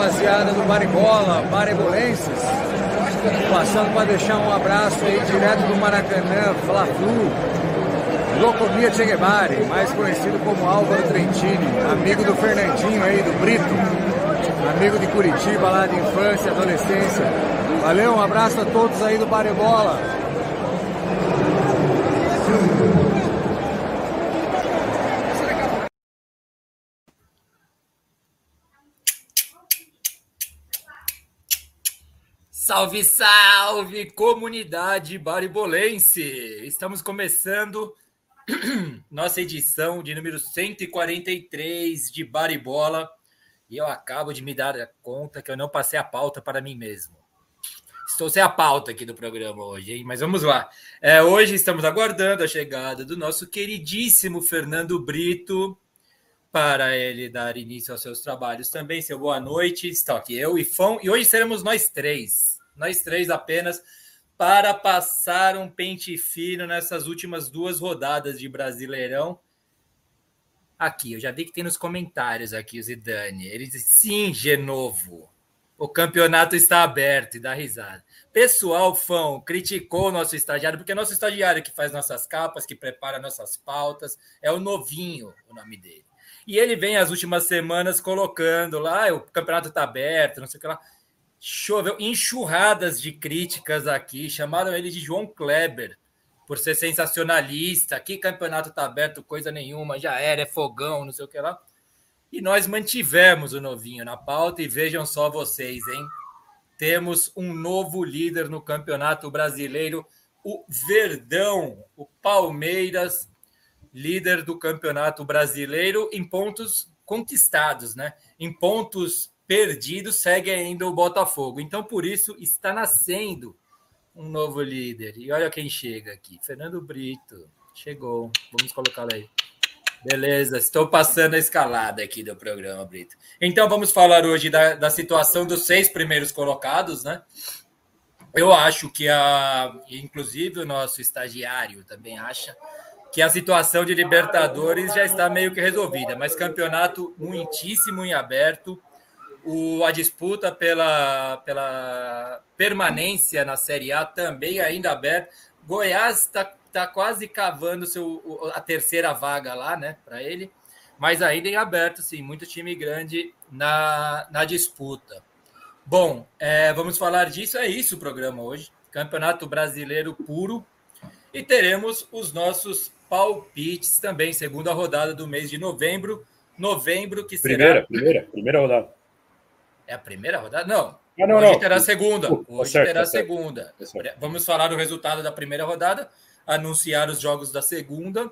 rapaziada do Baribola, Barebolenses. Passando para deixar um abraço aí direto do Maracanã, Fla-Flu. Locomia Che Guevara, mais conhecido como Álvaro Trentini, amigo do Fernandinho aí, do Brito, amigo de Curitiba lá de infância, adolescência. Valeu, um abraço a todos aí do Barebola. Salve, salve, comunidade baribolense! Estamos começando nossa edição de número 143 de Baribola e eu acabo de me dar conta que eu não passei a pauta para mim mesmo. Estou sem a pauta aqui do programa hoje, hein? Mas vamos lá. É, hoje estamos aguardando a chegada do nosso queridíssimo Fernando Brito para ele dar início aos seus trabalhos também. Seu boa noite. Estão aqui eu e Fão, e hoje seremos nós três nós três apenas, para passar um pente fino nessas últimas duas rodadas de Brasileirão. Aqui, eu já vi que tem nos comentários aqui o Zidane. Ele diz: sim, Genovo. O campeonato está aberto e dá risada. Pessoal, fã, criticou o nosso estagiário, porque é nosso estagiário que faz nossas capas, que prepara nossas pautas, é o novinho o nome dele. E ele vem as últimas semanas colocando lá, ah, o campeonato está aberto, não sei o que lá. Choveu enxurradas de críticas aqui, chamaram ele de João Kleber por ser sensacionalista. Aqui campeonato tá aberto, coisa nenhuma, já era, é fogão, não sei o que lá. E nós mantivemos o novinho na pauta e vejam só vocês, hein? Temos um novo líder no Campeonato Brasileiro, o Verdão, o Palmeiras, líder do Campeonato Brasileiro em pontos conquistados, né? Em pontos perdido, segue ainda o Botafogo. Então, por isso, está nascendo um novo líder. E olha quem chega aqui: Fernando Brito. Chegou. Vamos colocá-lo aí. Beleza, estou passando a escalada aqui do programa, Brito. Então, vamos falar hoje da, da situação dos seis primeiros colocados, né? Eu acho que a. Inclusive, o nosso estagiário também acha que a situação de Libertadores já está meio que resolvida, mas campeonato muitíssimo em aberto o, a disputa pela, pela permanência na Série A também ainda aberta. Goiás está tá quase cavando seu, a terceira vaga lá, né, para ele, mas ainda em aberto, sim, muito time grande na, na disputa. Bom, é, vamos falar disso. É isso o programa hoje. Campeonato Brasileiro puro. E teremos os nossos palpites também, segunda rodada do mês de novembro. Novembro que será. Primeira, primeira, primeira rodada. É a primeira rodada? Não. Ah, não Hoje não. terá a segunda. Tá Hoje certo, terá a tá segunda. Tá Vamos falar o resultado da primeira rodada, anunciar os jogos da segunda.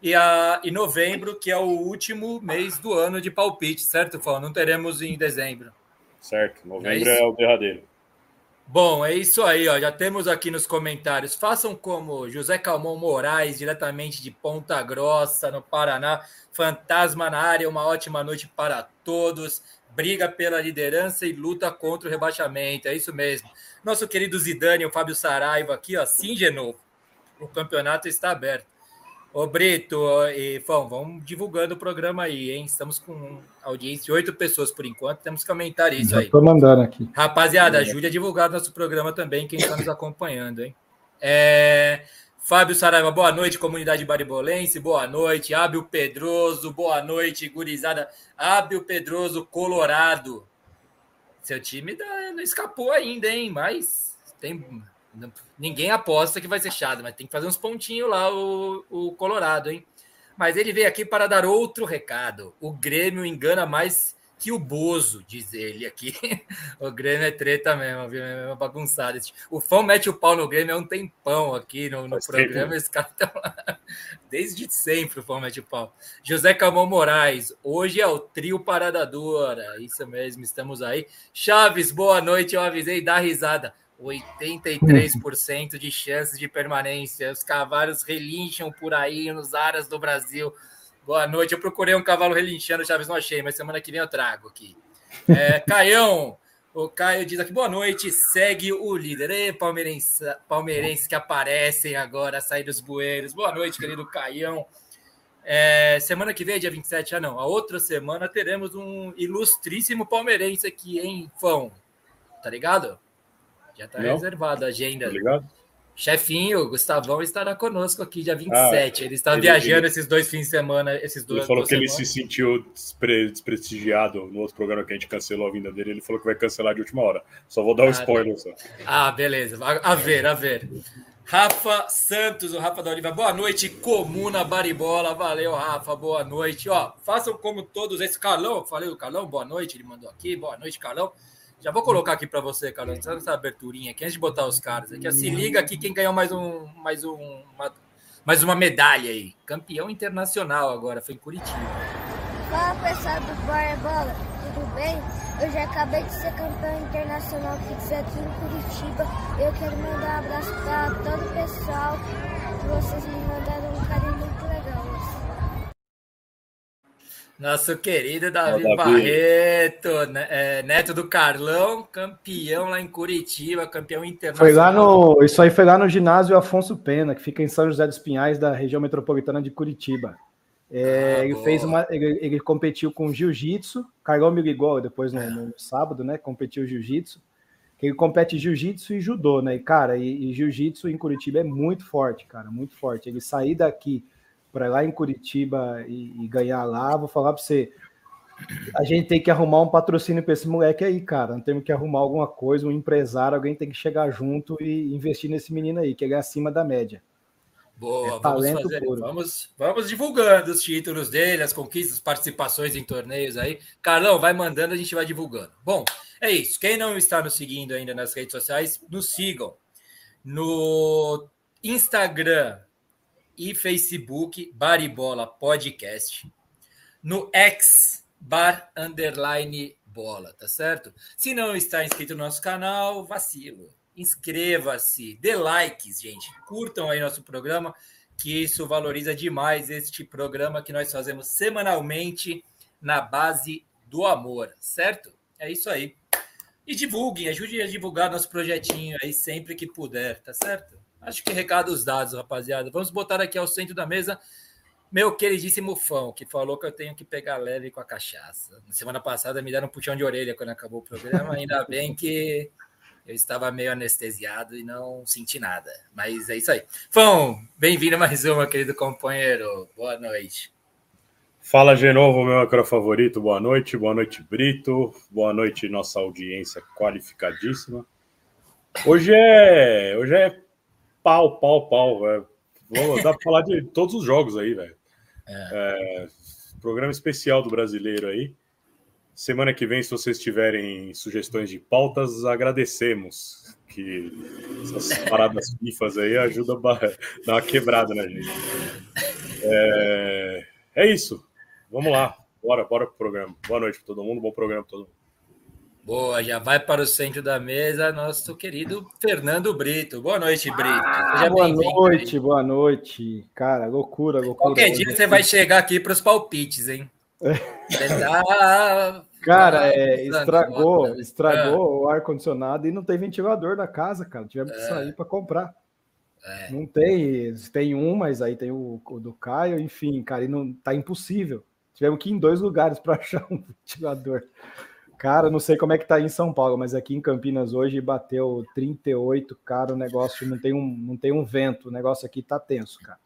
E a, em novembro, que é o último mês do ano de palpite, certo, Fão? Não teremos em dezembro. Certo, novembro é, é o derradeiro. Bom, é isso aí, ó. Já temos aqui nos comentários. Façam como José Calmon Moraes, diretamente de Ponta Grossa, no Paraná. Fantasma na área, uma ótima noite para todos briga pela liderança e luta contra o rebaixamento. É isso mesmo. Nosso querido Zidane, o Fábio Saraiva aqui, ó, sim, Genovo. O campeonato está aberto. Ô Brito e Fão, vamos divulgando o programa aí, hein? Estamos com audiência de oito pessoas por enquanto, temos que aumentar isso Já aí. Estou mandando aqui. Rapaziada, ajude a divulgar nosso programa também, quem está nos acompanhando, hein? É... Fábio Saraiva, boa noite, comunidade baribolense, boa noite. Ábio Pedroso, boa noite, gurizada. Ábio Pedroso, Colorado. Seu time não escapou ainda, hein? Mas tem ninguém aposta que vai ser chato, mas tem que fazer uns pontinhos lá o, o Colorado, hein? Mas ele veio aqui para dar outro recado. O Grêmio engana mais que o Bozo, diz ele aqui. o Grêmio é treta mesmo, viu? É bagunçado. O fã mete o pau no Grêmio há um tempão aqui no, no programa. Esse cara tá lá. Desde sempre o fã mete o pau. José Camão Moraes, hoje é o trio Parada Dura. Isso mesmo, estamos aí. Chaves, boa noite. Eu avisei, dá risada. 83% de chances de permanência. Os cavalos relincham por aí nos aras do Brasil. Boa noite. Eu procurei um cavalo relinchando, Chaves, não achei, mas semana que vem eu trago aqui. É, Caião, o Caio diz aqui, boa noite, segue o líder. Ei, palmeirense, palmeirense que aparecem agora, sair dos bueiros. Boa noite, querido Caião. É, semana que vem, dia 27, ah não, a outra semana teremos um ilustríssimo palmeirense aqui em Fão. Tá ligado? Já tá reservada a agenda. Tá ligado? Chefinho, Gustavão estará conosco aqui dia 27. Ah, ele está ele, viajando ele, esses dois fins de semana. Esses dois, ele falou que semanas. ele se sentiu despre, desprestigiado no outro programa que a gente cancelou a vinda dele. Ele falou que vai cancelar de última hora. Só vou dar um ah, spoiler. Só. Ah, beleza. A, a ver, a ver. Rafa Santos, o Rafa da Oliva. Boa noite, Comuna Baribola. Valeu, Rafa. Boa noite. Ó, façam como todos esse Carlão. Falei do Carlão, boa noite. Ele mandou aqui. Boa noite, Carlão. Já vou colocar aqui para você, Carlos, essa aberturinha aqui, antes de botar os caras aqui. Se liga aqui quem ganhou mais, um, mais, um, uma, mais uma medalha aí. Campeão internacional agora, foi em Curitiba. Fala pessoal do Bola, tudo bem? Eu já acabei de ser campeão internacional Fix aqui em Curitiba. Eu quero mandar um abraço para todo o pessoal que vocês me mandaram um carinho Nosso querido Davi, Davi. Barreto, né, é, neto do Carlão, campeão lá em Curitiba, campeão internacional. Foi lá no, isso aí foi lá no ginásio Afonso Pena, que fica em São José dos Pinhais, da região metropolitana de Curitiba. É, ah, ele boa. fez uma, ele, ele competiu com jiu-jitsu, Carlão ligou depois no, no sábado, né? Competiu jiu-jitsu. Ele compete jiu-jitsu e judô, né? E, cara, e, e jiu-jitsu em Curitiba é muito forte, cara, muito forte. Ele sair daqui para lá em Curitiba e, e, ganhar lá, vou falar para você. A gente tem que arrumar um patrocínio para esse moleque aí, cara. Não temos que arrumar alguma coisa, um empresário, alguém tem que chegar junto e investir nesse menino aí, que ele é acima da média. Boa, é vamos, fazer, vamos, vamos divulgando os títulos dele, as conquistas, participações em torneios aí. Carlão, vai mandando, a gente vai divulgando. Bom, é isso. Quem não está nos seguindo ainda nas redes sociais, nos sigam. No Instagram, e Facebook Baribola Podcast. No X Bar Underline Bola, tá certo? Se não está inscrito no nosso canal, vacilo. Inscreva-se, dê likes, gente. Curtam aí nosso programa, que isso valoriza demais este programa que nós fazemos semanalmente na base do amor, certo? É isso aí. E divulguem, ajudem a divulgar nosso projetinho aí sempre que puder, tá certo? Acho que recados dados, rapaziada. Vamos botar aqui ao centro da mesa meu queridíssimo fã, que falou que eu tenho que pegar leve com a cachaça. Na semana passada me deram um puxão de orelha quando acabou o programa, ainda bem que eu estava meio anestesiado e não senti nada. Mas é isso aí. Fão, bem-vindo mais uma, querido companheiro. Boa noite. Fala de novo, meu acro favorito. Boa noite, boa noite, Brito. Boa noite, nossa audiência qualificadíssima. Hoje é, hoje é pau, pau, pau, velho. Dá pra falar de todos os jogos aí, velho. É. É, programa especial do brasileiro aí. Semana que vem, se vocês tiverem sugestões de pautas, agradecemos. Que essas paradas FIFAs aí ajudam a dar uma quebrada na gente. É, é isso. Vamos lá. Bora, bora pro programa. Boa noite para todo mundo. Bom programa para todo mundo. Boa, já vai para o centro da mesa nosso querido Fernando Brito. Boa noite, Brito. Ah, boa noite, boa noite. Cara, loucura, loucura. Qualquer dia você vai chegar aqui para os palpites, hein? Tá... Cara, é, estragou, estragou o ar-condicionado e não tem ventilador na casa, cara. Tivemos que é. sair para comprar. É. Não tem, tem um, mas aí tem o, o, do Caio, enfim, cara, e não tá impossível. Tivemos que ir em dois lugares para achar um ventilador. Cara, não sei como é que tá aí em São Paulo, mas aqui em Campinas hoje bateu 38, cara, o negócio não tem um, não tem um vento, o negócio aqui tá tenso, cara.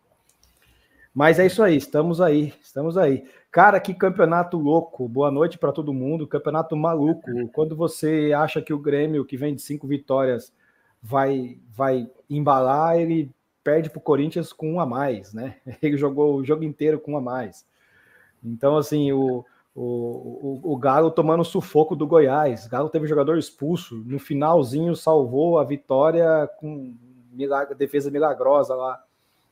Mas é isso aí, estamos aí, estamos aí. Cara, que campeonato louco. Boa noite para todo mundo. Campeonato maluco. Quando você acha que o Grêmio, que vem de cinco vitórias, vai vai embalar, ele perde para o Corinthians com um a mais, né? Ele jogou o jogo inteiro com um a mais. Então, assim, o, o, o, o, Galo tomando sufoco do Goiás. Galo teve jogador expulso. No finalzinho salvou a vitória com milagre, defesa milagrosa lá.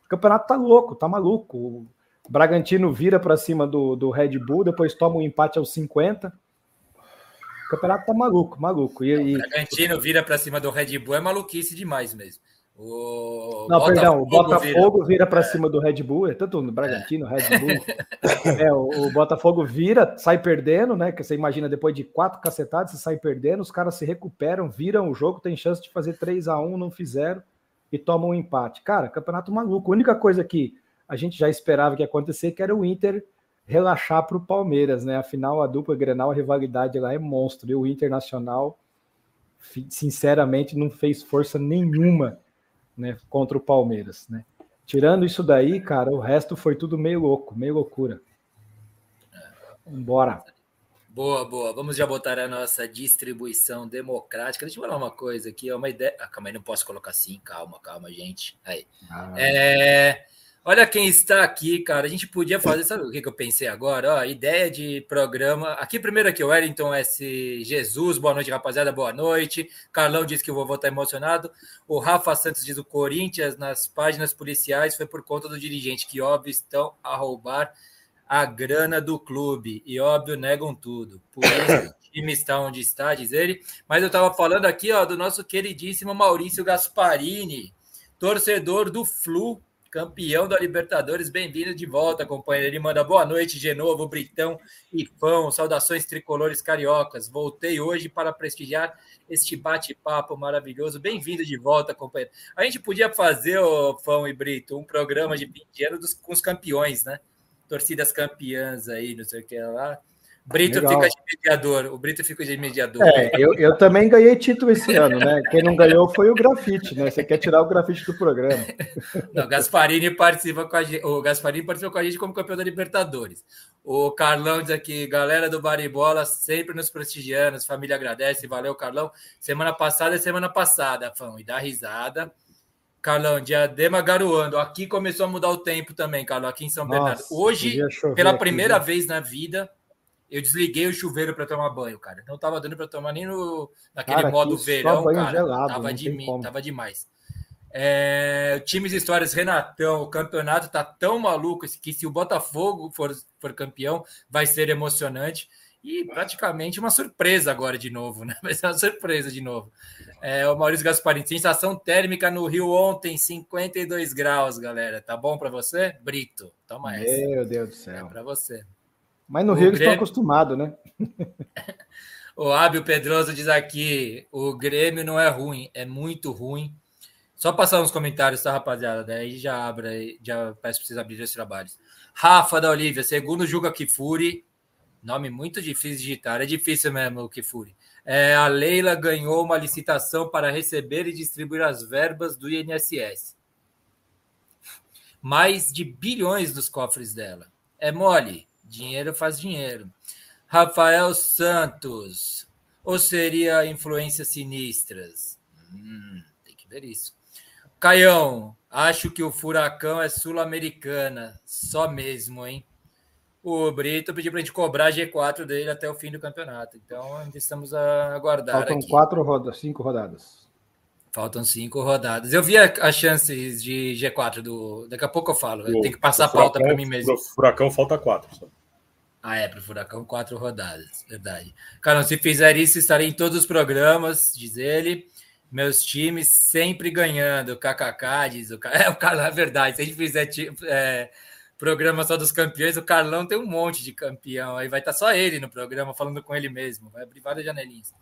O campeonato tá louco, tá maluco. O Bragantino vira para cima do, do Red Bull, depois toma um empate aos 50. O campeonato tá maluco, maluco. E, o Bragantino vira para cima do Red Bull é maluquice demais mesmo. O não, Botafogo perdão, o Botafogo vira, vira para cima do Red Bull, é tanto no Bragantino. Red Bull. é, o, o, Botafogo vira, sai perdendo, né? Que você imagina, depois de quatro cacetadas, você sai perdendo, os caras se recuperam, viram o jogo, tem chance de fazer 3 a 1 não fizeram e tomam um empate. Cara, campeonato maluco. A única coisa que a gente já esperava que ia acontecer, que era o Inter relaxar para o Palmeiras, né? Afinal, a dupla Grenal, a rivalidade lá é monstro. E o Internacional, sinceramente, não fez força nenhuma né, contra o Palmeiras, né? Tirando isso daí, cara, o resto foi tudo meio louco, meio loucura. Bora. Boa, boa. Vamos já botar a nossa distribuição democrática. Deixa eu falar uma coisa aqui, é uma ideia. Ah, calma aí, não posso colocar assim. Calma, calma, gente. Aí. Ah. É... Olha quem está aqui, cara. A gente podia fazer, sabe o que, eu pensei agora? Ó, ideia de programa. Aqui, primeiro aqui, o Wellington S. Jesus, boa noite, rapaziada, boa noite. Carlão diz que o vovô está emocionado. O Rafa Santos diz o Corinthians nas páginas policiais foi por conta do dirigente, que óbvio estão a roubar a grana do clube. E óbvio, negam tudo. Por isso o time está onde está, diz ele. Mas eu estava falando aqui ó, do nosso queridíssimo Maurício Gasparini, torcedor do Flu, campeão da Libertadores. Bem-vindo de volta, companheiro. Ele manda boa noite de novo, Britão e Fão. Saudações tricolores cariocas. Voltei hoje para prestigiar este bate-papo maravilhoso. Bem-vindo de volta, companheiro. A gente podia fazer, ô Fão e Brito, um programa de 20 anos dos, com os campeões, né? torcidas campeãs aí, não sei o que lá. Brito Legal. fica de mediador. O Brito fica de mediador. É, eu, eu também ganhei título esse ano, né? Quem não ganhou foi o grafite, né? Você quer tirar o grafite do programa. Não, Gasparini participa com a gente. O Gasparini participou com a gente como campeão da Libertadores. O Carlão diz aqui, galera do Baribola, sempre nos prestigiando, família agradece, valeu, Carlão. Semana passada é semana passada, fã, e dá risada. Carlão, Diadema garoando. Aqui começou a mudar o tempo também, Carlão, aqui em São Nossa, Bernardo. Hoje, pela primeira aqui, vez na vida, eu desliguei o chuveiro para tomar banho, cara. Não tava dando para tomar nem no naquele cara, modo verão, cara. Gelado, tava, de, mim, tava demais. É, times histórias, Renatão, o campeonato tá tão maluco que se o Botafogo for, for campeão, vai ser emocionante. E praticamente uma surpresa agora de novo, né? Vai ser uma surpresa de novo. É, o Maurício Gasparini, sensação térmica no Rio ontem, 52 graus, galera. Tá bom para você? Brito, toma essa. Meu Deus do céu. É para você. Mas no o Rio Grêmio... eles estão acostumados, né? o Ábio Pedroso diz aqui: o Grêmio não é ruim, é muito ruim. Só passar nos comentários, tá, rapaziada? Daí já abre, já peço para vocês abrirem os trabalhos. Rafa da Olivia, segundo Juga Kifuri, nome muito difícil de digitar, é difícil mesmo o Kifuri. É, a Leila ganhou uma licitação para receber e distribuir as verbas do INSS. Mais de bilhões dos cofres dela. É mole. Dinheiro faz dinheiro. Rafael Santos. Ou seria influências sinistras? Hum, tem que ver isso. Caião, acho que o furacão é sul-americana. Só mesmo, hein? o Brito pediu para a gente cobrar a G4 dele até o fim do campeonato. Então, ainda estamos a aguardar. Faltam aqui. quatro rodadas, cinco rodadas. Faltam cinco rodadas. Eu vi as chances de G4 do. Daqui a pouco eu falo. Eu tenho que passar a pauta para mim mesmo. Furacão falta quatro. Só. Ah, é, para o Furacão, quatro rodadas. Verdade. Cara, se fizer isso, estarei em todos os programas, diz ele. Meus times sempre ganhando. KKK, diz o cara. É, o é verdade. Se a gente fizer. É, programa só dos campeões, o Carlão tem um monte de campeão. Aí vai estar só ele no programa, falando com ele mesmo. Vai abrir várias janelinhas.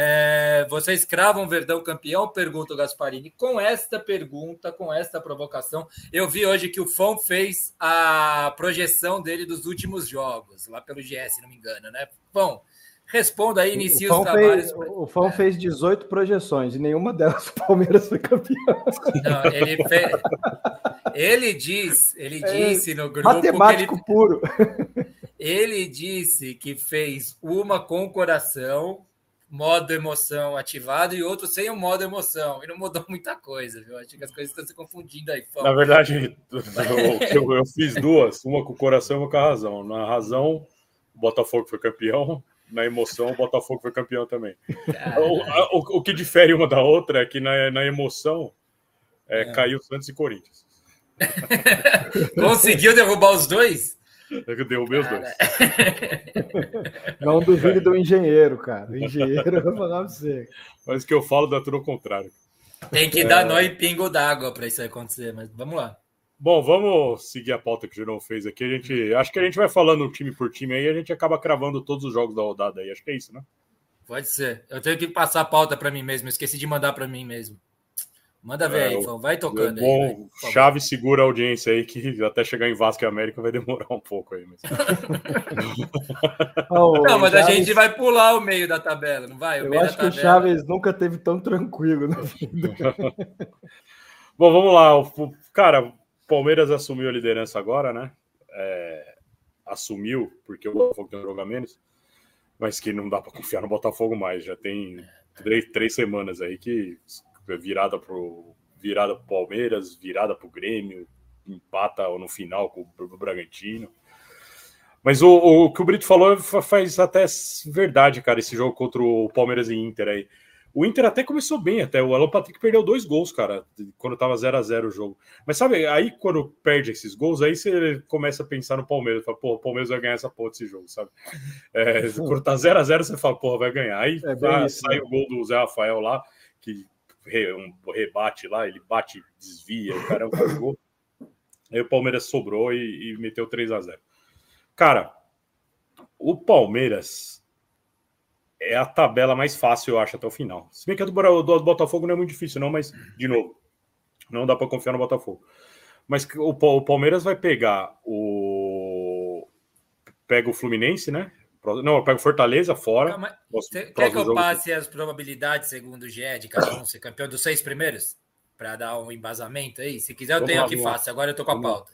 É, vocês cravam Verdão campeão? Pergunta o Gasparini. Com esta pergunta, com esta provocação, eu vi hoje que o Fão fez a projeção dele dos últimos jogos, lá pelo GS, se não me engano, né? Fão, Responda aí, inicia os trabalhos. Fez, o Fão é. fez 18 projeções e nenhuma delas o Palmeiras foi campeão. Não, ele, fez, ele diz, ele é, disse no grupo. Matemático ele, puro. Ele disse que fez uma com o coração, modo emoção ativado, e outro sem o modo emoção. E não mudou muita coisa, viu? Acho que as coisas estão se confundindo aí. Fão. Na verdade, eu, eu fiz duas, uma com o coração e uma com a razão. Na razão, o Botafogo foi campeão na emoção, o Botafogo foi campeão também. O, o, o, que difere uma da outra é que na, na emoção é, é. caiu Santos e Corinthians. Conseguiu derrubar os dois? Eu derrubei os dois. Não duvide do engenheiro, cara. O engenheiro, eu vou falar pra você. Mas que eu falo dá tudo ao contrário. Tem que é... dar nó e pingo d'água para isso acontecer, mas vamos lá. Bom, vamos seguir a pauta que o Jerão fez aqui. A gente, acho que a gente vai falando time por time aí, a gente acaba cravando todos os jogos da rodada aí. Acho que é isso, né? Pode ser. Eu tenho que passar a pauta para mim mesmo. esqueci de mandar para mim mesmo. Manda ver é, aí, Fão. Vai tocando bom, aí. Vai, chave segura a audiência aí, que até chegar em Vasco e América vai demorar um pouco aí. Mas... oh, não, mas Chaves... a gente vai pular o meio da tabela, não vai? O Eu acho que o Chaves nunca teve tão tranquilo na vida. bom, vamos lá. Cara, Palmeiras assumiu a liderança agora, né? É, assumiu, porque o Botafogo tem um jogo a menos, mas que não dá para confiar no Botafogo mais. Já tem três, três semanas aí que virada pro virada pro Palmeiras, virada pro Grêmio, empata no final com o Bragantino. Mas o, o, que o Brito falou faz até verdade, cara, esse jogo contra o Palmeiras e Inter aí. O Inter até começou bem, até o Alan Patrick perdeu dois gols, cara, quando tava 0 a 0 o jogo. Mas sabe, aí quando perde esses gols, aí você começa a pensar no Palmeiras, fala, pô, o Palmeiras vai ganhar essa porra desse jogo, sabe? É, quando tá 0 a 0 você fala, pô, vai ganhar. Aí é isso, sai né? o gol do Zé Rafael lá, que um rebate lá, ele bate, desvia, o cara faz gol. Aí o Palmeiras sobrou e, e meteu 3 a 0 Cara, o Palmeiras é a tabela mais fácil, eu acho, até o final. Se bem que a do, do Botafogo não é muito difícil, não, mas, de novo, não dá para confiar no Botafogo. Mas o, o, Palmeiras vai pegar o. Pega o Fluminense, né? Não, pega o Fortaleza fora. Calma, quer que eu passe as probabilidades, segundo o GE, de cada um ser campeão dos seis primeiros? Para dar um embasamento aí? Se quiser, eu tenho aqui fácil. Agora eu tô com a pauta.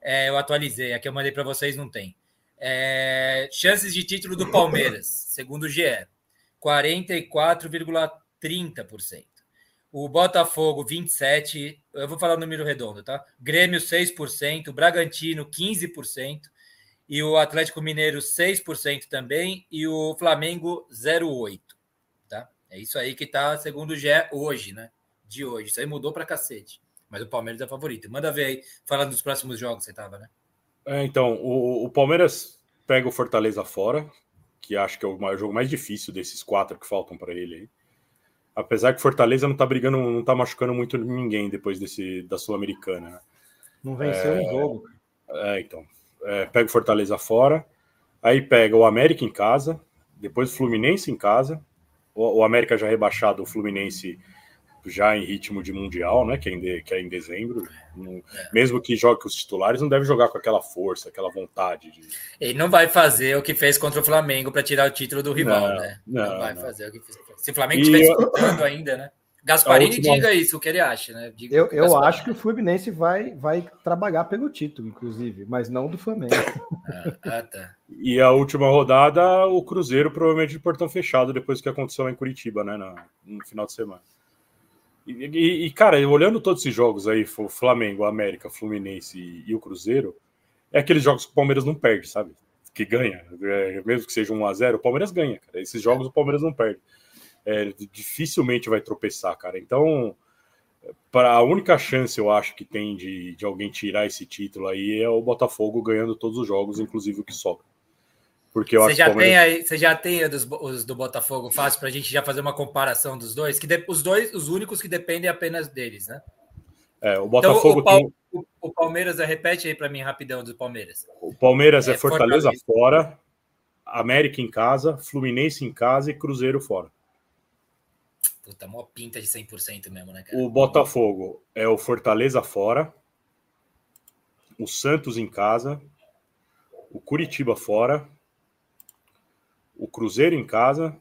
É, eu atualizei. Aqui eu mandei para vocês, não tem. É, chances de título do Palmeiras, segundo o GE, 44,30%. O Botafogo, 27%. Eu vou falar o número redondo, tá? Grêmio, 6%. Bragantino, 15%. E o Atlético Mineiro, 6% também. E o Flamengo, 0,8%. Tá? É isso aí que tá, segundo o GE, hoje, né? De hoje. Isso aí mudou pra cacete. Mas o Palmeiras é favorito. Manda ver aí, falando dos próximos jogos, você tava, né? É, então, o, o, Palmeiras pega o Fortaleza fora, que acho que é o maior, jogo mais difícil desses quatro que faltam para ele aí. Apesar que Fortaleza não tá brigando, não tá machucando muito ninguém depois desse da Sul-Americana. Né? Não venceu é, um jogo. É, então. É, pega o Fortaleza fora, aí pega o América em casa, depois o Fluminense em casa. O, o América já rebaixado, o Fluminense já em ritmo de mundial, né? Que é em, de, que é em dezembro. é. Mesmo que jogue com os titulares, não deve jogar com aquela força, aquela vontade. De... Ele não vai fazer o que fez contra o Flamengo para tirar o título do rival, não, né? Não, não vai não. fazer o que fez. Se o Flamengo estiver disputando ainda, né? Gasparini última... diga isso, o que ele acha, né? Diga eu eu acho que o Fluminense vai, vai trabalhar pelo título, inclusive, mas não do Flamengo. Ah, ah, tá. E a última rodada, o Cruzeiro provavelmente de portão fechado, depois que aconteceu lá em Curitiba, né? No, no final de semana. E, e, cara, olhando todos esses jogos aí, o Flamengo, a América, Fluminense e, e, o Cruzeiro, é aqueles jogos que o Palmeiras não perde, sabe? Que ganha. É, mesmo que seja 1 a 0 o Palmeiras ganha, cara. Esses jogos o Palmeiras não perde. É, dificilmente vai tropeçar, cara. Então, para a única chance, eu acho, que tem de, de alguém tirar esse título aí é o Botafogo ganhando todos os jogos, inclusive o que sobra. Porque eu você, já Palmeiras... tem aí, você já tem os, os do Botafogo fácil para a gente já fazer uma comparação dos dois, que de, os dois, os únicos que dependem apenas deles, né? É, o Botafogo então, o, tem... o, o, Palmeiras, repete aí para mim rapidão do Palmeiras. O Palmeiras é, é Fortaleza, Fortaleza fora, América em casa, Fluminense em casa e Cruzeiro fora. Puta, mó pinta de 100% mesmo, né, cara? O Botafogo é o Fortaleza fora, o Santos em casa, o Curitiba fora, o Cruzeiro em casa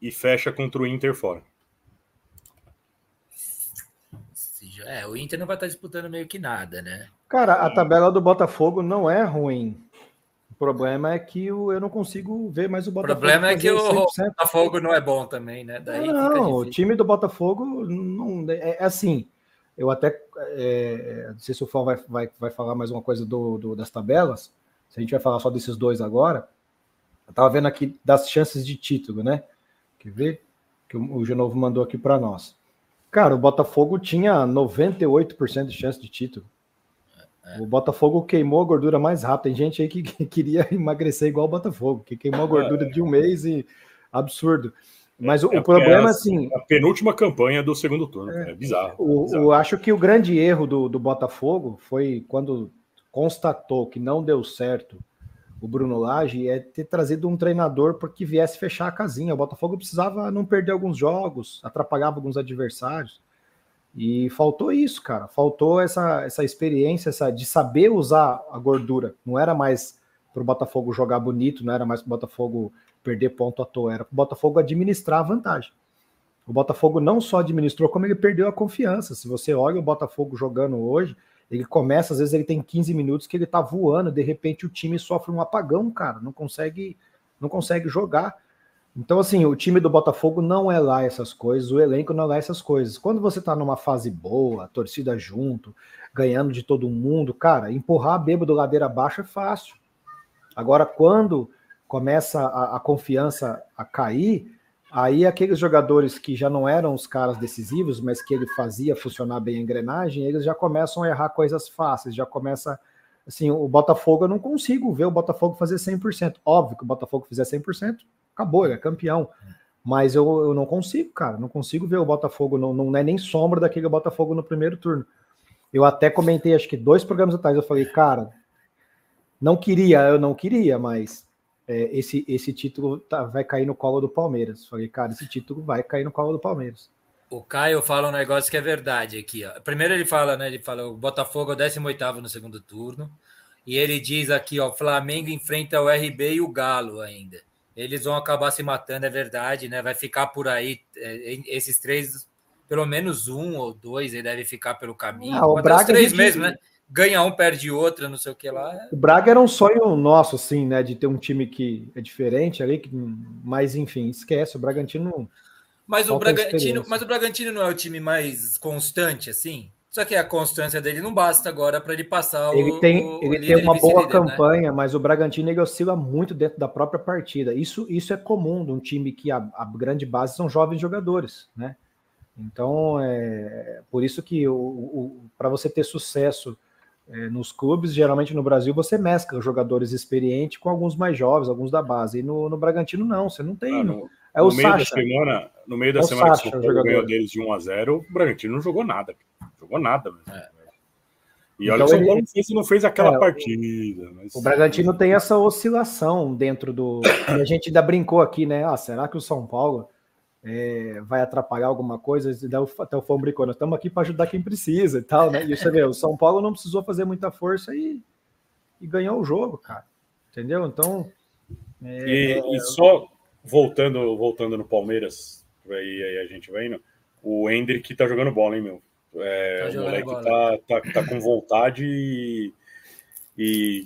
e fecha contra o Inter fora. É, o Inter não vai estar disputando meio que nada, né? Cara, a tabela do Botafogo não é ruim. O problema é que eu não consigo ver mais o Botafogo. O problema é que o Botafogo não é bom também, né? Daí não, o time do Botafogo não é, é assim. Eu até é, não sei se o Fão vai, vai, vai falar mais uma coisa do, do, das tabelas. Se a gente vai falar só desses dois agora, eu tava vendo aqui das chances de título, né? Quer ver? Que o Genovo mandou aqui para nós. Cara, o Botafogo tinha 98% de chance de título. É. O Botafogo queimou a gordura mais rápido. Tem gente aí que, queria emagrecer igual o Botafogo, que queimou a gordura de um mês e absurdo. Mas o, é, o problema, é assim. A penúltima campanha do segundo turno. É, é bizarro. O, bizarro. Eu acho que o grande erro do, do Botafogo foi quando constatou que não deu certo o Bruno Lage é ter trazido um treinador porque viesse fechar a casinha. O Botafogo precisava não perder alguns jogos, atrapalhava alguns adversários. E faltou isso, cara. Faltou essa, essa experiência essa, de saber usar a gordura. Não era mais para o Botafogo jogar bonito, não era mais para o Botafogo perder ponto à toa, era para o Botafogo administrar a vantagem. O Botafogo não só administrou, como ele perdeu a confiança. Se você olha o Botafogo jogando hoje, ele começa, às vezes ele tem 15 minutos que ele tá voando, de repente o time sofre um apagão, cara, não consegue, não consegue jogar. Então, assim, o time do Botafogo não é lá essas coisas, o elenco não é lá essas coisas. Quando você tá numa fase boa, torcida junto, ganhando de todo mundo, cara, empurrar bêbado ladeira abaixo é fácil. Agora, quando começa a, a confiança a cair, aí aqueles jogadores que já não eram os caras decisivos, mas que ele fazia funcionar bem a engrenagem, eles já começam a errar coisas fáceis, já começa assim, o Botafogo eu não consigo ver o Botafogo fazer 100%. Óbvio que o Botafogo fizer 100%, acabou, ele é campeão. Mas eu, eu não consigo, cara, não consigo ver o Botafogo, não, não é nem sombra daquele Botafogo no primeiro turno. Eu até comentei, acho que dois programas atrás, eu falei, cara, não queria, eu não queria, mas é, esse, esse título tá, vai cair no colo do Palmeiras. Falei, cara, esse título vai cair no colo do Palmeiras. O Caio fala um negócio que é verdade aqui. Ó. Primeiro ele fala, né? Ele fala o Botafogo é o 18 no segundo turno. E ele diz aqui, ó, Flamengo enfrenta o RB e o Galo ainda. Eles vão acabar se matando, é verdade, né? Vai ficar por aí. É, esses três, pelo menos um ou dois, ele deve ficar pelo caminho. Ah, o Braga, os três gente... mesmo, né? Ganha um, perde outro, não sei o que lá. O Braga era um sonho nosso, assim, né? De ter um time que é diferente ali, que... mas enfim, esquece. O Bragantino. Mas o Bragantino, mas o Bragantino não é o time mais constante, assim? Só que a constância dele não basta agora para ele passar ele o. Tem, o ele tem uma boa né? campanha, né? mas o Bragantino ele oscila muito dentro da própria partida. Isso, isso é comum de um time que a, a grande base são jovens jogadores, né? Então, é por isso que o, o para você ter sucesso é, nos clubes, geralmente no Brasil, você mescla jogadores experientes com alguns mais jovens, alguns da base. E no, no Bragantino, não, você não tem. Ah, no, é o no meio Sacha. da semana, no meio da é semana Sacha, que o São ganhou deles de 1 a 0 o Bragantino não jogou nada. Jogou nada. É. E olha então, que o São Paulo ele... não fez aquela é, partida. Mas... O Bragantino tem essa oscilação dentro do. a gente ainda brincou aqui, né? Ah, será que o São Paulo é, vai atrapalhar alguma coisa, até o Fão brincou, nós estamos aqui para ajudar quem precisa e tal, né? E você vê, o São Paulo não precisou fazer muita força e, e ganhou o jogo, cara. Entendeu? Então. É, e, e, só voltando, voltando no Palmeiras, aí, aí a gente vai indo, o Hendrick tá jogando bola, hein, meu? É, tá o moleque tá, tá, tá, com vontade e, e,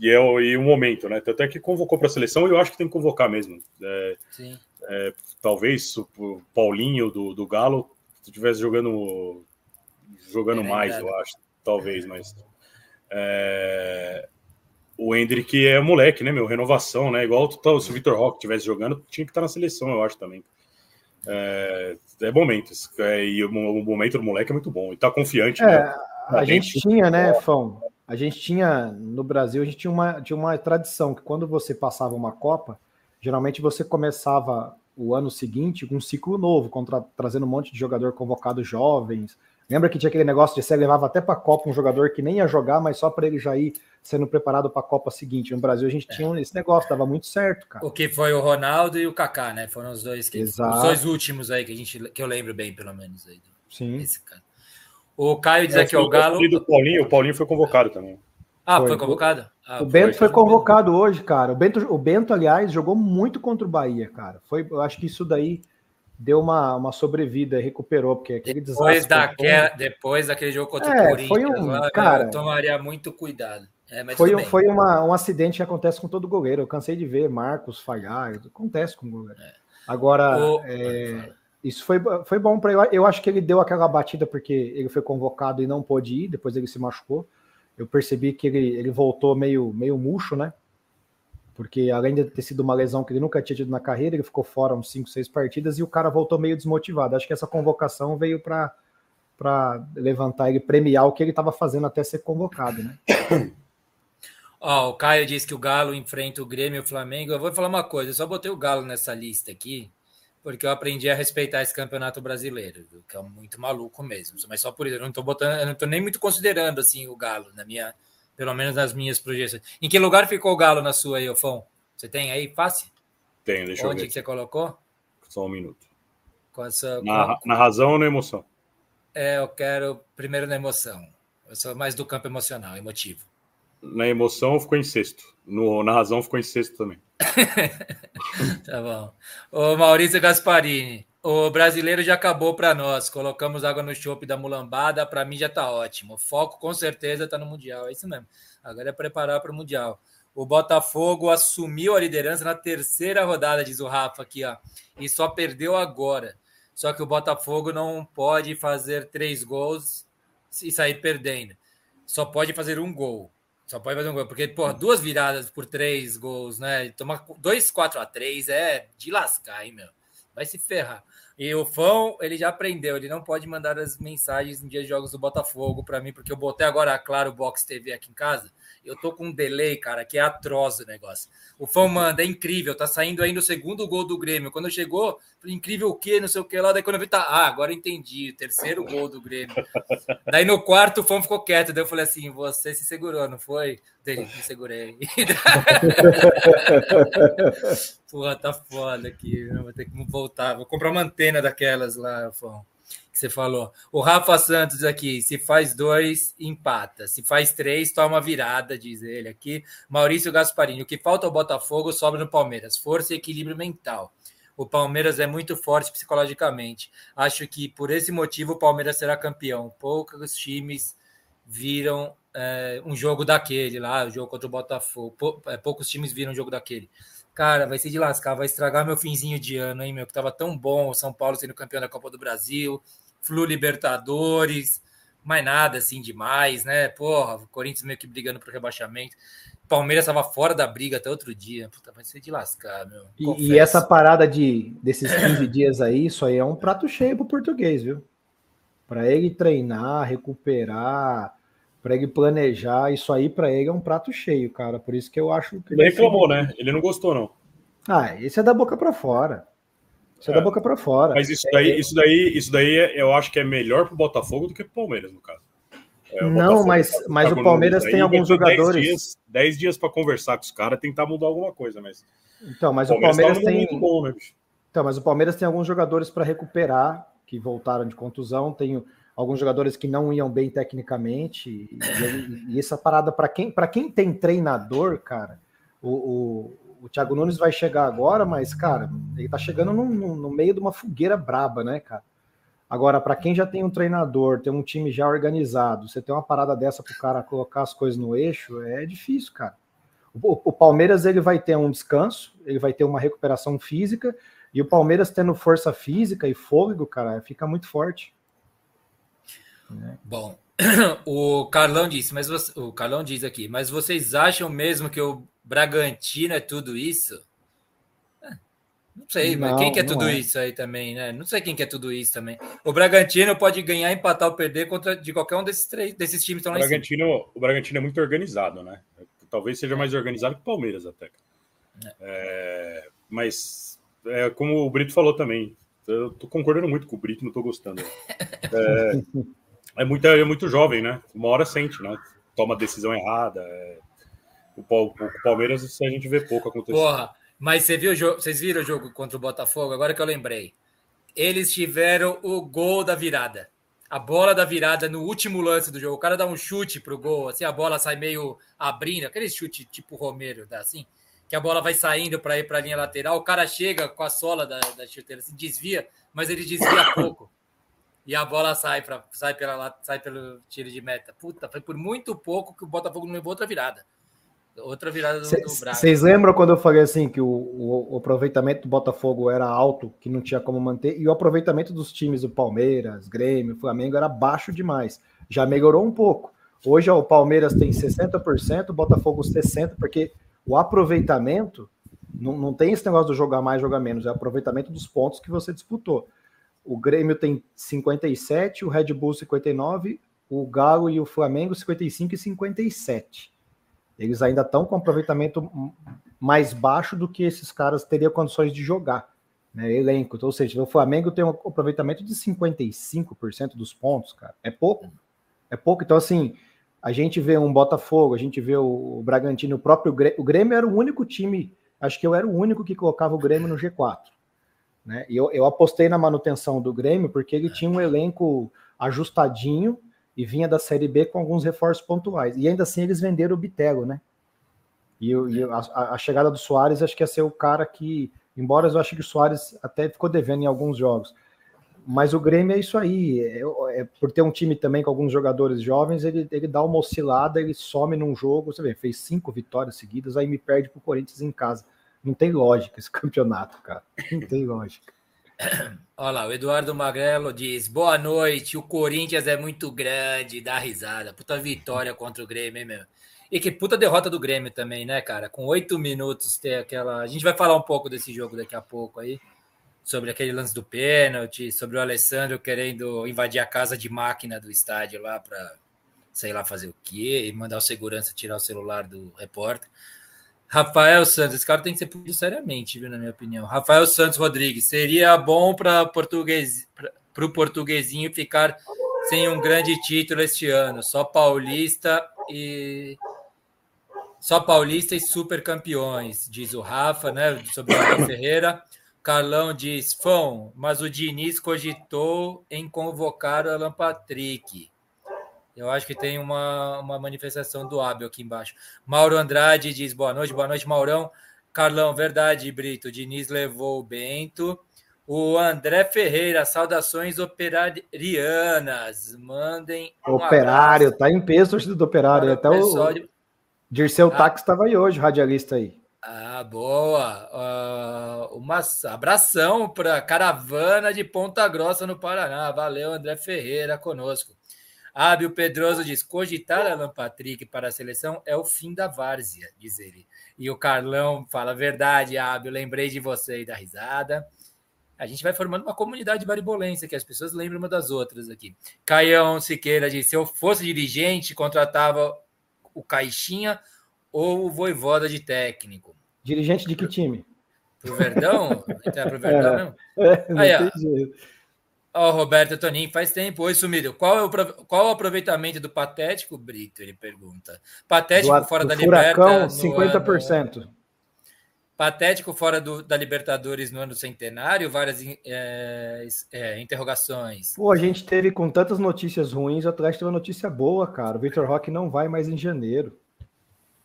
e é o, e o momento, né? Até que convocou para a seleção e eu acho que tem que convocar mesmo. É, Sim. É, talvez o Paulinho do, do Galo estivesse jogando jogando é mais, eu acho, talvez, mas é, o Hendrick é moleque, né, meu? Renovação, né? Igual se o Vitor Roque estivesse jogando, tinha que estar na seleção, eu acho também. É, é momento, é, e o, o, momento do moleque é muito bom, e tá confiante. É, né? A, a gente tinha, né, Fão? A gente tinha no Brasil, a gente tinha uma, tinha uma tradição que quando você passava uma Copa, geralmente você começava o ano seguinte com um ciclo novo, contra, trazendo um monte de jogador convocado jovens. Lembra que tinha aquele negócio de você levava até para a Copa um jogador que nem ia jogar, mas só para ele já ir sendo preparado para a Copa seguinte. No Brasil a gente tinha é. esse negócio, dava muito certo, cara. O que foi o Ronaldo e o Kaká, né? Foram os dois que, Exato. os dois últimos aí que a gente que eu lembro bem, pelo menos aí. Sim. O Caio diz é, aqui o Galo. O Paulinho, o Paulinho foi convocado também. Ah, foi, foi convocado? Ah, o Bento foi, convocado hoje, cara. O Bento, o Bento, aliás, jogou muito contra o Bahia, cara. Foi, eu acho que isso daí deu uma, uma sobrevida, recuperou, porque aquele depois desastre. Daquela, depois daquele jogo contra é, o Corinthians, foi um, cara, eu tomaria muito cuidado. É, foi um, foi uma, um acidente que acontece com todo goleiro. Eu cansei de ver Marcos falhar, acontece com o goleiro. É. Agora, o... é, isso foi, foi bom para ele. Eu acho que ele deu aquela batida porque ele foi convocado e não pôde ir, depois ele se machucou eu percebi que ele, ele voltou meio, meio murcho, né? Porque além de ter sido uma lesão que ele nunca tinha tido na carreira, ele ficou fora uns 5, 6 partidas e o cara voltou meio desmotivado. Acho que essa convocação veio para levantar ele, premiar o que ele estava fazendo até ser convocado, né? Oh, o Caio disse que o Galo enfrenta o Grêmio e o Flamengo. Eu vou falar uma coisa, eu só botei o Galo nessa lista aqui, porque eu aprendi a respeitar esse campeonato brasileiro, que é muito maluco mesmo. Mas só por isso, eu não estou nem muito considerando assim o Galo na minha, pelo menos nas minhas projeções. Em que lugar ficou o Galo na sua aí, Ofão? Você tem aí fácil? Tenho, deixa Onde eu ver. Onde que você colocou? Só um minuto. Essa, na, com... na razão ou na emoção? é, eu quero primeiro na emoção. Eu sou mais do campo emocional, emotivo. Na emoção ficou em sexto. No, na razão ficou em sexto também. tá bom. O Maurício Gasparini. O brasileiro já acabou para nós. Colocamos água no chope da mulambada. Para mim já está ótimo. O foco com certeza está no Mundial. É isso mesmo. Agora é preparar para o Mundial. O Botafogo assumiu a liderança na terceira rodada, diz o Rafa aqui, ó. E só perdeu agora. Só que o Botafogo não pode fazer três gols e sair perdendo. Só pode fazer um gol. Só pode fazer um gol. Porque, pô, duas viradas por três gols, né? Tomar dois, quatro a três é de lascar, hein, meu? vai se ferrar. E o Fão, ele já aprendeu, ele não pode mandar as mensagens em dia de jogos do Botafogo para mim, porque eu botei agora, claro, o Box TV aqui em casa. Eu tô com um delay, cara, que é atroz o negócio. O Fão manda, é incrível, tá saindo aí no segundo gol do Grêmio. Quando chegou, incrível o quê, não sei o que lá. Daí quando eu vi, tá, ah, agora entendi, terceiro gol do Grêmio. Daí no quarto o Fão ficou quieto. Daí eu falei assim: você se segurou, não foi? Dele, me segurei. Porra, tá foda aqui. Vou ter que voltar. Vou comprar uma antena daquelas lá, Fão que você falou. O Rafa Santos aqui, se faz dois, empata. Se faz três, toma virada, diz ele aqui. Maurício Gasparini, o que falta ao Botafogo sobra no Palmeiras. Força e equilíbrio mental. O Palmeiras é muito forte psicologicamente. Acho que por esse motivo o Palmeiras será campeão. Poucos times viram é, um jogo daquele lá, o jogo contra o Botafogo. É, poucos times viram um jogo daquele. Cara, vai ser de lascar, vai estragar meu finzinho de ano, hein, meu? Que tava tão bom o São Paulo sendo campeão da Copa do Brasil. Flu Libertadores, mais nada assim demais, né? Porra, o Corinthians meio que brigando pro rebaixamento. Palmeiras estava fora da briga até outro dia. Puta, vai ser de lascar, meu. E, e, essa parada de desses 15 dias aí, isso aí é um prato cheio pro português, viu? Para ele treinar, recuperar, para ele planejar, isso aí para ele é um prato cheio, cara. Por isso que eu acho que ele reclamou, né? Ele não gostou não. Ah, esse é da boca para fora. Isso é, é da boca para fora. Mas isso daí, é... isso daí, isso daí é, eu acho que é melhor pro Botafogo do que pro Palmeiras, no caso. É, não, mas, tá, mas tá o Palmeiras tem alguns jogadores. 10 dias, dias para conversar com os caras, tentar mudar alguma coisa, mas. Então, mas o Palmeiras, o Palmeiras tá tem. Bom, né, então, mas o Palmeiras tem alguns jogadores para recuperar que voltaram de contusão. Tem alguns jogadores que não iam bem tecnicamente. E, e essa parada, para quem, quem tem treinador, cara, o, o, o Thiago Nunes vai chegar agora, mas, cara, ele tá chegando no, no, no meio de uma fogueira braba, né, cara? Agora, para quem já tem um treinador, tem um time já organizado, você tem uma parada dessa para o cara colocar as coisas no eixo, é difícil, cara. O, o, Palmeiras ele vai ter um descanso, ele vai ter uma recuperação física, e o Palmeiras tendo força física e fôlego, cara, fica muito forte. Bom, o Carlão disse, mas você, o Carlão diz aqui, mas vocês acham mesmo que o Bragantino é tudo isso? Não sei, não, mas quem quer é tudo é. isso aí também, né? Não sei quem quer tudo isso também. O Bragantino pode ganhar, empatar ou perder contra de qualquer um desses três desses times que estão lá o Bragantino, O Bragantino é muito organizado, né? Talvez seja mais organizado que o Palmeiras até. É. É, mas, é, como o Brito falou também, eu tô concordando muito com o Brito, não tô gostando. É, é, muito, é muito jovem, né? Uma hora sente, né? Toma decisão errada. É, o, Palmeiras a gente vê pouco acontecer. Porra, mas você viu, vocês viram o jogo contra o Botafogo? Agora que eu lembrei. Eles tiveram o gol da virada. A bola da virada no último lance do jogo. O cara dá um chute pro gol, assim, a bola sai meio abrindo, aquele chute tipo Romero, dá assim, que a bola vai saindo para ir para a linha lateral. O cara chega com a sola da, da chuteira, assim, desvia, mas ele desvia pouco. E a bola sai, pra, sai, pela, sai pelo tiro de meta. Puta, foi por muito pouco que o Botafogo não levou outra virada. Outra virada do, do Braga. Vocês lembram quando eu falei assim que o, o, o, aproveitamento do Botafogo era alto, que não tinha como manter, e o aproveitamento dos times do Palmeiras, Grêmio, Flamengo era baixo demais. Já melhorou um pouco. Hoje ó, o Palmeiras tem 60%, o Botafogo 60%, porque o aproveitamento não, não tem esse negócio do jogar mais, jogar menos, é o aproveitamento dos pontos que você disputou. O Grêmio tem 57, o Red Bull 59, o Galo e o Flamengo 55 e 57. Eles ainda estão com aproveitamento mais baixo do que esses caras teriam condições de jogar, né? Elenco. Ou seja, o Flamengo tem um aproveitamento de 55% dos pontos, cara. É pouco. É pouco. Então, assim, a gente vê um Botafogo, a gente vê o Bragantino, o próprio Grêmio. O Grêmio era o único time, acho que eu era o único que colocava o Grêmio no G4. Né? E eu, eu apostei na manutenção do Grêmio porque ele tinha um elenco ajustadinho e vinha da Série B com alguns reforços pontuais. E ainda assim eles venderam o Bitego, né? E, e a, a, chegada do Soares acho que ia ser o cara que, embora eu acho que o Soares até ficou devendo em alguns jogos, mas o Grêmio é isso aí, é, é, por ter um time também com alguns jogadores jovens, ele, ele dá uma oscilada, ele some num jogo, você vê, fez cinco vitórias seguidas, aí me perde pro Corinthians em casa. Não tem lógica esse campeonato, cara. Não tem lógica. Olha lá, o Eduardo Magrelo diz: boa noite, o Corinthians é muito grande, dá risada. Puta vitória contra o Grêmio, hein, meu? E que puta derrota do Grêmio também, né, cara? Com oito minutos ter aquela. A gente vai falar um pouco desse jogo daqui a pouco aí. Sobre aquele lance do pênalti, sobre o Alessandro querendo invadir a casa de máquina do estádio lá para sei lá fazer o quê, e mandar o segurança tirar o celular do repórter. Rafael Santos, esse cara tem que ser punido seriamente, viu, na minha opinião. Rafael Santos Rodrigues, seria bom para português, o portuguesinho ficar sem um grande título este ano, só paulista e só paulista e super campeões, diz o Rafa, né, sobre o Ferreira. Carlão diz, Fão, mas o Diniz cogitou em convocar o Alan Patrick. Eu acho que tem uma, uma manifestação do Abel aqui embaixo. Mauro Andrade diz boa noite, boa noite, Maurão. Carlão, verdade, Brito. Diniz levou o Bento. O André Ferreira, saudações operarianas. Mandem. Um Operário, abraço. tá em peso do Operário. Até o, de... Dirceu ah. Tax estava aí hoje, radialista aí. Ah, boa. Uh, uma abração para caravana de Ponta Grossa no Paraná. Valeu, André Ferreira, conosco. Ábio Pedroso diz: cogitar Alan Patrick para a seleção é o fim da várzea, diz ele. E o Carlão fala: verdade, Ábio, lembrei de você e da risada. A gente vai formando uma comunidade baribolense, que as pessoas lembram uma das outras aqui. Caião Siqueira diz: se eu fosse dirigente, contratava o Caixinha ou o Voivoda de técnico. Dirigente de que time? Pro Verdão? Entrar pro Verdão é, mesmo? É, Aí, ó. Ó, oh, Roberto Toninho, faz tempo. Oi, sumido. Qual é o, qual é o aproveitamento do Patético, Brito? Ele pergunta. Patético do, fora do da Libertadores. 50%. Ano... Patético fora do, da Libertadores no ano centenário, várias é, é, interrogações. Pô, a gente teve com tantas notícias ruins, o Atlético teve uma notícia boa, cara. O Vitor Roque não vai mais em janeiro.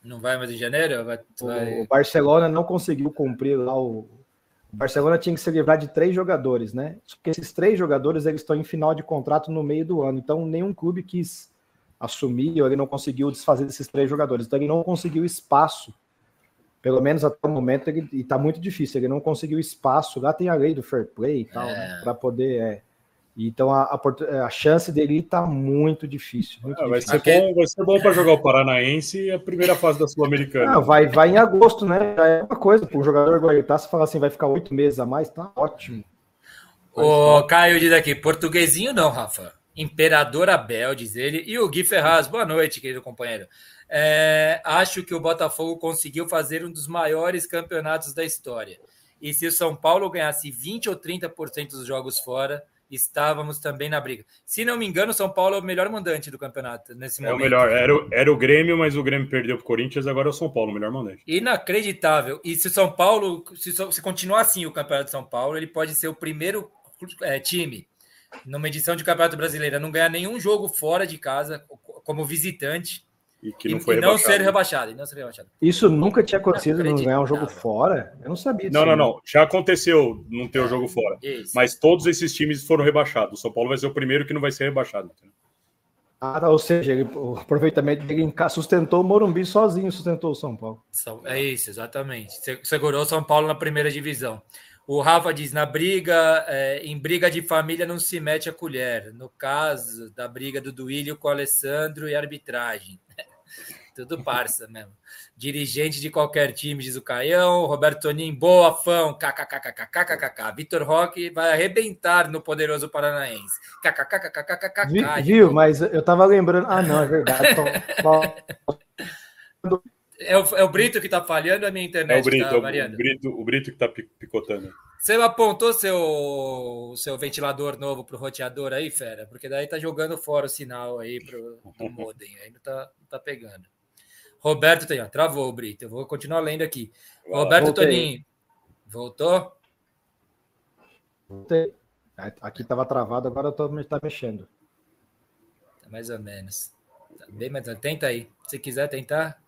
Não vai mais em janeiro? Vai, vai... O Barcelona não conseguiu cumprir lá o, o Barcelona tinha que se livrar de três jogadores, né? Porque esses três jogadores eles estão em final de contrato no meio do ano, então nenhum clube quis assumir ou ele não conseguiu desfazer desses três jogadores. Então ele não conseguiu espaço, pelo menos até o momento, ele, e tá muito difícil, ele não conseguiu espaço. Lá tem a lei do fair play e tal, né? é. né? para poder. É, então a, a, a, chance dele está muito difícil. Muito é, vai, difícil. Ser bom, vai ser bom para jogar o Paranaense e a primeira fase da Sul-Americana. vai, vai em agosto, né? Já é uma coisa para o jogador aguentar. Se falar assim, vai ficar oito meses a mais, tá ótimo. O Caio diz aqui: portuguesinho não, Rafa. Imperador Abel, diz ele. E o Gui Ferraz, boa noite, querido companheiro. É, acho que o Botafogo conseguiu fazer um dos maiores campeonatos da história. E se o São Paulo ganhasse 20 ou 30% dos jogos fora, estávamos também na briga. Se não me engano, São Paulo é o melhor mandante do campeonato nesse momento. É o melhor. Era o, era o Grêmio, mas o Grêmio perdeu para o Corinthians, agora é o São Paulo, o melhor mandante. Inacreditável. E se o São Paulo, se, se continuar assim o campeonato de São Paulo, ele pode ser o primeiro é, time numa edição de Campeonato Brasileiro a não ganhar nenhum jogo fora de casa como visitante e que não foi e, e não ser rebaixado, não ser rebaixado. Isso nunca tinha acontecido não ganhar um jogo fora? Eu não sabia disso. Não, não, não. Já aconteceu não ter o um jogo fora. Isso. Mas todos esses times foram rebaixados. O São Paulo vai ser o primeiro que não vai ser rebaixado. Ah, tá. ou seja, ele, o aproveitamento dele sustentou o Morumbi sozinho, sustentou o São Paulo. É isso, exatamente. Segurou o São Paulo na primeira divisão. O Rafa diz: na briga, é, em briga de família não se mete a colher. No caso da briga do Duílio com o Alessandro e arbitragem. Tudo parça mesmo. Dirigente de qualquer time, diz o Caião. Roberto Tonin, boa fã. KKKKKKKK. Vitor Roque vai arrebentar no poderoso Paranaense. KKKKKKK. Viu, mas eu tava lembrando. Ah, não, é verdade. É o, é o Brito que tá falhando, a minha internet é o Brito, tá. O Brito, o Brito que tá picotando. Você apontou seu, seu ventilador novo pro roteador aí, fera? Porque daí tá jogando fora o sinal aí pro, pro modem. Aí não tá, não tá pegando. Roberto tem, ó, travou, Brito. Eu vou continuar lendo aqui. Ah, Roberto voltei. Toninho. Voltou? Voltei. Aqui estava travado, agora eu tô tá mexendo. mais ou menos. Tá bem, mas tenta aí. Se quiser tentar.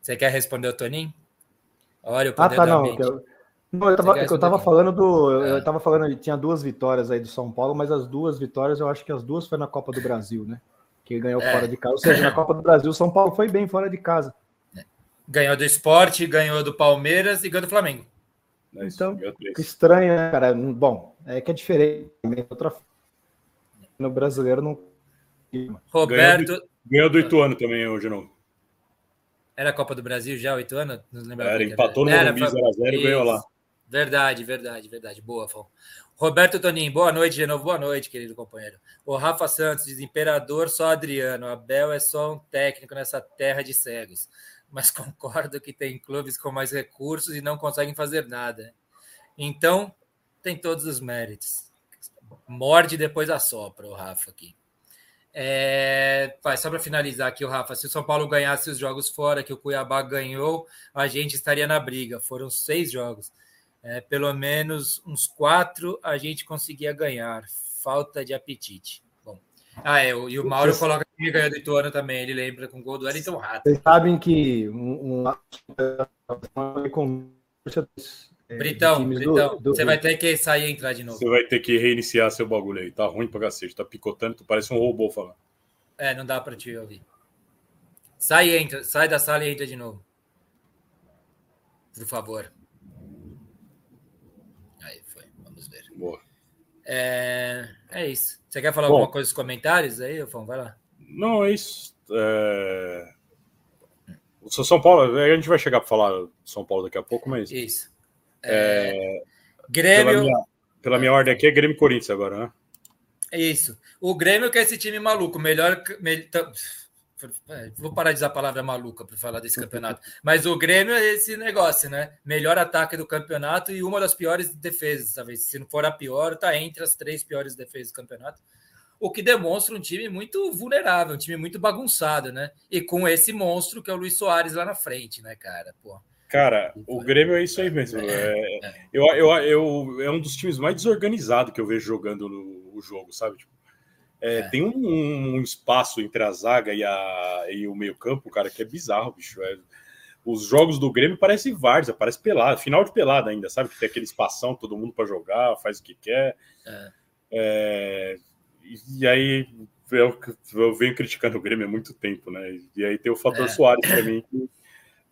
Você quer responder o Toninho? Olha o ah, poder ah, tá, não. Eu, não, eu tava, eu tava falando do. Eu é. tava falando, tinha duas vitórias aí do São Paulo, mas as duas vitórias, eu acho que as duas foi na Copa do Brasil, né? Que ganhou é. fora de casa. Ou seja, na Copa do Brasil, o São Paulo foi bem fora de casa. Ganhou do esporte, ganhou do Palmeiras e ganhou do Flamengo. É então, estranho, né, cara? Bom, é que é diferente. Outra... No brasileiro não. Roberto. Ganhou do, ganhou do Ituano também hoje, não. Era a Copa do Brasil já, oito anos? Não Era, empatou no Morumbi 0x0 e ganhou lá. Verdade, verdade, verdade. Boa, Fão. Roberto Toninho, boa noite de novo. Boa noite, querido companheiro. O Rafa Santos diz: Imperador só Adriano. Abel é só um técnico nessa terra de cegos. Mas concordo que tem clubes com mais recursos e não conseguem fazer nada. Então, tem todos os méritos. Morde e depois assopra o Rafa aqui. É, só para finalizar aqui, o Rafa, se o São Paulo ganhasse os jogos fora que o Cuiabá ganhou, a gente estaria na briga. Foram seis jogos. É, pelo menos uns quatro a gente conseguia ganhar. Falta de apetite. Bom. Ah, é, e o Mauro Vocês... coloca que ganhou do Ituano também. Ele lembra com o gol do Wellington Rato. Vocês sabem que um, um... Britão, Britão, do, do... você vai ter que sair e entrar de novo. Você vai ter que reiniciar seu bagulho aí. Tá ruim pra cacete, tá picotando, tu parece um robô falando. É, não dá pra te ouvir. Sai e entra, sai da sala e entra de novo. Por favor. Aí foi, vamos ver. Boa. É, é isso. Você quer falar Bom, alguma coisa nos comentários aí, Fão? Vai lá. Não, é isso. É... O São Paulo, a gente vai chegar para falar São Paulo daqui a pouco, mas. Isso. É, Grêmio. Pela minha, pela minha, ordem aqui é Grêmio Corinthians agora, né? Isso. O Grêmio que é esse time maluco, melhor. Vou parar de usar a palavra maluca para falar desse campeonato. Mas o Grêmio é esse negócio, né? Melhor ataque do campeonato e uma das piores defesas, talvez. Se não for a pior, tá entre as três piores defesas do campeonato. O que demonstra um time muito vulnerável, um time muito bagunçado, né? E com esse monstro que é o Luiz Soares lá na frente, né, cara? Pô. Cara, o Grêmio é isso aí mesmo. É, é. eu, eu, eu, é um dos times mais desorganizados que eu vejo jogando no, o jogo, sabe? Tipo, é, é. Tem um, um, espaço entre a zaga e, a, e o meio-campo, cara, que é bizarro, bicho. É, os jogos do Grêmio parecem várzea, parece pelada, final de pelada ainda, sabe? Que tem aquele espação, todo mundo para jogar, faz o que quer. É. é e aí eu, eu, venho criticando o Grêmio há muito tempo, né? E aí tem o fator é. Soares para mim, que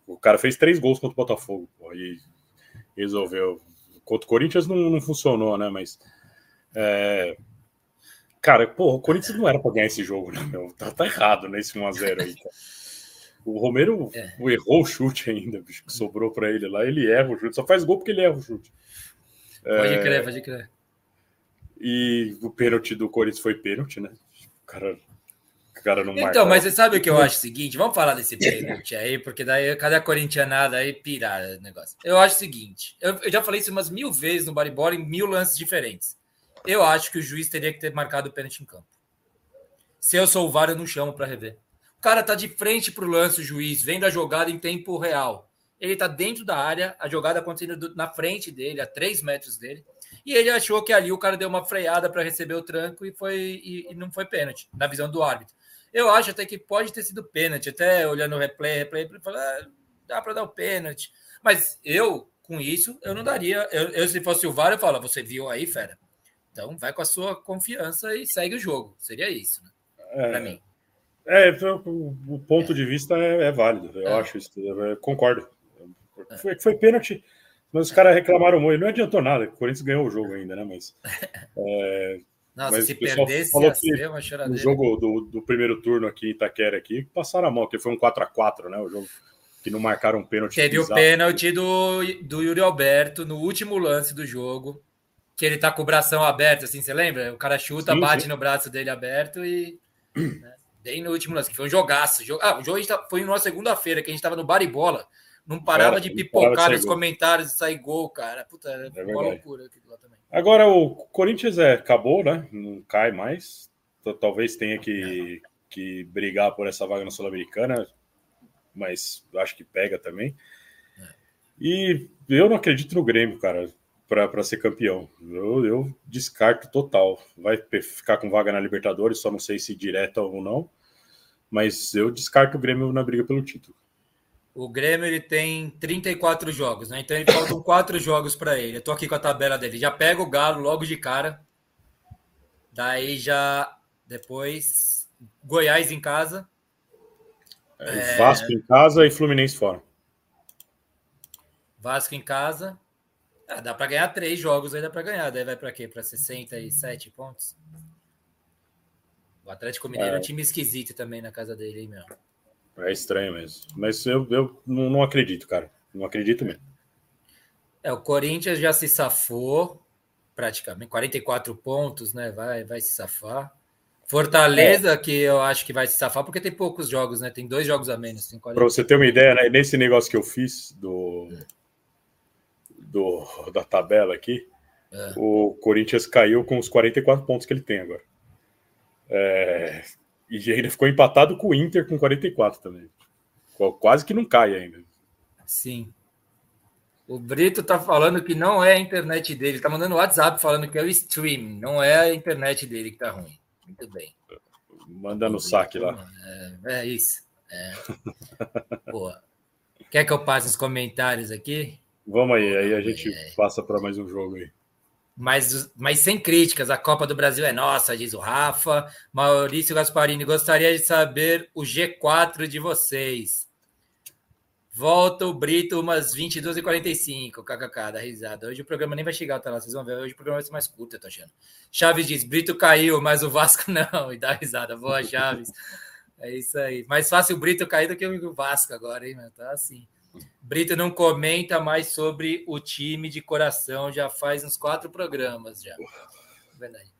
o cara fez três gols contra o Botafogo pô, e resolveu. Contra o Corinthians não, não funcionou, né? Mas. É... Cara, pô, o Corinthians não era para ganhar esse jogo, né? Meu? Tá, tá errado nesse 1x0 aí, cara. O Romero é. errou o chute ainda, bicho, que sobrou para ele lá. Ele erra o chute, só faz gol porque ele erra o chute. Pode é... crer, pode crer. E o pênalti do Corinthians foi pênalti, né? O cara cara não Então, mas você sabe o que eu acho o seguinte? Vamos falar desse pênalti aí, porque daí cada corintianada aí pirar o negócio. Eu acho o seguinte: eu, eu já falei isso umas mil vezes no Baribola em mil lances diferentes. Eu acho que o juiz teria que ter marcado o pênalti em campo. Se eu sou o VAR, eu não chamo para rever. O cara tá de frente pro lance, o juiz, vendo a jogada em tempo real. Ele tá dentro da área, a jogada acontecendo na frente dele, a três metros dele. E ele achou que ali o cara deu uma freada para receber o tranco e foi e, e não foi pênalti, na visão do árbitro. Eu acho até que pode ter sido pênalti, até olhando o replay, replay, falar, ah, dá para dar o pênalti. Mas eu, com isso, eu não daria. Eu, eu, se fosse o VAR, eu falo, você viu aí, fera? Então vai com a sua confiança e segue o jogo. Seria isso, né? É, para mim. É, o ponto de vista é, é válido. Eu é. acho isso. Eu concordo. Foi, foi pênalti, mas os caras reclamaram muito. Não adiantou nada. O Corinthians ganhou o jogo ainda, né? Mas. É, nossa, mas se perdesse, ia ser uma choradeira. O jogo do, do, primeiro turno aqui em Itaquera, aqui, passaram a mão, que foi um 4x4, né? O jogo que não marcaram um pênalti. Teve bizarro. o pênalti do, do Yuri Alberto no último lance do jogo, que ele tá com o bração aberto, assim, você lembra? O cara chuta, sim, bate sim. no braço dele aberto e. Né, bem no último lance, que foi um jogaço. Ah, o jogo tá, foi numa segunda-feira, que a gente tava no Baribola. Não parava de pipocar nos comentários e sair gol, cara. Puta, era é uma loucura aquilo lá também. Agora o Corinthians é, acabou, né? Não cai mais. Talvez tenha que, que brigar por essa vaga na Sul-Americana, mas acho que pega também. E eu não acredito no Grêmio, cara. Para ser campeão. Eu, eu, descarto total. Vai ficar com vaga na Libertadores, só não sei se direta ou não. Mas eu descarto o Grêmio na briga pelo título. O Grêmio ele tem 34 jogos, né? Então ele faltam quatro jogos para ele. Eu tô aqui com a tabela dele. Já pega o Galo logo de cara. Daí já depois Goiás em casa. É, Vasco em casa e Fluminense fora. Vasco em casa. Ah, dá para ganhar três jogos aí, dá para ganhar. Daí vai para quê? Para 67 pontos? O Atlético Mineiro é. é um time esquisito também na casa dele, hein, meu? É estranho mesmo. Mas eu, eu não, não acredito, cara. Não acredito mesmo. É, o Corinthians já se safou, praticamente. 44 pontos, né? Vai, vai se safar. Fortaleza, é. que eu acho que vai se safar, porque tem poucos jogos, né? Tem dois jogos a menos. Para você ter uma ideia, né? Nesse negócio que eu fiz do, do da tabela aqui, é. o Corinthians caiu com os 44 pontos que ele tem agora. É, e ainda ficou empatado com o Inter com 44 também. Quase que não cai ainda. Sim. O Brito tá falando que não é a internet dele. Tá mandando WhatsApp falando que é o stream, não é a internet dele que tá ruim. Muito bem. Manda no saque lá. É, é isso. É. Boa. Quer que eu passe os comentários aqui? Vamos aí, aí a gente é. passa para mais um jogo aí mas, mas sem críticas. A Copa do Brasil é nossa, diz o Rafa. Maurício Gasparini, gostaria de saber o G4 de vocês. Volta o Brito umas 22h45, kkk, da risada. Hoje o programa nem vai chegar até lá, vocês vão ver. Hoje o programa vai ser mais curto, eu tô achando. Chaves diz: Brito caiu, mas o Vasco não. E dá risada. Boa, Chaves. É isso aí. Mais fácil o Brito cair do que o Vasco agora, hein, meu? Tá assim. Brito não comenta mais sobre o time de coração, já faz uns quatro programas já. Verdade.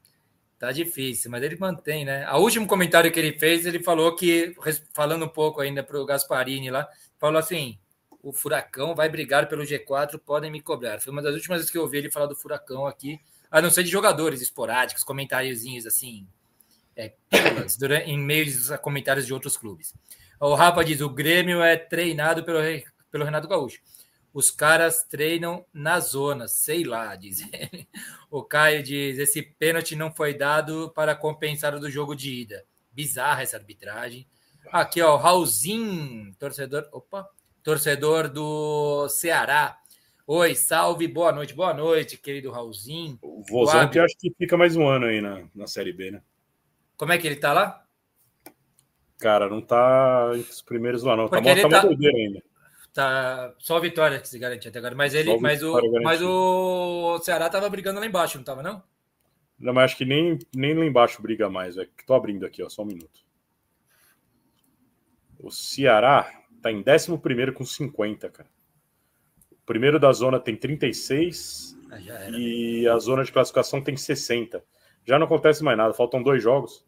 Tá difícil, mas ele mantém, né? O último comentário que ele fez, ele falou que, falando um pouco ainda para o Gasparini lá, falou assim: o Furacão vai brigar pelo G4, podem me cobrar. Foi uma das últimas vezes que eu ouvi ele falar do Furacão aqui, a não ser de jogadores esporádicos, comentáriozinhos assim, é, durante, em meio dos comentários de outros clubes. O Rafa diz: o Grêmio é treinado pelo pelo Renato Gaúcho. Os caras treinam na zona, sei lá, diz ele. O Caio diz: esse pênalti não foi dado para compensar o do jogo de ida. Bizarra essa arbitragem. Aqui, ó, Raulzinho, torcedor. Opa! Torcedor do Ceará. Oi, salve, boa noite, boa noite, querido Raulzinho. O Vozão que acho que fica mais um ano aí na, na Série B, né? Como é que ele tá lá? Cara, não tá entre os primeiros lá, não. Tá Porque tá, tá, tá... ainda. Tá só a vitória que se garante até agora. Mas ele, mas o, mas o Ceará tava brigando lá embaixo, não tava, não? Não, mas acho que nem, nem lá embaixo briga mais. É tô abrindo aqui, ó, só um minuto. O Ceará tá em 11 com 50, cara. O primeiro da zona tem 36 ah, e a zona de classificação tem 60. Já não acontece mais nada, faltam dois jogos.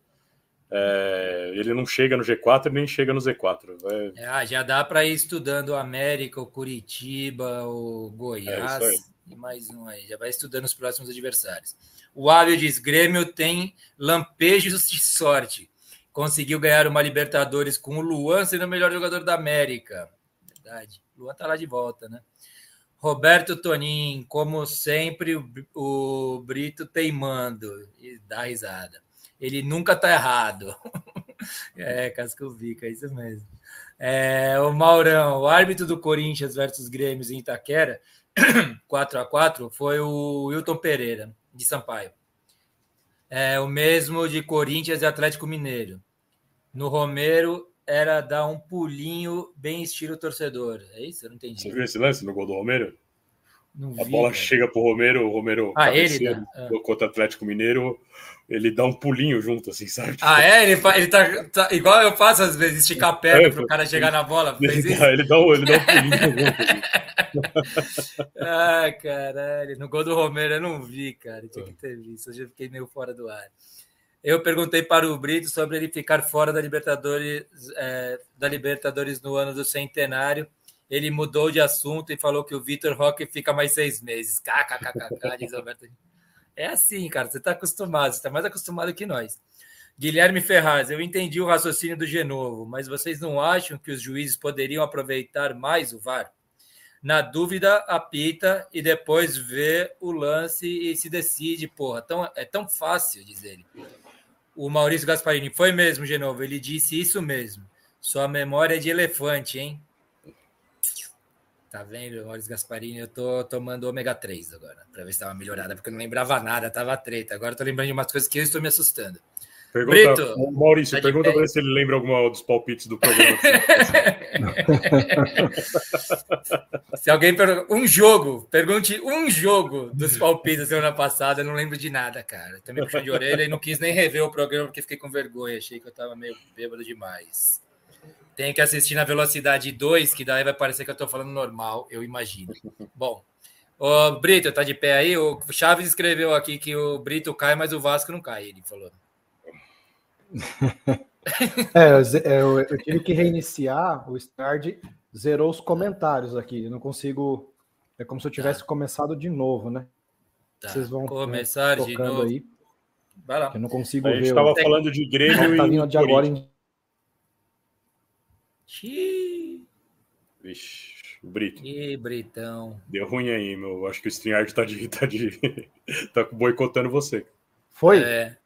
É, ele não chega no G4 nem chega no Z4. É... Ah, já dá para ir estudando o América, o Curitiba, o Goiás é e mais um aí. Já vai estudando os próximos adversários. O Ávio diz: Grêmio tem lampejos de sorte. Conseguiu ganhar uma Libertadores com o Luan sendo o melhor jogador da América. Verdade. O Luan tá lá de volta, né? Roberto Tonin, como sempre, o, o Brito teimando. E dá risada ele nunca tá errado. é, Cascovica, é isso mesmo. É, o Maurão, o árbitro do Corinthians versus Grêmio em Itaquera, 4 a 4 foi o Wilton Pereira, de Sampaio. É, o mesmo de Corinthians e Atlético Mineiro. No Romero era dar um pulinho bem estilo torcedor. É isso? Eu não entendi. Você viu esse lance no gol do Romero? Não a vi, bola cara. chega pro Romero, o Romero ah, ele dá. Ah. contra o Atlético Mineiro, ele dá um pulinho junto, assim, sabe? Ah, é? Ele, ele tá, tá igual eu faço às vezes, esticar a perna é, pro cara chegar na bola. Ele dá, ele, dá um, ele dá um pulinho junto. Ah, caralho. No gol do Romero eu não vi, cara. Tinha que ter visto. Hoje eu fiquei meio fora do ar. Eu perguntei para o Brito sobre ele ficar fora da Libertadores, é, da Libertadores no ano do centenário ele mudou de assunto e falou que o Vitor Roque fica mais seis meses. KKKK, diz Alberto. É assim, cara, você está acostumado, você está mais acostumado que nós. Guilherme Ferraz, eu entendi o raciocínio do Genovo, mas vocês não acham que os juízes poderiam aproveitar mais o VAR? Na dúvida, apita e depois vê o lance e se decide, porra. Tão, é tão fácil, diz ele. O Maurício Gasparini, foi mesmo, Genovo, ele disse isso mesmo. Sua memória é de elefante, hein? Tá vendo, Maurício Gasparini? Eu tô tomando ômega 3 agora, para ver se tava melhorada, porque eu não lembrava nada, tava treta. Agora eu tô lembrando de umas coisas que eu estou me assustando. Pergunta, Brito, Maurício, tá pergunta para se ele lembra alguma dos palpites do programa. se alguém pergunta, um jogo, pergunte um jogo dos palpites da semana passada, eu não lembro de nada, cara. Também puxando de orelha e não quis nem rever o programa porque fiquei com vergonha, achei que eu tava meio bêbado demais. Tem que assistir na velocidade 2, que daí vai parecer que eu tô falando normal, eu imagino. Bom, o Brito, tá de pé aí? O Chaves escreveu aqui que o Brito cai, mas o Vasco não cai, ele falou. é, eu, eu, tive que reiniciar o Stard, zerou os comentários aqui. Eu não consigo. É como se eu tivesse tá. começado de novo, né? Tá. Vocês vão começar né, de novo. Aí, Vai lá. Eu não consigo a ver. Gente estava falando de Grêmio tá vindo de agora em... Vixe, o Brito. Ih, Britão. Deu ruim aí, meu. Acho que o StreamYard tá, de, tá, de, tá boicotando você. Foi? É.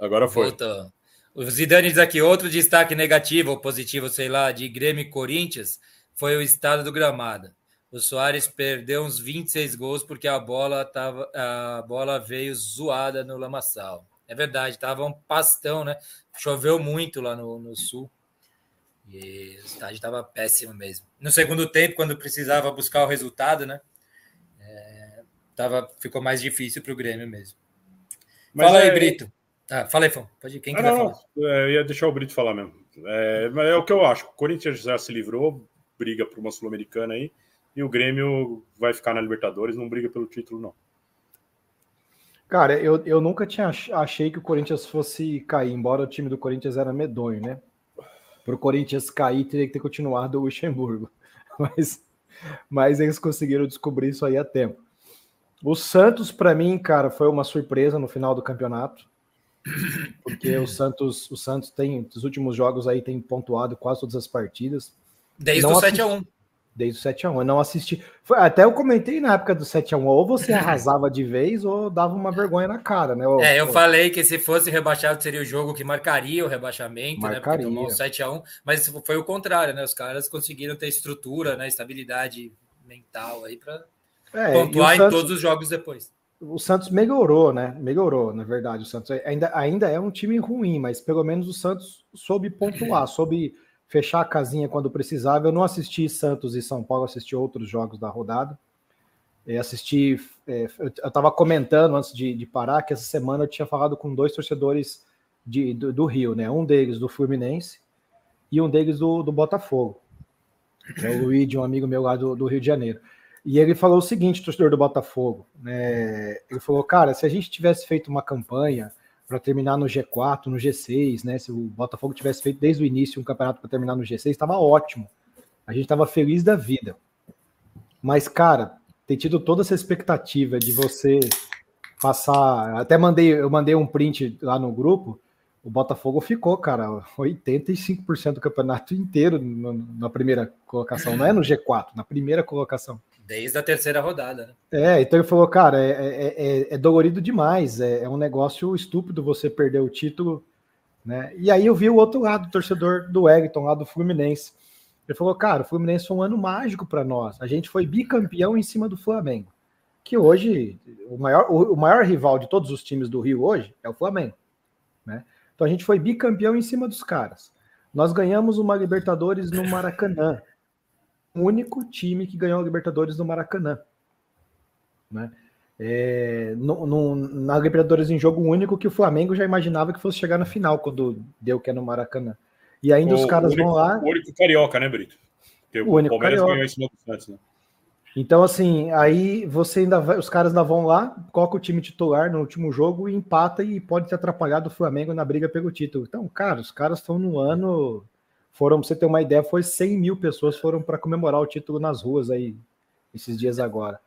Agora foi. Voltou. O Zidane diz aqui, outro destaque negativo ou positivo, sei lá, de Grêmio e Corinthians foi o estado do gramado. O Soares perdeu uns 26 gols porque a bola, tava, a bola veio zoada no lamaçal. É verdade, tava um pastão, né? Choveu muito lá no, no sul. E o estádio estava péssimo mesmo. No segundo tempo, quando precisava buscar o resultado, né? É, tava, ficou mais difícil para o Grêmio mesmo. Mas Fala é... aí, Brito. Ah, fala aí, Fão. Pode ir. Quem ah, não, falar? É, eu ia deixar o Brito falar mesmo. É, é o que eu acho. O Corinthians já se livrou, briga por uma Sul-Americana aí, e o Grêmio vai ficar na Libertadores, não briga pelo título, não. Cara, eu, eu nunca tinha achei que o Corinthians fosse cair, embora o time do Corinthians era medonho, né? Para o Corinthians cair, teria que ter continuado o Luxemburgo. Mas, mas eles conseguiram descobrir isso aí a tempo. O Santos, para mim, cara, foi uma surpresa no final do campeonato porque o Santos, o Santos tem, nos últimos jogos aí, tem pontuado quase todas as partidas. Desde não o 7x1. Desde o 7x1. Eu não assisti. Foi, até eu comentei na época do 7x1, ou você arrasava de vez ou dava uma vergonha na cara, né? é, eu falei que se fosse rebaixado seria o jogo que marcaria o rebaixamento, marcaria. né? Porque 7x1, mas foi o contrário, né? Os caras conseguiram ter estrutura, né? Estabilidade mental aí para é, pontuar Santos... em todos os jogos depois o Santos melhorou, né? Melhorou, na verdade. O Santos ainda, ainda é um time ruim, mas pelo menos o Santos soube pontuar, soube fechar a casinha quando precisava. Eu não assisti Santos e São Paulo, assisti outros jogos da rodada. É, assisti. É, eu estava comentando antes de, de, parar que essa semana eu tinha falado com dois torcedores de, do, do, Rio, né? Um deles do Fluminense e um deles do, do Botafogo. É o Luiz, um amigo meu lá do, do Rio de Janeiro. E ele falou o seguinte, torcedor do Botafogo, né? Ele falou, cara, se a gente tivesse feito uma campanha para terminar no G4, no G6, né? Se o Botafogo tivesse feito desde o início um campeonato para terminar no G6, estava ótimo. A gente estava feliz da vida. Mas, cara, ter tido toda essa expectativa de você passar. Até mandei, eu mandei um print lá no grupo. O Botafogo ficou, cara, 85% do campeonato inteiro na primeira colocação. Não é no G4, na primeira colocação. Desde a terceira rodada, né? É, então ele falou, cara, é, é, é, é dolorido demais, é, é, um negócio estúpido você perder o título, né? E aí eu vi o outro lado, o torcedor do Egton, lá do Fluminense. Ele falou, cara, o Fluminense foi um ano mágico para nós. A gente foi bicampeão em cima do Flamengo. Que hoje, o maior, o, o maior rival de todos os times do Rio hoje é o Flamengo, né? Então a gente foi bicampeão em cima dos caras. Nós ganhamos uma Libertadores no Maracanã único time que ganhou a Libertadores no Maracanã. Né? É, no, no, na Libertadores em jogo único que o Flamengo já imaginava que fosse chegar na final quando deu que é no Maracanã. E ainda o, os caras único, vão lá. O único carioca, né, Brito? o, o único Palmeiras carioca. ganhou esse Santos, né? Então, assim, aí você ainda vai, os caras ainda vão lá, coloca o time titular no último jogo e empata e pode te atrapalhar do Flamengo na briga pelo título. Então, cara, os caras estão no ano foram, pra você ter uma ideia, foi 100 mil pessoas foram para comemorar o título nas ruas aí, esses dias agora.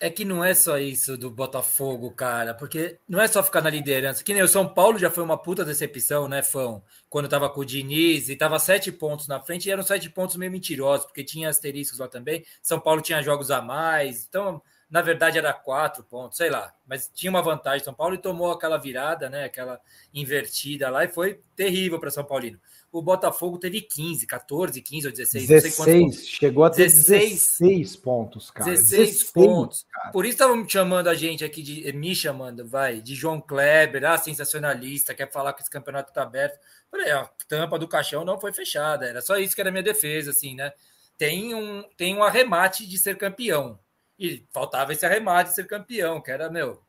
é que não é só isso do Botafogo, cara, porque não é só ficar na liderança. Que nem o São Paulo já foi uma puta decepção, né, Fão? Quando tava com o Diniz e tava sete pontos na frente, e eram sete pontos meio mentirosos, porque tinha asteriscos lá também. São Paulo tinha jogos a mais, então, na verdade, era quatro pontos, sei lá. Mas tinha uma vantagem São Paulo e tomou aquela virada, né, aquela invertida lá, e foi terrível para São Paulino o Botafogo teve 15, 14, 15 ou 16, 16, chegou a ter 16, 16 pontos, cara. 16, 16 pontos. Cara. Por isso estavam chamando a gente aqui, de, me chamando, vai, de João Kleber, ah, sensacionalista, quer falar que esse campeonato tá aberto. Falei, a tampa do caixão não foi fechada, era só isso que era a minha defesa, assim, né? Tem um, tem um arremate de ser campeão. E faltava esse arremate de ser campeão, que era, meu,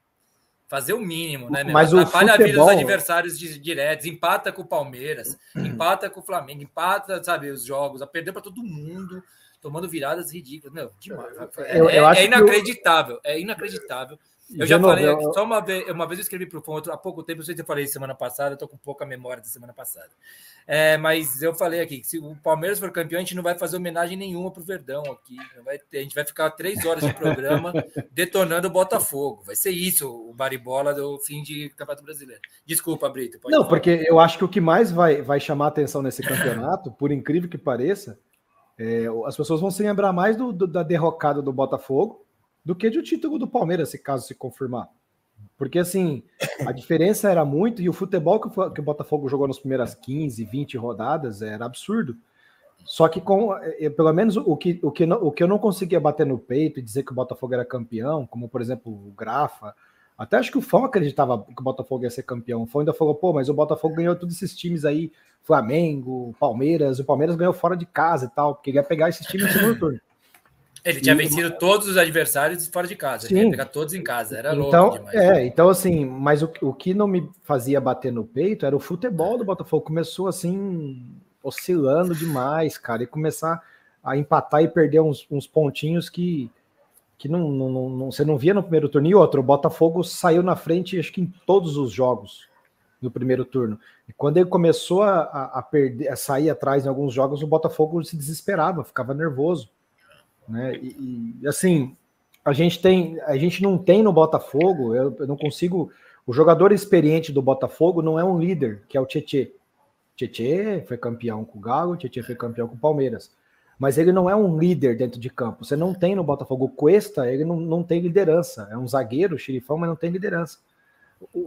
fazer o mínimo, né? Mas Meu? o Atrapalha futebol... a vida dos adversários diretos, empata com o Palmeiras, empata com o Flamengo, empata, sabe, os jogos, a perder para todo mundo, tomando viradas ridículas. Meu, demais. É, eu, eu é, é inacreditável, eu... é inacreditável. Eu já falei, eu... só uma vez, uma vez eu escrevi para o Fon, há pouco tempo, não sei se eu falei semana passada, eu tô com pouca memória da semana passada. É, mas eu falei aqui que se o Palmeiras for campeão, a gente não vai fazer homenagem nenhuma pro Verdão aqui. Ter, a gente vai ficar três horas de programa detonando o Botafogo. Vai ser isso o baribola do fim de Campeonato Brasileiro. Desculpa, Brito. não, falar. porque eu acho que o que mais vai, vai chamar atenção nesse campeonato, por incrível que pareça, é, as pessoas vão se lembrar mais do, do, da derrocada do Botafogo do que do título do Palmeiras, se caso se confirmar. Porque, assim, a diferença era muito, e o futebol que o, que o Botafogo jogou nas primeiras 15, 20 rodadas era absurdo. Só que, com, eh, pelo menos, o que, o, que não, o que eu não conseguia bater no peito e dizer que o Botafogo era campeão, como, por exemplo, o Grafa, até acho que o Fão acreditava que o Botafogo ia ser campeão. O Fão ainda falou, pô, mas o Botafogo ganhou todos esses times aí, Flamengo, Palmeiras, o Palmeiras ganhou fora de casa e tal, porque ia pegar esses times no segundo turno. Ele tinha e, vencido todos os adversários fora de casa. Sim. Ele ia pegar todos em casa. Era então, louco demais. É, então assim, mas o, o que não me fazia bater no peito era o futebol do Botafogo. Começou assim, oscilando demais, cara, e começar a empatar e perder uns, uns pontinhos que, que não, não, não, você não via no primeiro turno. E outro, o Botafogo saiu na frente, acho que em todos os jogos no primeiro turno. E quando ele começou a, a, perder, a sair atrás em alguns jogos, o Botafogo se desesperava, ficava nervoso. Né? E, e, assim, a gente tem, a gente não tem no Botafogo, eu, eu, não consigo. O jogador experiente do Botafogo não é um líder, que é o Tietê. Tietê foi campeão com o Galo, Tietê foi campeão com o Palmeiras. Mas ele não é um líder dentro de campo. Você não tem no Botafogo o Cuesta, ele não, não tem liderança. É um zagueiro, xerifão, mas não tem liderança.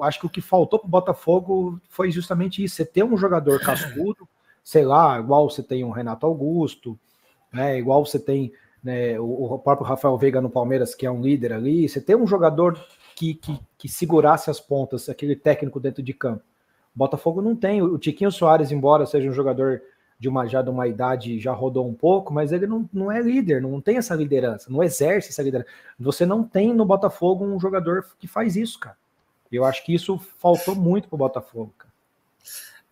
Acho que o que faltou para o Botafogo foi justamente isso: você ter um jogador cascudo, sei lá, igual você tem um Renato Augusto, né, igual você tem né, o, o, próprio Rafael Veiga no Palmeiras, que é um líder ali, você tem um jogador que, que, que segurasse as pontas, aquele técnico dentro de campo. O Botafogo não tem. O Tiquinho Soares, embora seja um jogador de uma já de uma idade já rodou um pouco, mas ele não, não é líder, não tem essa liderança, não exerce essa liderança. Você não tem no Botafogo um jogador que faz isso, cara. Eu acho que isso faltou muito pro Botafogo, cara.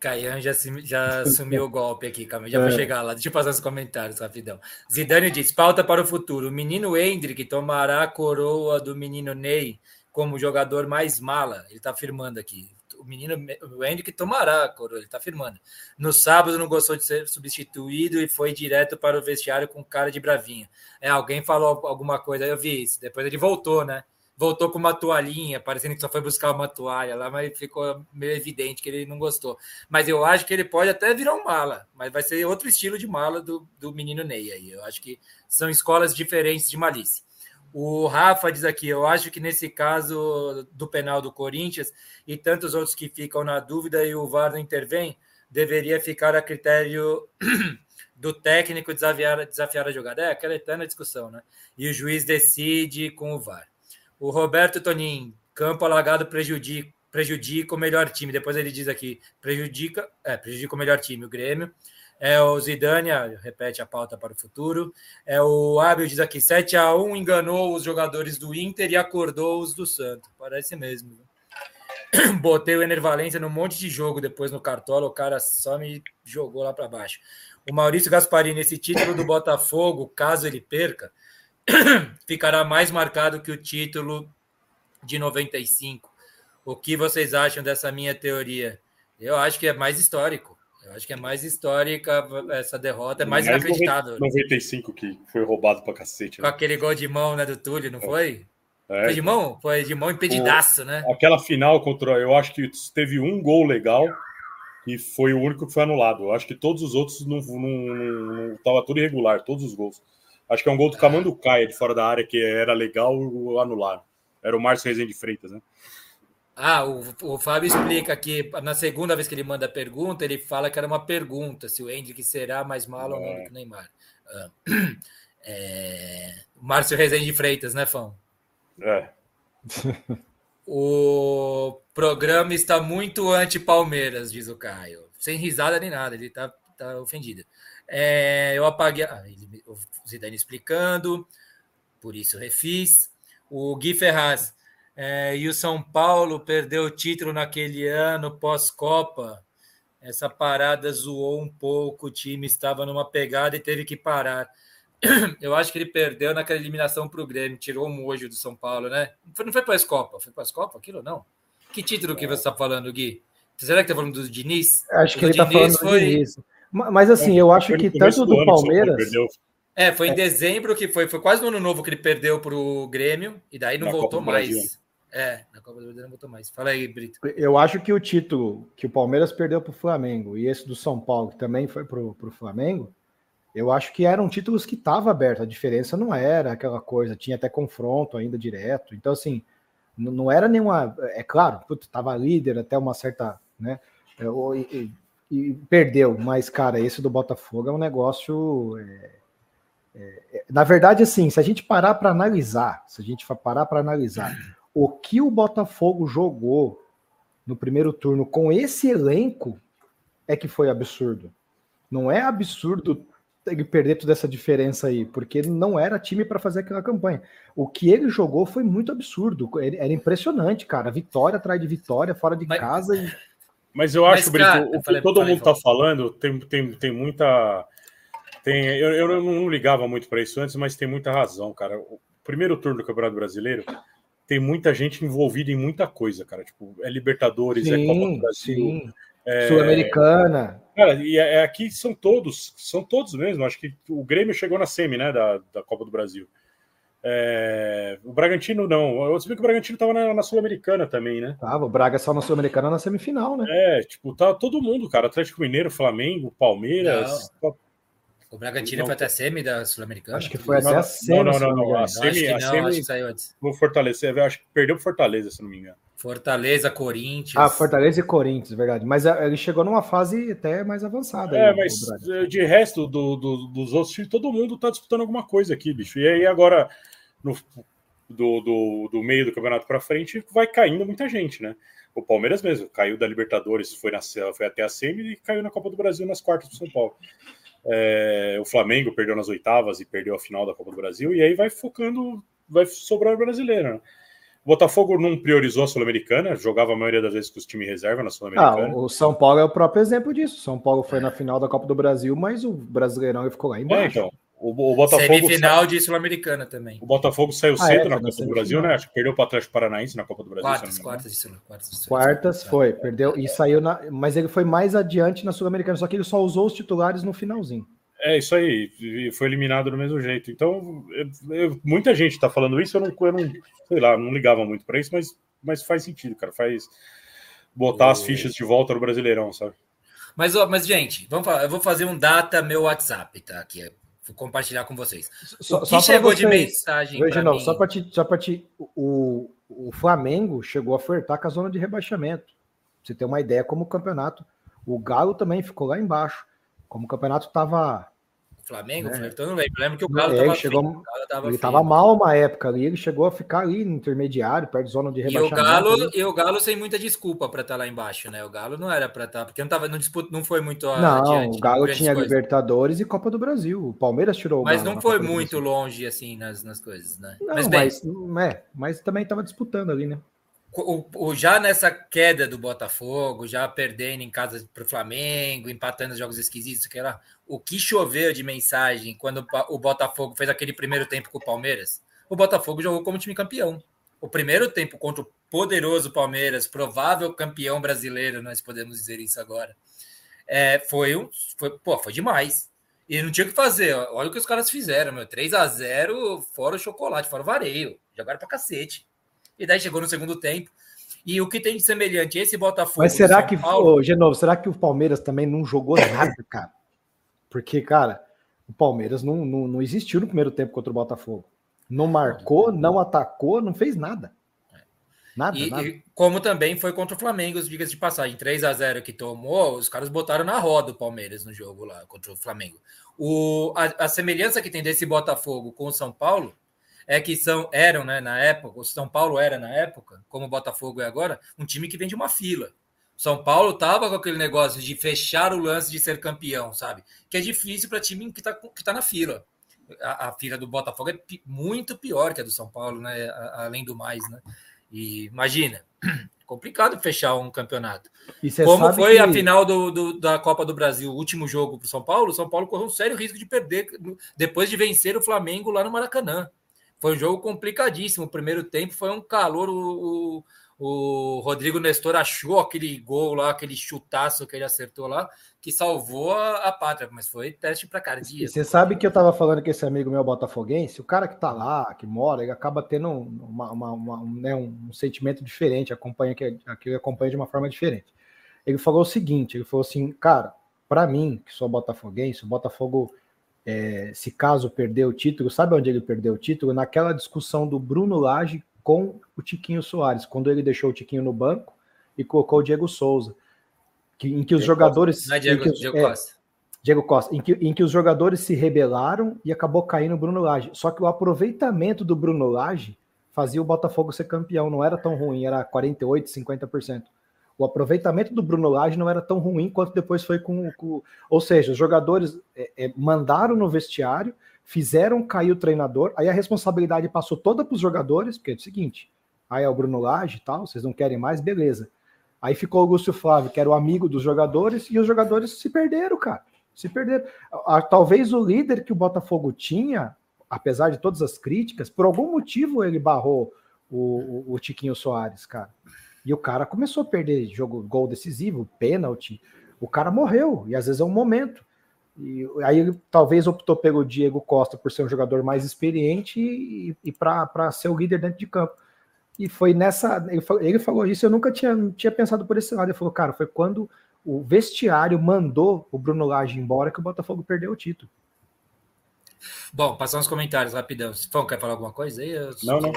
Caian já, já assumiu o golpe aqui, calma, já é. vou chegar lá. Deixa eu fazer os comentários rapidão. Zidane diz: pauta para o futuro. O menino Hendrick tomará a coroa do menino Ney como jogador mais mala. Ele está afirmando aqui. O menino o Hendrick tomará a coroa, ele está afirmando. No sábado não gostou de ser substituído e foi direto para o vestiário com cara de bravinha. É, alguém falou alguma coisa, eu vi isso. Depois ele voltou, né? Voltou com uma toalhinha, parecendo que só foi buscar uma toalha lá, mas ficou meio evidente que ele não gostou. Mas eu acho que ele pode até virar um mala, mas vai ser outro estilo de mala do, do menino Ney aí. Eu acho que são escolas diferentes de malícia. O Rafa diz aqui: eu acho que nesse caso do penal do Corinthians e tantos outros que ficam na dúvida e o VAR não intervém, deveria ficar a critério do técnico desafiar, desafiar a jogada. É aquela eterna discussão, né? E o juiz decide com o VAR. O Roberto Tonin, campo alagado prejudica, prejudica o melhor time. Depois ele diz aqui, prejudica, é, prejudica o melhor time, o Grêmio. É o Zidane, repete a pauta para o futuro. É o Abel diz aqui, 7 a 1 enganou os jogadores do Inter e acordou os do Santo. Parece mesmo. Botei o Enervalência num monte de jogo depois no Cartola, o cara só me jogou lá para baixo. O Maurício Gasparini, esse título do Botafogo, caso ele perca, ficará mais marcado que o título de 95. O que vocês acham dessa minha teoria? Eu acho que é mais histórico. Eu acho que é mais histórica essa derrota, é mais, mais inacreditável. 95 que foi roubado pra cacete. Né? Com aquele gol de mão né, do Túlio, não é. foi? É. Foi de mão? Foi de mão impedidaço, o, né? Aquela final contra. Eu acho que teve um gol legal e foi o único que foi anulado. Eu acho que todos os outros não, não, não, tava tudo irregular, todos os gols. Acho que é um gol do Camando Caia de fora da área que era legal anular. Era o Márcio Rezende Freitas, né? Ah, o, o Fábio explica que na segunda vez que ele manda a pergunta, ele fala que era uma pergunta se o Hendrick será mais malo é. ou não do que o Neymar. Ah, é, Márcio Rezende Freitas, né, Fão? É. O programa está muito anti-Palmeiras, diz o Caio. Sem risada nem nada, ele está tá ofendido. É, eu apaguei. Ah, ele, o Zidane explicando, por isso refiz. O Gui Ferraz. É, e o São Paulo perdeu o título naquele ano pós-Copa. Essa parada zoou um pouco, o time estava numa pegada e teve que parar. Eu acho que ele perdeu naquela eliminação para o Grêmio, tirou o mojo do São Paulo, né? Não foi para a Copa, foi para a Copa aquilo não? Que título que você está falando, Gui? Será que está falando do Diniz? Acho que ele está falando foi... do Diniz. Mas assim, eu acho que tanto do Palmeiras. É, foi em é. dezembro que foi, foi quase no ano novo que ele perdeu para o Grêmio e daí não Na voltou mais. É, na Copa do Brasil não voltou mais. Fala aí, Brito. Eu acho que o título que o Palmeiras perdeu para o Flamengo e esse do São Paulo, que também foi para o Flamengo, eu acho que eram títulos que estava aberto. A diferença não era aquela coisa, tinha até confronto ainda direto. Então, assim, não era nenhuma. É claro, estava líder até uma certa. né? E, perdeu, mas, cara, esse do Botafogo é um negócio. É, é, é na verdade, assim, se a gente parar para analisar, se a gente parar para analisar o que o Botafogo jogou no primeiro turno com esse elenco, é que foi absurdo. Não é absurdo ele perder toda essa diferença aí, porque não era time para fazer aquela campanha. O que ele jogou foi muito absurdo, era impressionante, cara. Vitória atrás de vitória, fora de mas, casa. E... Mas eu acho, Brito, o que falei, todo falei, mundo está falando tem, tem, tem muita. Tem, eu, eu não ligava muito para isso antes, mas tem muita razão, cara. O primeiro turno do Campeonato Brasileiro tem muita gente envolvida em muita coisa, cara. Tipo, é Libertadores, sim, é Copa do Brasil. Sim é, Sul-Americana. Cara, e é, é, aqui são todos, são todos mesmo. Acho que o Grêmio chegou na semi, né, da, da Copa do Brasil. É, o Bragantino não. Eu sabia que o Bragantino estava na, na Sul-Americana também, né? Tava, o Braga só na Sul-Americana na semifinal, né? É, tipo, tá todo mundo, cara. Atlético Mineiro, Flamengo, Palmeiras. Não. O Bragantino não, foi até a semi da Sul-Americana? Acho que foi até a semi. Não, não, não. não. A semi, acho que, não, a semi, acho que saiu antes. Vou Fortaleza, acho que perdeu pro Fortaleza, se não me engano. Fortaleza, Corinthians. Ah, Fortaleza e Corinthians, verdade. Mas é, ele chegou numa fase até mais avançada. É, aí, mas de resto do, do, dos outros times, todo mundo tá disputando alguma coisa aqui, bicho. E aí agora, no, do, do, do meio do campeonato para frente, vai caindo muita gente, né? O Palmeiras mesmo caiu da Libertadores, foi, na, foi até a semi e caiu na Copa do Brasil nas quartas do São Paulo. É, o Flamengo perdeu nas oitavas e perdeu a final da Copa do Brasil, e aí vai focando, vai sobrar o brasileiro. Né? O Botafogo não priorizou a Sul-Americana, jogava a maioria das vezes com os times reserva na Sul-Americana. Ah, o São Paulo é o próprio exemplo disso. São Paulo foi na final da Copa do Brasil, mas o Brasileirão ficou lá embaixo. É, então. O, o Botafogo Semifinal sa... de Sul-Americana também. O Botafogo saiu ah, cedo é, na Copa do Brasil, né? Acho que perdeu para o Atlético Paranaense na Copa do Brasil. Quartas, quartas de Sul. Quartas, quartas foi, perdeu e saiu na. Mas ele foi mais adiante na Sul-Americana, só que ele só usou os titulares no finalzinho. É isso aí, foi eliminado do mesmo jeito. Então, eu, eu, muita gente está falando isso, eu não, eu não, sei lá, não ligava muito para isso, mas, mas faz sentido, cara. Faz botar as fichas de volta no Brasileirão, sabe? Mas, mas gente, vamos falar, eu vou fazer um data meu WhatsApp, tá? Aqui, vou compartilhar com vocês. Só, o que chegou vocês, de mensagem para mim... Só para ti, só para ti, o, o Flamengo chegou a flertar com a zona de rebaixamento. Pra você ter uma ideia como o campeonato. O Galo também ficou lá embaixo. Como o campeonato estava Flamengo, é. eu não lembro. Eu lembro que o Galo estava chegou, Ele estava mal uma época ali, ele chegou a ficar ali no intermediário, perto de zona de rebaixamento. E o Galo, e o Galo sem muita desculpa para estar tá lá embaixo, né? O Galo não era para estar, tá, porque não tava no disputa, não foi muito Não, adiante, o Galo tinha coisas. Libertadores e Copa do Brasil. O Palmeiras tirou o Mas não foi muito longe assim nas, nas coisas, né? Não, mas, bem, mas, é, mas também estava disputando ali, né? O, o, já nessa queda do Botafogo, já perdendo em casa para o Flamengo, empatando os jogos esquisitos, que lá, o que choveu de mensagem quando o Botafogo fez aquele primeiro tempo com o Palmeiras? O Botafogo jogou como time campeão. O primeiro tempo contra o poderoso Palmeiras, provável campeão brasileiro, nós podemos dizer isso agora, é, foi um, foi, pô, foi demais. E não tinha o que fazer. Olha o que os caras fizeram, meu. 3 a 0 fora o chocolate, fora o vareio. Jogaram pra cacete. E daí chegou no segundo tempo. E o que tem de semelhante esse Botafogo? Mas será que, Paulo... Genovo, será que o Palmeiras também não jogou nada, cara? Porque, cara, o Palmeiras não, não, não existiu no primeiro tempo contra o Botafogo. Não marcou, não atacou, não fez nada. Nada, e, nada. E como também foi contra o Flamengo, diga-se de passagem, 3 a 0 que tomou, os caras botaram na roda o Palmeiras no jogo lá contra o Flamengo. O, a, a semelhança que tem desse Botafogo com o São Paulo é que são eram, né, na época, o São Paulo era na época, como o Botafogo é agora, um time que vem de uma fila. São Paulo tava com aquele negócio de fechar o lance de ser campeão, sabe? Que é difícil para time que está que tá na fila. A, a, fila do Botafogo é muito pior que a do São Paulo, né? A, além do mais, né? E imagina, complicado fechar um campeonato. Como foi que... a final do, do, da Copa do Brasil, o último jogo para o São Paulo, o São Paulo correu um sério risco de perder depois de vencer o Flamengo lá no Maracanã. Foi um jogo complicadíssimo. O primeiro tempo foi um calor. O, o, o Rodrigo Nestor achou aquele gol lá, aquele chutaço que ele acertou lá, que salvou a, a pátria, mas foi teste para cardíaco. Você sabe que eu estava falando com esse amigo meu botafoguense, o cara que está lá, que mora, ele acaba tendo uma, uma, uma, um, né, um, sentimento diferente, acompanha que aquilo acompanha de uma forma diferente. Ele falou o seguinte, ele falou assim, cara, para mim, que sou botafoguense, o Botafogo, é, se caso perder o título, sabe onde ele perdeu o título? Naquela discussão do Bruno Lage com o Tiquinho Soares, quando ele deixou o Tiquinho no banco e colocou o Diego Souza que, em que os Diego jogadores. Costa. Não é Diego, que, Diego é, Costa. Diego Costa, em que, em que os jogadores se rebelaram e acabou caindo o Bruno Lage. Só que o aproveitamento do Bruno Lage fazia o Botafogo ser campeão, não era tão ruim, era 48%, 50%. O aproveitamento do Bruno Lage não era tão ruim quanto depois foi com. ou seja, os jogadores é, é, mandaram no vestiário, fizeram cair o treinador, aí a responsabilidade passou toda para os jogadores, porque é o seguinte: aí é o Bruno Lage e tal, vocês não querem mais, beleza. Aí ficou o Augusto Flávio, que era o amigo dos jogadores, e os jogadores se perderam, cara. Se perderam. Talvez o líder que o Botafogo tinha, apesar de todas as críticas, por algum motivo ele barrou o, o, o Tiquinho Soares, cara. E o cara começou a perder jogo, gol decisivo, pênalti. O cara morreu, e às vezes é um momento. E aí ele talvez optou pelo Diego Costa por ser um jogador mais experiente e, e para ser o líder dentro de campo. E foi nessa. Ele falou isso, eu nunca tinha, tinha pensado por esse lado. Ele falou, cara, foi quando o vestiário mandou o Bruno Lage embora que o Botafogo perdeu o título. Bom, passar uns comentários rapidão. Fão, quer falar alguma coisa aí? Eu não, não.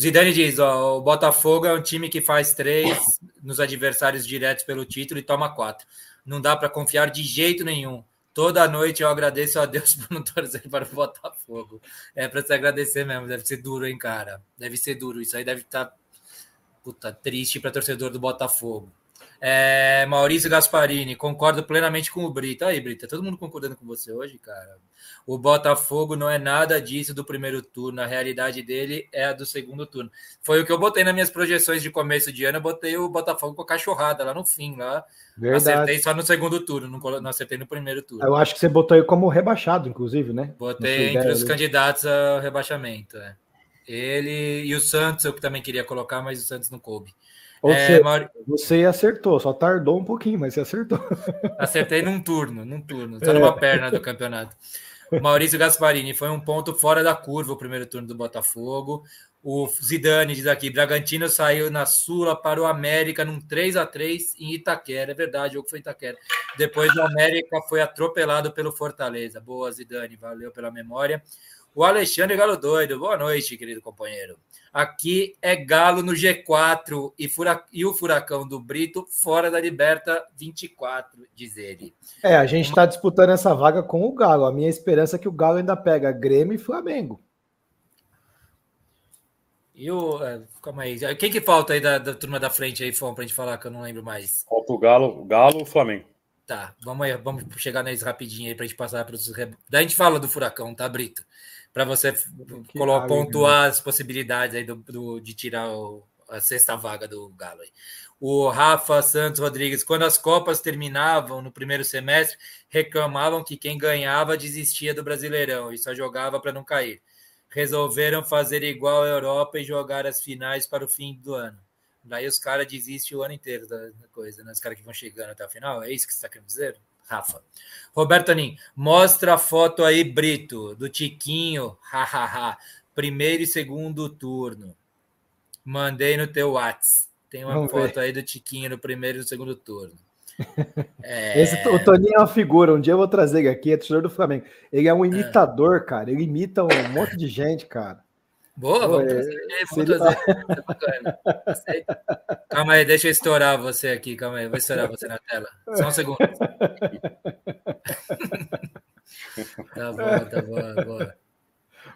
Zidane diz: ó, o Botafogo é um time que faz três nos adversários diretos pelo título e toma quatro. Não dá para confiar de jeito nenhum. Toda noite eu agradeço a Deus por não torcer para o Botafogo. É para se agradecer mesmo. Deve ser duro, hein, cara? Deve ser duro. Isso aí deve estar tá, triste para torcedor do Botafogo. É, Maurício Gasparini, concordo plenamente com o Brita. Aí, Brita, todo mundo concordando com você hoje, cara. O Botafogo não é nada disso do primeiro turno, a realidade dele é a do segundo turno. Foi o que eu botei nas minhas projeções de começo de ano, eu botei o Botafogo com a cachorrada lá no fim, lá. Verdade. Acertei só no segundo turno, não, acertei no primeiro turno. Eu acho que você botou ele como rebaixado, inclusive, né? Botei entre os ali. candidatos ao rebaixamento, é. Ele e o Santos, eu também queria colocar, mas o Santos não coube. Ou é, seja, Mauri... você acertou, só tardou um pouquinho, mas você acertou. Acertei num turno, num turno, só numa é. perna do campeonato. Maurício Gasparini foi um ponto fora da curva o primeiro turno do Botafogo. O Zidane diz aqui: Bragantino saiu na Sula para o América num 3 a 3 em Itaquera. É verdade, o jogo foi Itaquera. Depois o América foi atropelado pelo Fortaleza. Boa, Zidane, valeu pela memória. O Alexandre Galo Doido, boa noite, querido companheiro. Aqui é Galo no G4 e, fura... e o Furacão do Brito fora da Liberta 24, diz ele. É, a gente está disputando essa vaga com o Galo. A minha esperança é que o Galo ainda pega Grêmio e Flamengo. E o. É, calma aí. Quem que falta aí da, da turma da frente aí, Fom, pra gente falar que eu não lembro mais? Falta o Galo, o Galo o Flamengo. Tá, vamos aí, vamos chegar neles rapidinho aí pra gente passar para os. Daí a gente fala do Furacão, tá, Brito? Para você colocar, pontuar as possibilidades aí do, do de tirar o, a sexta vaga do Galo. Aí. O Rafa Santos Rodrigues, quando as Copas terminavam no primeiro semestre, reclamavam que quem ganhava desistia do Brasileirão e só jogava para não cair. Resolveram fazer igual a Europa e jogar as finais para o fim do ano. Daí os caras desistem o ano inteiro da coisa, né? Os caras que vão chegando até o final, é isso que você está querendo dizer? Rafa. Roberto Anin, mostra a foto aí, Brito, do Tiquinho, hahaha, primeiro e segundo turno. Mandei no teu WhatsApp. Tem uma Vamos foto ver. aí do Tiquinho no primeiro e no segundo turno. É... Esse, o Toninho é uma figura. Um dia eu vou trazer ele aqui, é torcedor do Flamengo. Ele é um imitador, é. cara. Ele imita um monte de gente, cara. Boa, vamos é... trazer. Vamos trazer. Calma aí, deixa eu estourar você aqui. Calma aí, vou estourar você na tela. Só um segundo. tá bom, tá bom, boa.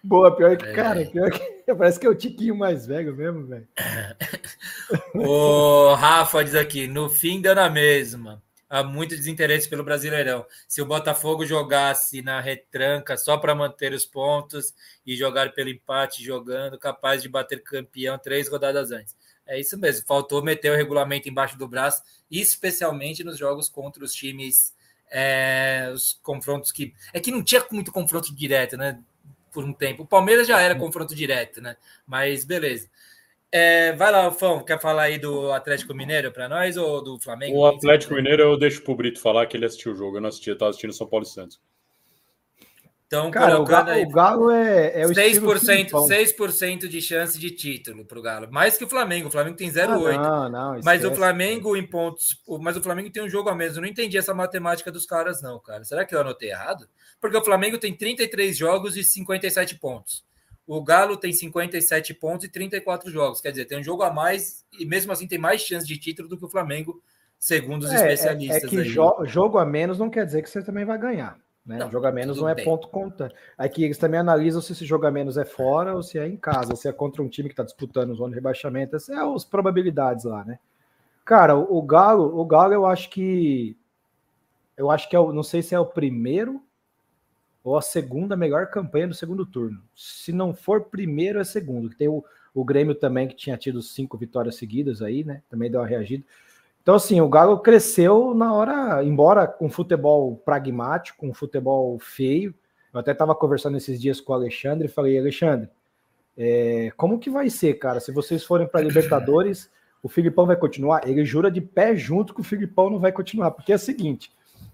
Boa, pior que, é. cara, pior que parece que é o Tiquinho mais velho mesmo, velho. o Rafa diz aqui: no fim deu na mesma. Há muito desinteresse pelo Brasileirão. Se o Botafogo jogasse na retranca só para manter os pontos e jogar pelo empate, jogando, capaz de bater campeão três rodadas antes. É isso mesmo. Faltou meter o regulamento embaixo do braço, especialmente nos jogos contra os times, é, os confrontos que. É que não tinha muito confronto direto, né? por um tempo. O Palmeiras já era confronto direto, né? Mas beleza. É, vai lá, Fão, quer falar aí do Atlético Mineiro para nós ou do Flamengo? O Atlético Mineiro eu deixo pro Brito falar que ele assistiu o jogo. Eu não assisti, eu estava assistindo São Paulo e Santos. Então, Cara, o Galo, aí, o Galo é, é o 6%, 6% de chance de título para o Galo. Mais que o Flamengo. O Flamengo tem 0,8. Ah, não, não, mas o Flamengo em pontos. Mas o Flamengo tem um jogo a menos. Eu não entendi essa matemática dos caras, não, cara. Será que eu anotei errado? Porque o Flamengo tem 33 jogos e 57 pontos. O Galo tem 57 pontos e 34 jogos. Quer dizer, tem um jogo a mais e mesmo assim tem mais chance de título do que o Flamengo, segundo os é, especialistas. É, é que jo jogo a menos não quer dizer que você também vai ganhar. Né? Não, jogo a menos não é bem. ponto conta. Aqui eles também analisam se esse jogo a menos é fora ou se é em casa, se é contra um time que está disputando zona de rebaixamento. Essas são as probabilidades lá, né? Cara, o, o Galo, o Galo eu acho que. Eu acho que é o. Não sei se é o primeiro ou a segunda melhor campanha do segundo turno. Se não for primeiro, é segundo. Tem o, o Grêmio também, que tinha tido cinco vitórias seguidas aí, né? Também deu uma reagida. Então, assim, o Galo cresceu na hora, embora com futebol pragmático, com futebol feio. Eu até estava conversando esses dias com o Alexandre e falei, Alexandre, é, como que vai ser, cara? Se vocês forem para Libertadores, o Filipão vai continuar? Ele jura de pé junto que o Filipão não vai continuar, porque é o seguinte: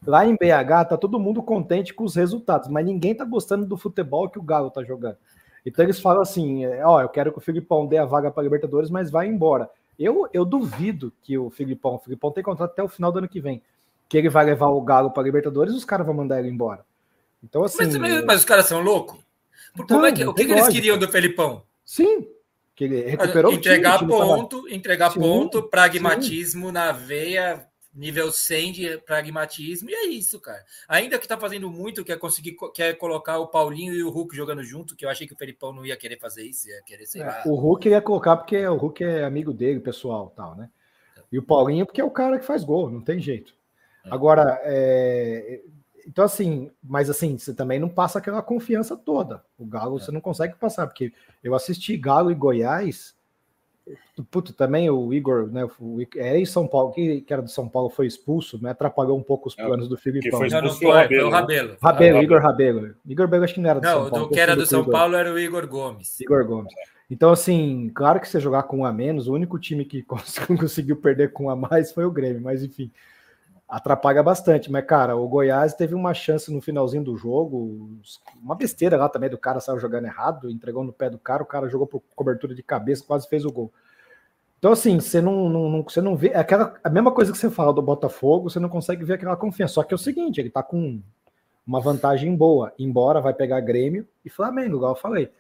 lá em BH tá todo mundo contente com os resultados, mas ninguém tá gostando do futebol que o Galo tá jogando. Então eles falam assim: é, ó, eu quero que o Filipão dê a vaga para Libertadores, mas vai embora. Eu, eu duvido que o Filipão, o Filipão tem contrato até o final do ano que vem, que ele vai levar o Galo para Libertadores, os caras vão mandar ele embora. Então, assim. Mas, mas os caras são loucos? Então, é que, o que, que eles queriam do Felipão? Sim. Que ele recuperou entregar o time, ponto, entregar Sim. ponto, pragmatismo Sim. na veia, nível 100 de pragmatismo, e é isso, cara. Ainda que tá fazendo muito, quer conseguir quer colocar o Paulinho e o Hulk jogando junto, que eu achei que o Felipão não ia querer fazer isso, ia querer, sei é, lá. O Hulk ia colocar porque o Hulk é amigo dele, pessoal, tal, né? E o Paulinho porque é o cara que faz gol, não tem jeito. É. Agora, é... então assim, mas assim, você também não passa aquela confiança toda. O Galo é. você não consegue passar, porque eu assisti Galo e Goiás Puto, também o Igor, né? O, é em São Paulo, que, que era do São Paulo, foi expulso, né? Atrapalhou um pouco os é, planos do Filipão. Foi não, não foi, Rabelo, o Rabelo. Rabelo, ah, Igor Rabelo. Igor Rabelo acho que não era do não, São Paulo. Não, o que era do São Igor. Paulo era o Igor Gomes. Igor Gomes. Então, assim, claro que você jogar com um a menos, o único time que conseguiu perder com um a mais foi o Grêmio, mas enfim, atrapalha bastante. Mas, cara, o Goiás teve uma chance no finalzinho do jogo, uma besteira lá também do cara saiu jogando errado, entregou no pé do cara, o cara jogou por cobertura de cabeça, quase fez o gol. Então, assim, você não, não, você não vê. É aquela, a mesma coisa que você fala do Botafogo, você não consegue ver aquela confiança. Só que é o seguinte, ele tá com uma vantagem boa, embora vai pegar Grêmio e Flamengo, igual eu falei.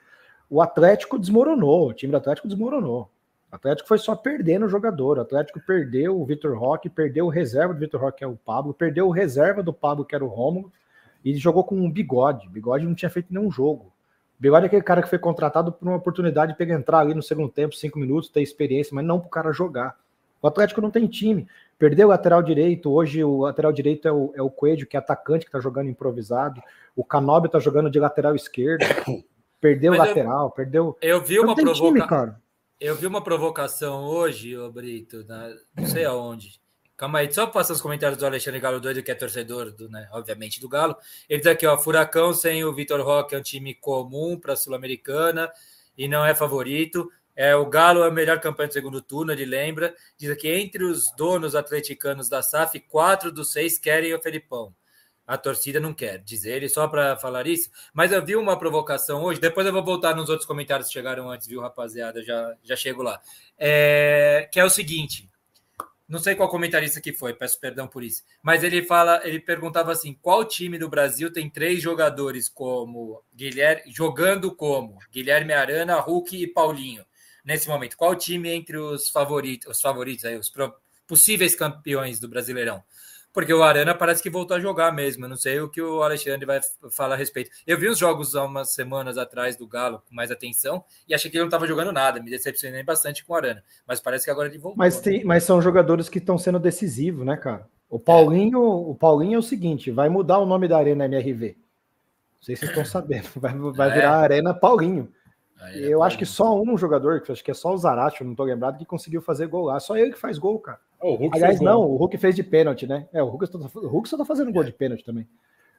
O Atlético desmoronou, o time do Atlético desmoronou. O Atlético foi só perdendo o jogador. O Atlético perdeu o Vitor Roque, perdeu o reserva do Vitor Roque, que é o Pablo, perdeu o reserva do Pablo, que era o Rômulo, e jogou com um bigode. O bigode não tinha feito nenhum jogo. Bigode é aquele cara que foi contratado por uma oportunidade de pegar entrar ali no segundo tempo, cinco minutos, ter experiência, mas não para o cara jogar. O Atlético não tem time. Perdeu o lateral direito. Hoje o lateral direito é o, é o Coelho, que é atacante, que está jogando improvisado. O Canobi está jogando de lateral esquerdo. Perdeu o lateral, eu, perdeu. Eu vi uma provocação. Eu vi uma provocação hoje, ô Brito, na, não sei aonde Calma aí, só passar os comentários do Alexandre Galo Doido, que é torcedor, do, né, obviamente, do Galo. Ele diz aqui, ó, Furacão sem o Vitor Roque é um time comum para a Sul-Americana e não é favorito. É, o Galo é a melhor campanha do segundo turno, ele lembra. Diz aqui, entre os donos atleticanos da SAF, quatro dos seis querem o Felipão. a torcida não quer, diz ele, só para falar isso. Mas eu vi uma provocação hoje, depois eu vou voltar nos outros comentários que chegaram antes, viu, rapaziada? Já, já chego lá. É, que é o seguinte: não sei qual comentarista que foi, peço perdão por isso. Mas ele fala, ele perguntava assim: qual time do Brasil tem três jogadores como Guilherme, jogando como Guilherme Arana, Hulk e Paulinho nesse momento? Qual time entre os favoritos, os favoritos aí, os possíveis campeões do Brasileirão? Porque o Arana parece que voltou a jogar mesmo. Eu não sei o que o Alexandre vai falar a respeito. Eu vi os jogos há umas semanas atrás do Galo com mais atenção e achei que ele não estava jogando nada. Me decepcionei bastante com o Arana, mas parece que agora ele voltou. Mas, tem, mas são jogadores que estão sendo decisivos, né, cara? O Paulinho, é. o Paulinho é o seguinte: vai mudar o nome da Arena MRV. Não sei se vocês estão sabendo. Vai, vai é. virar Arena Paulinho. eu acho que só um jogador, que acho que é só o Zarate, não estou lembrado, que conseguiu fazer gol lá. Só ele que faz gol, cara. Oh, Aliás, não, o Hulk fez de pênalti, né? É, o Hulk, o Hulk só tá fazendo gol de pênalti também.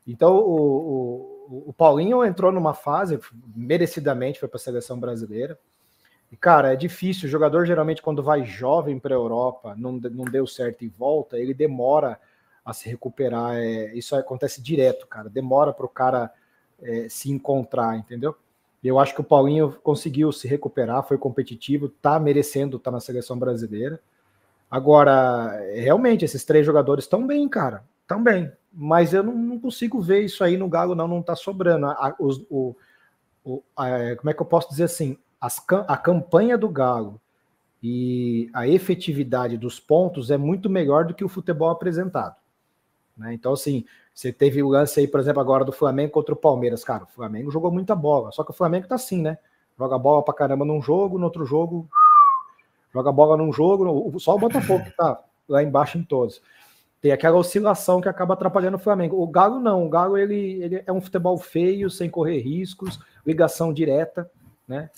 Então, o, o, o Paulinho entrou numa fase, merecidamente foi para a seleção brasileira. E, cara, é difícil. O jogador, geralmente, quando vai jovem para a Europa, não, não deu certo e volta, ele demora a se recuperar. É, isso acontece direto, cara. Demora para o cara é, se encontrar, entendeu? Eu acho que o Paulinho conseguiu se recuperar, foi competitivo, tá merecendo estar tá na seleção brasileira. Agora, realmente, esses três jogadores estão bem, cara. Estão bem. Mas eu não, não, consigo ver isso aí no Galo, não. Não está sobrando. A, os, o, o, a, como é que eu posso dizer assim? As, a campanha do Galo e a efetividade dos pontos é muito melhor do que o futebol apresentado. Né? Então, assim, você teve o lance aí, por exemplo, agora do Flamengo contra o Palmeiras. Cara, o Flamengo jogou muita bola. Só que o Flamengo tá assim, né? Joga bola pra caramba num jogo, no outro jogo joga bola num jogo, só o Botafogo que tá lá embaixo em todos. Tem aquela oscilação que acaba atrapalhando o Flamengo. O Galo não, o Galo ele, ele é um futebol feio, sem correr riscos, ligação direta, né?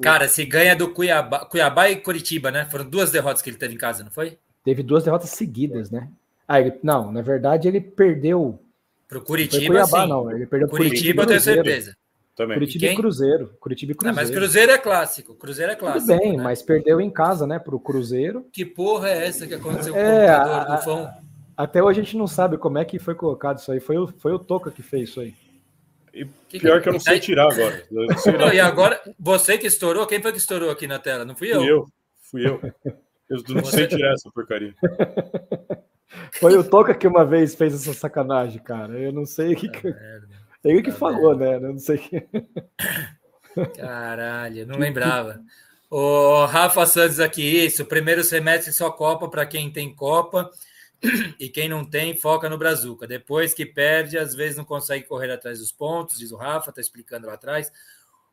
Cara, se ganha do Cuiabá, Cuiabá e Curitiba, né? Foram duas derrotas que ele teve em casa, não foi? Teve duas derrotas seguidas, né? Ah, ele, não, na verdade ele perdeu pro Curitiba, Cuiabá, sim. não, ele perdeu Curitiba, Curitiba eu tenho certeza. Também. Curitiba e, Cruzeiro. Curitiba e Cruzeiro. Ah, mas Cruzeiro é clássico. Cruzeiro é clássico. Tudo bem, né? mas perdeu em casa, né? Para o Cruzeiro. Que porra é essa que aconteceu com é, o computador do Fão? Até hoje a gente não sabe como é que foi colocado isso aí. Foi o, foi o Toca que fez isso aí. E pior que eu não sei tirar agora. Não, e agora, você que estourou, quem foi que estourou aqui na tela? Não fui eu? Fui eu, fui eu. Eu não você... sei tirar essa porcaria. Foi o Toca que uma vez fez essa sacanagem, cara. Eu não sei o que. que... Ele que tá falou, né? Não sei que. Caralho, não lembrava. O Rafa Santos aqui, isso. Primeiro semestre só Copa para quem tem Copa e quem não tem, foca no Brazuca. Depois que perde, às vezes não consegue correr atrás dos pontos, diz o Rafa, está explicando lá atrás.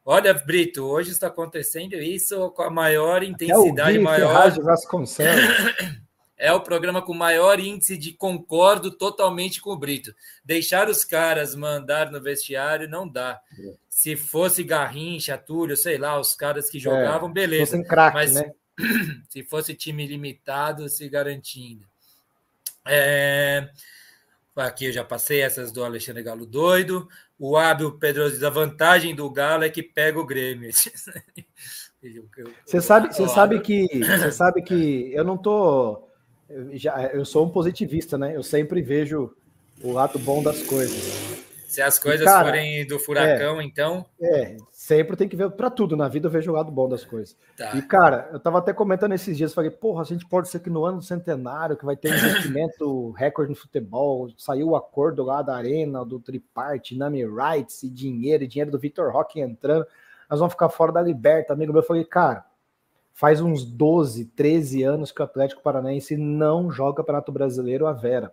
Olha, Brito, hoje está acontecendo isso com a maior intensidade, maior. Vasconcelos. é o programa com maior índice de concordo totalmente com o Brito. Deixar os caras mandar no vestiário não dá. Se fosse Garrincha, Túlio, sei lá, os caras que é, jogavam, é, beleza. Se crack, Mas né? se fosse time limitado, se garantindo. É... Aqui eu já passei essas do Alexandre Galo doido. O Ábio Pedroso, a vantagem do Galo é que pega o Grêmio. Você sabe, você sabe que você sabe que eu não tô eu, já, eu sou um positivista, né? Eu sempre vejo o lado bom das coisas. Se as coisas cara, forem do furacão, é, então. É, sempre tem que ver para tudo na vida, eu vejo o lado bom das coisas. Tá. E, cara, eu tava até comentando esses dias, falei, porra, a gente pode ser que no ano do centenário, que vai ter investimento recorde no futebol, saiu o acordo lá da Arena, do Triparte, Nami Rights e dinheiro, e dinheiro do Vitor Roque entrando, nós vamos ficar fora da Liberta, amigo meu. Eu falei, cara, Faz uns 12, 13 anos que o Atlético Paranaense não joga Campeonato Brasileiro a Vera.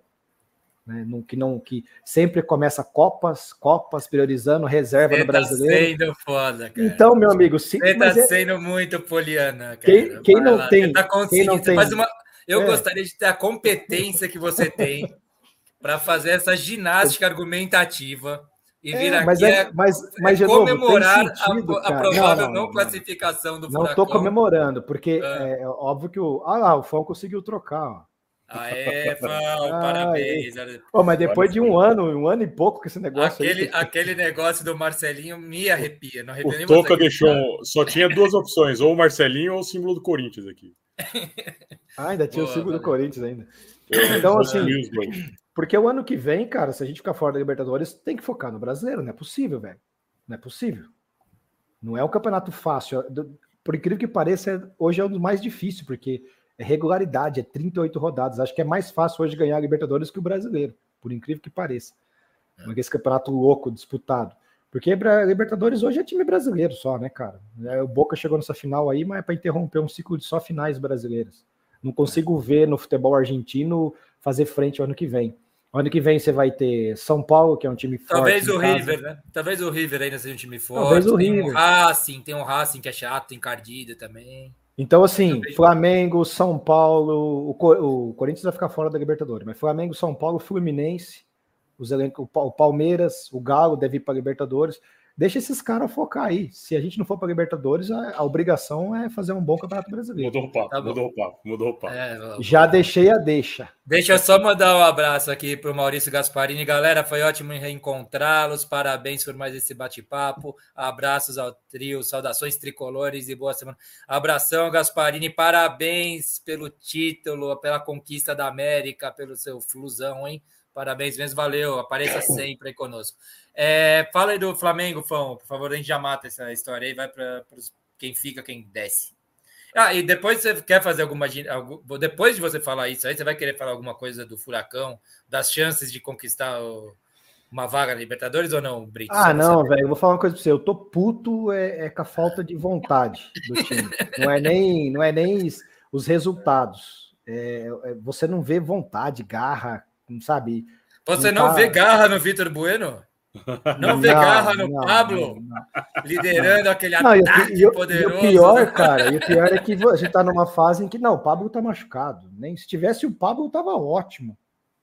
Né? que, não, que sempre começa Copas, Copas, priorizando reserva Você no tá brasileiro. Tá sendo foda, cara. Então, meu amigo, se, Você tá é... sendo muito poliana, cara. Quem, quem não tem. Tá quem não tem... Uma... Eu é. gostaria de ter a competência que você tem para fazer essa ginástica argumentativa e vir é, mas aqui é, é, mas, mas, é comemorar sentido, a, a, provável não, não, não, classificação do Não estou comemorando, porque ah. é óbvio que o. Ah lá, o Fão conseguiu trocar. Ó. Ah, é, Fão, ah, parabéns. Oh, mas depois de um ano, um ano e pouco com esse negócio. Aquele, aí, aquele negócio do Marcelinho me arrepia. Não arrepia o Toca deixou. Só tinha duas opções, ou o Marcelinho ou o símbolo do Corinthians aqui. ah, ainda tinha Boa, o símbolo valeu. do Corinthians ainda. Então, assim, porque o ano que vem, cara, se a gente ficar fora da Libertadores, tem que focar no brasileiro. Não é possível, velho. Não é possível. Não é um campeonato fácil. Por incrível que pareça, hoje é um dos mais difíceis, porque é regularidade, é 38 rodadas. Acho que é mais fácil hoje ganhar a Libertadores que o brasileiro, por incrível que pareça. É. Esse campeonato louco, disputado. Porque a Libertadores hoje é time brasileiro só, né, cara? É, o Boca chegou nessa final aí, mas é para interromper um ciclo de só finais brasileiras. Não consigo ver no futebol argentino fazer frente ao ano que vem. Ano que vem você vai ter São Paulo, que é um time forte. Talvez o. River, né? Talvez o River ainda seja um time forte. Talvez o tem River. um Racing, tem um Racing que é chato, encardido também. Então, assim, Flamengo, São Paulo, o, o, Corinthians vai ficar fora da Libertadores, mas Flamengo, São Paulo, Fluminense, os elencos, o Palmeiras, o Galo deve ir para a Libertadores. Deixa esses caras focar aí. Se a gente não for para Libertadores, a, a, obrigação é fazer um bom campeonato brasileiro. Mudou o papo, tá mudou o papo, mudou o papo. É, Já deixei a deixa. Deixa eu só mandar um abraço aqui para o Maurício Gasparini. Galera, foi ótimo reencontrá-los. Parabéns por mais esse bate-papo. Abraços ao trio, saudações tricolores e boa semana. Abração, Gasparini. Parabéns pelo título, pela conquista da América, pelo seu flusão, hein? Parabéns mesmo, valeu. Apareça sempre aí conosco. É, fala aí do Flamengo, Fão, por favor, a gente já mata essa história aí, vai para quem fica, quem desce. Ah, e depois você quer fazer alguma. Depois de você falar isso aí, você vai querer falar alguma coisa do Furacão, das chances de conquistar o, uma vaga na Libertadores ou não, Brito? Ah, não, velho, eu vou falar uma coisa para você. Eu tô puto é, é, com a falta de vontade do time. não é nem, não é nem os resultados. É, é você não vê vontade, garra, não sabe? Você não, não tá... vê garra no Vitor Bueno? Não vê garra no não, Pablo não, liderando aquele ataque e, poderoso. E o pior, cara, e o pior é que a gente tá numa fase em que não, o Pablo tá machucado. Nem se tivesse o Pablo, tava ótimo.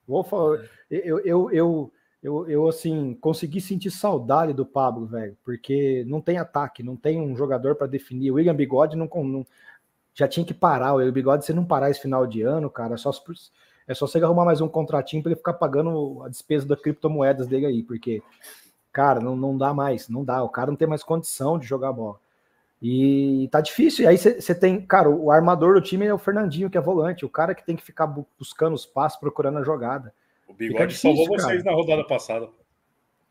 Vou falar, eu, eu, eu, eu, eu assim consegui sentir saudade do Pablo, velho, porque não tem ataque, não tem um jogador para definir. O William Bigode não, não, já tinha que parar. O William Bigode, se não parar esse final de ano, cara, só é só você arrumar mais um contratinho para ele ficar pagando a despesa das criptomoedas dele aí, porque, cara, não, não dá mais, não dá. O cara não tem mais condição de jogar bola. E tá difícil. E aí você tem, cara, o armador do time é o Fernandinho, que é volante, o cara que tem que ficar buscando os passos, procurando a jogada. O Bigode difícil, salvou cara. vocês na rodada passada.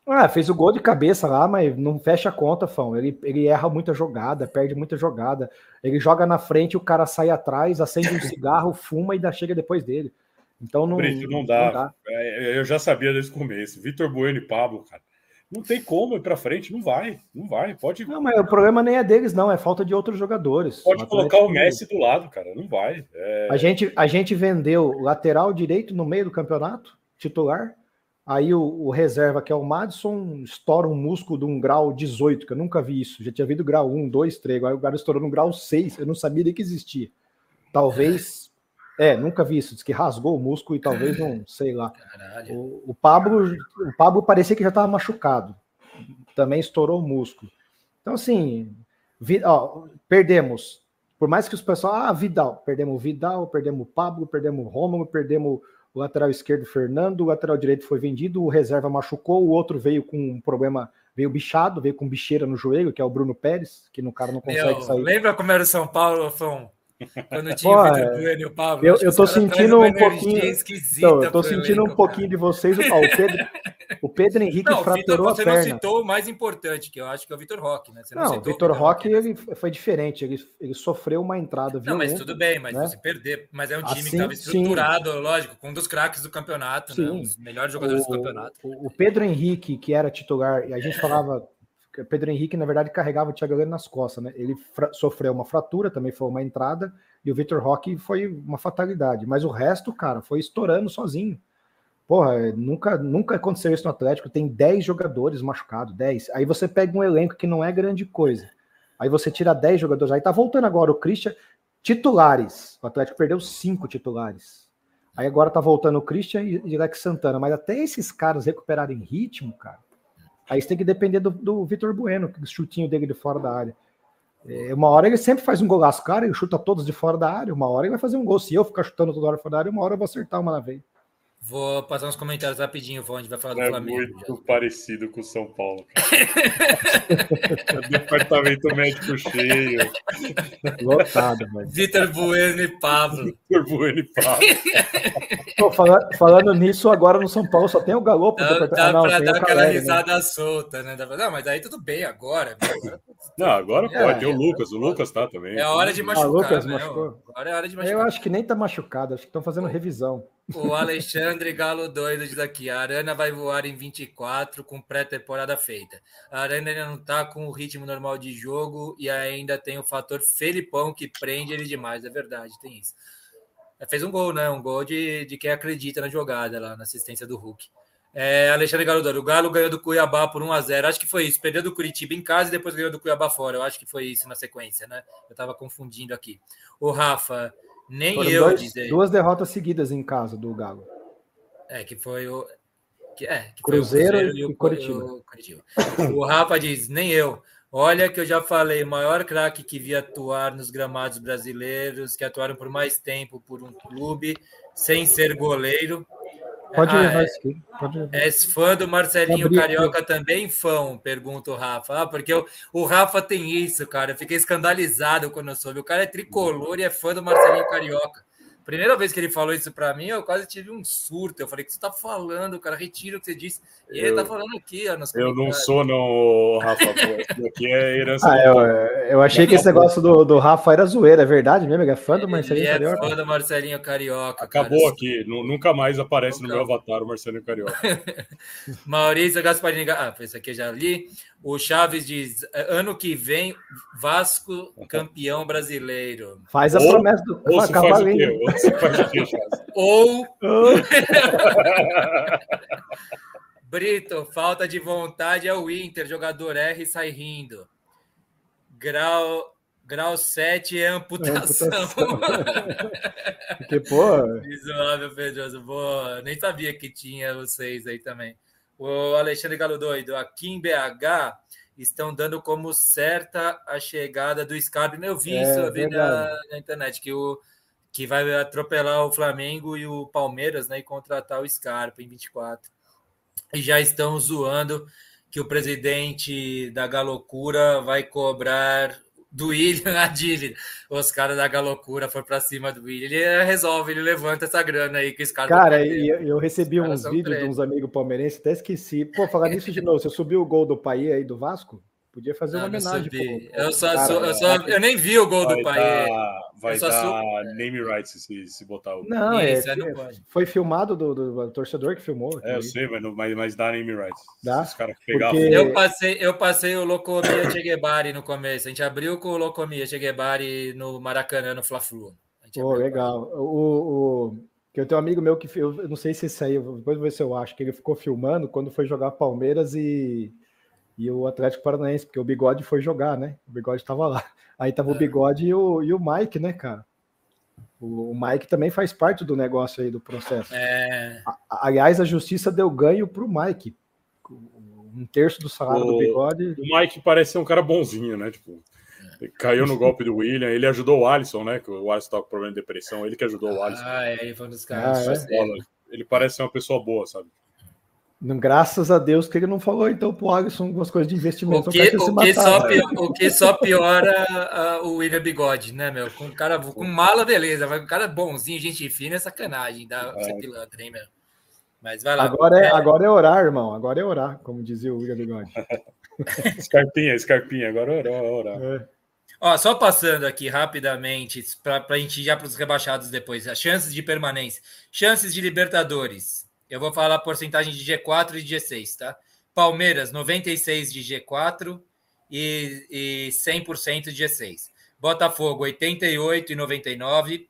Ah, fez o gol de cabeça lá, mas não fecha a conta, Fão. Ele, ele erra muita jogada, perde muita jogada. Ele joga na frente, o cara sai atrás, acende um cigarro, fuma e dá, chega depois dele. Então não, Brito, não, dá. não dá. É, eu já sabia desde o começo. Vitor Bueno e Pablo, cara. Não tem como ir para frente, não vai, não vai. Pode. Não, mas o problema nem é deles, não, é falta de outros jogadores. Pode colocar o Messi do lado, cara, não vai. É... A, gente, a gente vendeu lateral direito no meio do campeonato, titular. Aí o, o, reserva, que é o Madison, estoura um músculo de um grau 18, que eu nunca vi isso. Já tinha visto grau 1, 2, 3. Aí o cara estourou no grau 6, eu não sabia nem que existia. Talvez é, nunca vi isso. Diz que rasgou o músculo e talvez não, sei lá. O, o, Pablo, o Pablo parecia que já estava machucado. Também estourou o músculo. Então, assim, vi, ó, perdemos. Por mais que os pessoal, ah, Vidal, perdemos o Vidal, perdemos o Pablo, perdemos o Romulo, perdemos o lateral esquerdo Fernando, o lateral direito foi vendido, o reserva machucou, o outro veio com um problema, veio bichado, veio com bicheira no joelho, que é o Bruno Pérez, que no cara não consegue Meu, sair. Lembra como era o São Paulo, Fão? Quando tinha Pô, o Vitor Bueno e o Pablo. Eu, eu tô sentindo um pouquinho. Então, eu tô sentindo elenco, um pouquinho cara. de vocês. Ó, o, Pedro, o Pedro Henrique não, fraturou Victor, a perna. Você não citou o mais importante, que eu acho que é o Vitor Roque, né? Você não, não o Vitor Roque ele foi diferente. Ele, ele sofreu uma entrada violenta. Não, mas tudo bem, mas né? você perder. Mas é um time assim, que estava estruturado, sim. lógico, com um dos craques do campeonato, né? sim. né? Os melhores jogadores o, do campeonato. O, o Pedro Henrique, que era titular, e a gente falava Pedro Henrique, na verdade, carregava o Thiago Heleno nas costas, né? Ele sofreu uma fratura, também foi uma entrada, e o Vitor Roque foi uma fatalidade. Mas o resto, cara, foi estourando sozinho. Porra, nunca, nunca aconteceu isso no Atlético. Tem 10 jogadores machucados, 10. Aí você pega um elenco que não é grande coisa. Aí você tira 10 jogadores. Aí tá voltando agora o Christian. Titulares. O Atlético perdeu cinco titulares. Aí agora tá voltando o Christian e Lex Santana. Mas até esses caras recuperarem ritmo, cara, aí você tem que depender do, do Vitor Bueno, o chutinho dele de fora da área. É, uma hora ele sempre faz um golaço, cara, ele chuta todos de fora da área, uma hora ele vai fazer um gol. Se eu ficar chutando toda hora fora da área, uma hora eu vou acertar uma na vez. Vou passar uns comentários rapidinho, a gente vai falar do é Flamengo. Muito já. parecido com o São Paulo. Departamento médico cheio. Lotado, Vitor Bueno e Pablo. Vitor Bueno e Pablo. Pô, falando, falando, nisso, agora no São Paulo só tem o Galopo. Dá, dá ah, não, pra dar aquela Caleri, né? risada né? solta, né? Não, mas aí tudo bem agora. Não, agora é, pode. Tem o Lucas. O Lucas tá também. É hora de machucar. Ah, Lucas né? machucou. Agora é hora de machucar. Eu acho que nem tá machucado. Acho que estão fazendo revisão. O Alexandre Galo doido diz aqui: a Arana vai voar em 24 com pré-temporada feita. A Arana ainda não está com o ritmo normal de jogo e ainda tem o fator Felipão que prende ele demais. É verdade, tem isso. Fez um gol, né? Um gol de, de quem acredita na jogada lá, na assistência do Hulk. É, Alexandre Galo doido. O Galo ganhou do Cuiabá por 1 a 0 Acho que foi isso. Perdeu do Curitiba em casa e depois ganhou do Cuiabá fora. Eu acho que foi isso na sequência, né? Eu estava confundindo aqui. O Rafa. Nem Foram eu dois, dizer. Duas derrotas seguidas em casa do Galo. É, que foi o. Que, é, que Cruzeiro, o Cruzeiro e o, Curitiba. O, Curitiba. o Rafa diz: nem eu. Olha que eu já falei, maior craque que vi atuar nos gramados brasileiros, que atuaram por mais tempo por um clube, sem ser goleiro, Pode ah, levar isso aqui. Pode levar. És fã do Marcelinho Carioca também, fã? Pergunta o Rafa. Ah, porque o, o Rafa tem isso, cara. Eu fiquei escandalizado quando eu soube. O cara é tricolor e é fã do Marcelinho Carioca. Primeira vez que ele falou isso para mim, eu quase tive um surto. Eu falei, o que você está falando, cara? Retira o que você disse. E eu, ele está falando aqui, ó. Eu não sou, não, Rafa. Isso aqui é herança. ah, eu, eu, achei que esse negócio do, do Rafa era zoeira, é verdade mesmo? Ele é fã do Marcelinho ele Carioca? é fã do Marcelinho Carioca. Acabou cara. aqui. Nunca mais aparece Nunca. no meu avatar o Marcelinho Carioca. Maurício Gasparini. Ah, esse aqui eu já li. O Chaves diz: ano que vem, Vasco campeão brasileiro. Faz a ou, promessa do ou se faz o quê? Quê, Chaves? Ou. Brito, falta de vontade é o Inter, jogador R sai rindo. Grau, grau 7 é amputação. É amputação. Pô. Visual, Pedroso. Boa. Nem sabia que tinha vocês aí também. O Alexandre Galo Doido, aqui em BH estão dando como certa a chegada do Scarpa. Eu vi é, isso eu vi na, na, internet, que, o, que vai atropelar o Flamengo e o Palmeiras né, e contratar o Scarpa em 24. E já estão zoando que o presidente da Galocura vai cobrar do William a dívida. Os caras da Galocura foram para cima do William. Ele resolve, ele levanta essa grana aí que os caras. Cara, eu, eu recebi uns vídeos de uns amigos palmeirenses, até esqueci. Pô, falar nisso de novo, você subiu o gol do Pai aí do Vasco? Podia fazer uma homenagem. Pro, eu, só, cara, sou, eu, só, eu nem vi o gol do pai. vai dar sou... name rights se, se botar o. Não, é, não foi filmado do, do, do, torcedor que filmou. É, eu sei, mas, mas, mas dá name rights. Dá? Os caras Porque... eu, passei, eu passei o Locomia Cheguebari no começo. A gente abriu com o Locomia Cheguebari no Maracanã, no Fla-Flu. Pô, legal. O, o, que eu tenho um amigo meu que eu não sei se isso aí, depois vou ver se eu acho, que ele ficou filmando quando foi jogar Palmeiras e e o Atlético Paranaense, porque o Bigode foi jogar, né? O Bigode estava lá. Aí tava é. o Bigode e o, e o Mike, né, cara? O, o, Mike também faz parte do negócio aí do processo. É... A, aliás, a justiça deu ganho pro Mike. Um terço do salário o, do Bigode. O Mike parece ser um cara bonzinho, né? Tipo, caiu no golpe do William. Ele ajudou o Alisson, né? Que o Alisson estava com problema de depressão. Ele que ajudou o Alisson. Ah, é, ele foi um dos caras. Ah, é? Ele parece ser uma pessoa boa, sabe? Graças a Deus que ele não falou, então, pro Alisson algumas coisas de investimento. O que, o que, só, piora, o que só piora uh, o William Bigode, né, meu? Com cara com mala, beleza, mas um cara bonzinho, gente fina, é sacanagem. Dá é. pilantra, hein, meu? Mas vai lá. Agora é, é, agora é orar, irmão. Agora é orar, como dizia o William Bigode. escarpinha, escarpinha, agora é orar. orar. É. Ó, só passando aqui rapidamente, para a gente ir já para os rebaixados depois. As chances de permanência. Chances de Libertadores. Eu vou falar a porcentagem de G4 e de G6, tá? Palmeiras, 96 de G4 e, e 100% de G6. Botafogo, 88 e 99.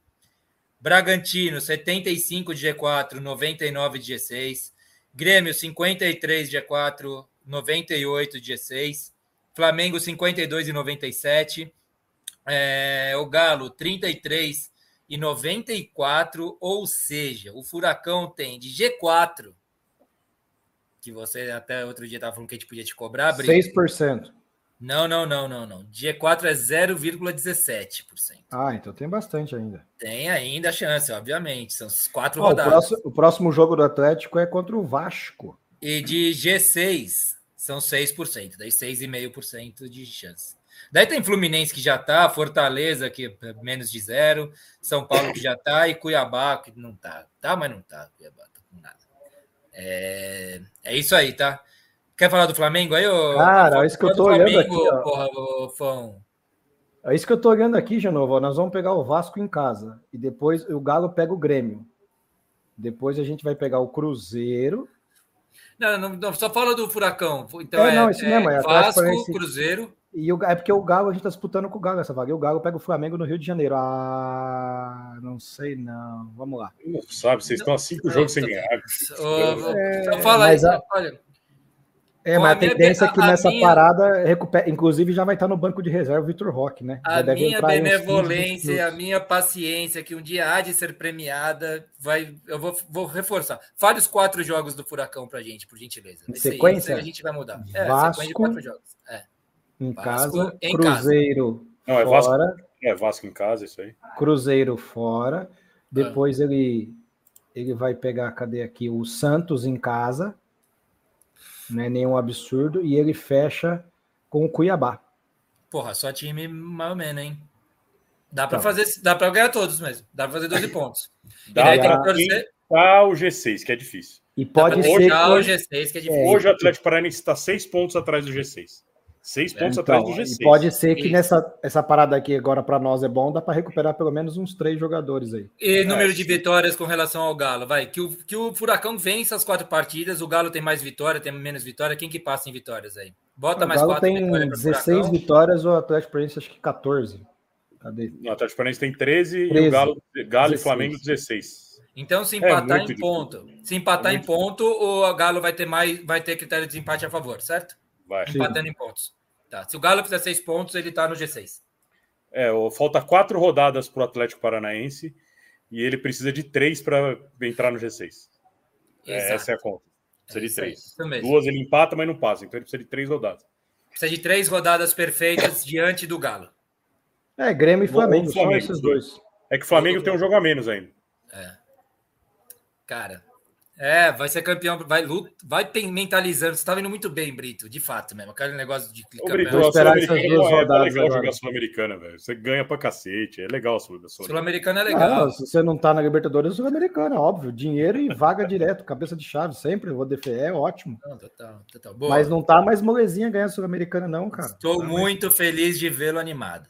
Bragantino, 75 de G4, 99 de G6. Grêmio, 53 de G4, 98 de G6. Flamengo, 52 e 97. É, o Galo, 33 e 94, ou seja, o Furacão tem de G4, que você até outro dia estava falando que a gente podia te cobrar, Brito. 6%. Não, não, não, não, não. G4 é 0,17%. Ah, então tem bastante ainda. Tem ainda a chance, obviamente. São quatro oh, rodadas. O próximo, o próximo, jogo do Atlético é contra o Vasco. E de G6 são 6%, daí 6,5% de chance. Daí tem Fluminense que já tá, Fortaleza que é menos de zero, São Paulo que já tá e Cuiabá que não tá. Tá, mas não tá. Cuiabá tá com nada. É, é isso aí, tá? Quer falar do Flamengo aí? Ô, Cara, é isso que eu tô olhando aqui. Ó. Porra, ô, Fão. É isso que eu tô olhando aqui, Genovo. Nós vamos pegar o Vasco em casa. E depois o Galo pega o Grêmio. Depois a gente vai pegar o Cruzeiro. Não, não, não só fala do Furacão. Então é, é não, isso mesmo. É Vasco, Cruzeiro. E o, é porque o Galo, a gente tá disputando com o Galo essa vaga. E o Galo pega o Flamengo no Rio de Janeiro. Ah, não sei não. Vamos lá. Não sabe, vocês estão a cinco jogos sem ganhar. É, então fala aí, a... olha. É, mas a, tendência é que nessa minha... parada, recupera, inclusive já vai estar no banco de reserva o Vitor Roque, né? Já a minha benevolência, a minha paciência, que um dia há de ser premiada, vai, eu vou, vou reforçar. Fale os quatro jogos do Furacão pra gente, por gentileza. Em sequência? a gente vai mudar. É, Vasco, sequência de quatro jogos. É. Em Vasco, casa, em Cruzeiro casa. Não, é Vasco, fora. É Vasco em casa, isso aí. Cruzeiro fora. Depois ah. ele, ele vai pegar, cadê aqui? O Santos em casa não é nenhum absurdo, e ele fecha com o Cuiabá. Porra, só time mais ou menos, hein? Dá para fazer, dá para ganhar todos mesmo. Dá para fazer 12 pontos. Dá, e daí tem que torcer. Tá o G6, que é difícil. E pode ser. Que... o G6, que é difícil. Hoje o Atlético Paranaense está seis pontos atrás do G6. Seis pontos então, atrás do G6. pode ser que nessa essa parada aqui agora para nós é bom, dá para recuperar pelo menos uns três jogadores aí. E número é, de vitórias com relação ao Galo, vai. Que o, que o Furacão vence as quatro partidas, o Galo tem mais vitória, tem menos vitória. Quem que passa em vitórias aí? Bota o mais Galo quatro tem 16 vitórias, o Atlético Paranaense acho que 14. Cadê? O Atlético Paranaense tem 13, 13 e o Galo, Galo e Flamengo 16. Então, se empatar é em ponto, se empatar é em ponto, o Galo vai ter mais, vai ter critério de empate a favor, certo? Vai. Empatando Sim. em pontos. Tá. Se o Galo fizer seis pontos, ele está no G6. É, falta quatro rodadas para o Atlético Paranaense e ele precisa de três para entrar no G6. É, essa é a conta. Precisa é de três. Aí, Duas ele empata, mas não passa. Então ele precisa de três rodadas. Precisa de três rodadas perfeitas diante do Galo. É, Grêmio e Flamengo, Flamengo só esses dois. É que o Flamengo tem um jogo a menos ainda. É. Cara, é, vai ser campeão, vai, vai mentalizando. Você tá vendo muito bem, Brito, de fato mesmo. Aquele negócio de Ô, Brito, a Sul-Americana é, é legal jogar Sul-Americana, velho. Você ganha pra cacete, é legal a Sul-Americana. Sul-Americana é legal. Ah, se você não tá na Libertadores, Sul-Americana, óbvio. Dinheiro e vaga direto, cabeça de chave, sempre. O DFE é ótimo. Não, total, total. Mas não tá mais molezinha ganhar Sul-Americana, não, cara. Estou tá muito mais... feliz de vê-lo animado.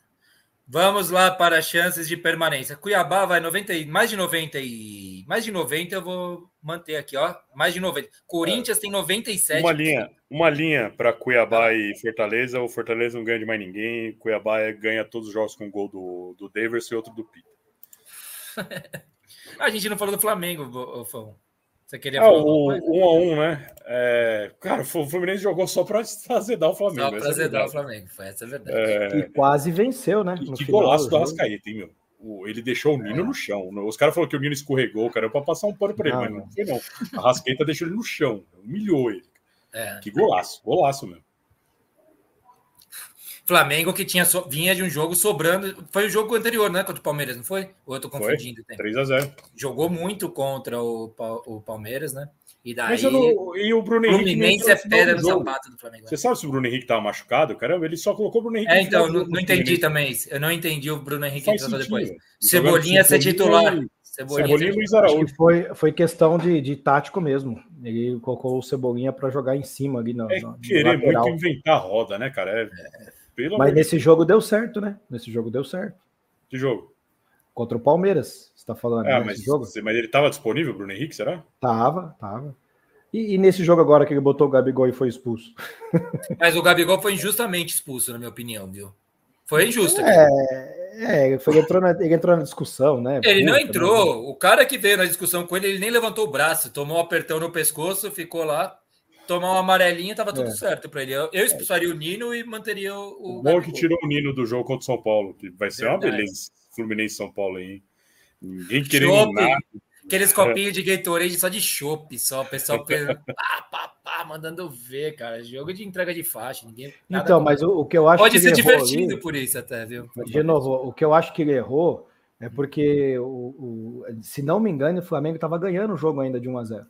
Vamos lá para as chances de permanência. Cuiabá vai 90 mais de 90 e mais de 90 eu vou manter aqui, ó. Mais de 90. Corinthians é. tem 97. Uma linha, uma linha para Cuiabá e Fortaleza. O Fortaleza não ganha de mais ninguém. Cuiabá é, ganha todos os jogos com gol do do Davis e outro do Pita. a gente não falou do Flamengo, Fão. Você queria ah, falar? O, um a um, né? É, cara, o Fluminense jogou só para azedar o Flamengo. Só para é azedar é o Flamengo, foi essa a verdade. É... E quase venceu, né? E que golaço do Arrascaeta, hein, meu? Ele deixou o Nino é. no chão. Os caras falaram que o Nino escorregou, cara, para passar um pano para ele, não, mas não foi, não. A Rasqueta deixou ele no chão, humilhou ele. É. Que golaço, golaço mesmo. Flamengo que tinha so... vinha de um jogo sobrando. Foi o jogo anterior, né? Contra o Palmeiras, não foi? Ou eu tô confundindo? 3 a 0 Jogou muito contra o, o Palmeiras, né? E daí. Não... e o Bruno Henrique. Fluminense é pedra no sapato do Flamengo. Você sabe se o Bruno Henrique tava machucado? Caramba, ele só colocou o Bruno Henrique. É, então, não, não entendi também. Eu não entendi o Bruno Henrique entrando depois. Cebolinha ser titular. Cebolinha, Cebolinha Luiz Araújo. Foi, foi questão de, de tático mesmo. Ele colocou o Cebolinha para jogar em cima ali na. É querer muito inventar roda, né, cara? É, é. Pelo Mas nesse jogo deu certo, né? Nesse jogo deu certo. Que jogo? Contra o Palmeiras, você tá falando. É, né, mas, jogo? mas ele estava disponível, Bruno Henrique, será? Tava, tava. E, e, nesse jogo agora que ele botou o Gabigol e foi expulso? Mas o Gabigol foi injustamente expulso, na minha opinião, viu? Foi injusto. É, é foi, ele, entrou na, ele entrou na discussão, né? Ele Puta, não entrou. Né? O cara que veio na discussão com ele, ele nem levantou o braço, tomou um apertão no pescoço, ficou lá tomar uma amarelinha, tava tudo é. certo para ele. Eu, eu, expulsaria o Nino e manteria o. O bom que tirou o Nino do jogo contra o São Paulo, que vai ser Verdade. uma beleza. Fluminense São Paulo aí. Ninguém querendo Chope, nada. Aqueles copinhos de Gatorade só de chopp, só. O pessoal pá, pá, pá, mandando ver, cara. Jogo de entrega de faixa. Ninguém, então, mas o, o, que eu acho Pode que ser divertido ali, por isso, até, viu? De novo, o que eu acho que ele errou é porque, o, o se não me engano, o Flamengo estava ganhando o jogo ainda de 1 a 0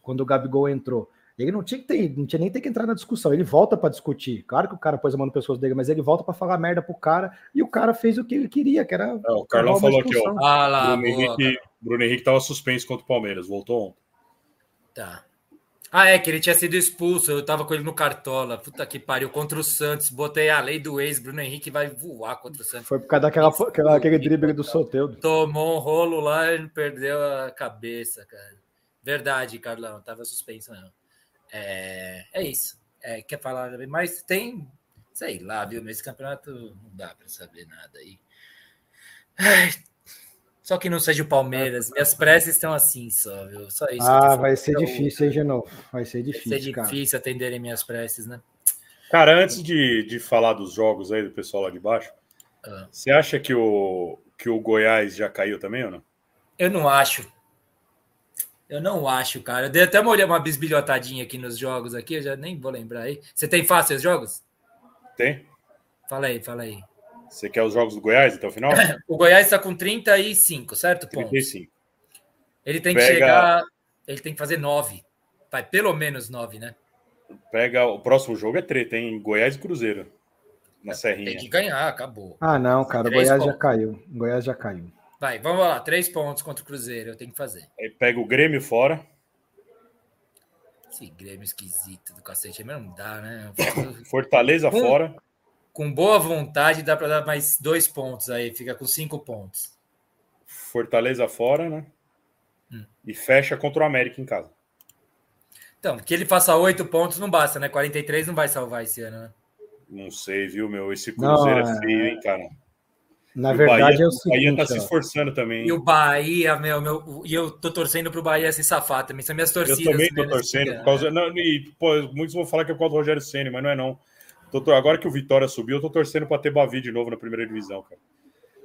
quando o Gabigol entrou. Ele não tinha que ter, não tinha nem ter que entrar na discussão. Ele volta para discutir. Claro que o cara pôs a mão no pescoço dele, mas ele volta para falar merda pro cara e o cara fez o que ele queria, que era. Não, o Carlão falou aqui, ó. Ah, lá, Bruno, boa, Henrique, Bruno Henrique tava suspenso contra o Palmeiras, voltou ontem. Tá. Ah, é, que ele tinha sido expulso. Eu tava com ele no Cartola. Puta que pariu. Contra o Santos. Botei a lei do ex. Bruno Henrique vai voar contra o Santos. Foi por causa daquela, aquela, aquele drible do Soteudo. Tomou um rolo lá e perdeu a cabeça, cara. Verdade, Carlão. Tava suspenso mesmo. É, é isso. É, quer falar mais? Tem, sei lá, viu? Nesse campeonato não dá para saber nada aí. Ai, só que não seja o Palmeiras. Minhas preces estão assim só, viu? Só isso. Ah, vai ser difícil, hein, Genovo? Vai ser difícil. Vai ser difícil cara. atenderem minhas preces, né? Cara, antes de, de falar dos jogos aí do pessoal lá de baixo, ah. você acha que o, que o Goiás já caiu também ou não? Eu não acho. Eu não acho, cara. Eu dei até uma, uma bisbilhotadinha aqui nos jogos aqui, eu já nem vou lembrar aí. Você tem fácil os jogos? Tem. Fala aí, fala aí. Você quer os jogos do Goiás até o final? o Goiás está com 35, certo? 35. Pontos. Ele tem Pega... que chegar. Ele tem que fazer 9. Vai, pelo menos 9, né? Pega. O próximo jogo é treta, hein? Goiás e Cruzeiro. Na Serrinha. Tem que ganhar, acabou. Ah, não, cara. O Goiás pontos. já caiu. O Goiás já caiu. Vai, vamos lá. Três pontos contra o Cruzeiro, eu tenho que fazer. Aí pega o Grêmio fora. Esse Grêmio esquisito do cacete, mas não dá, né? Fortaleza com, fora. Com boa vontade, dá para dar mais dois pontos aí, fica com cinco pontos. Fortaleza fora, né? Hum. E fecha contra o América em casa. Então, que ele faça oito pontos não basta, né? 43 não vai salvar esse ano, né? Não sei, viu, meu? Esse Cruzeiro não, é feio, hein, cara? Na verdade, Bahia, é o seguinte. O Bahia tá se esforçando também. E o Bahia, meu, meu, e eu tô torcendo pro Bahia se safar também. São minhas torcidas. Eu também tô torcendo. Por causa, não, e, pô, muitos vão falar que é por causa do Rogério Senna, mas não é não. Tô, agora que o Vitória subiu, eu tô torcendo para ter Bavi de novo na primeira divisão, cara.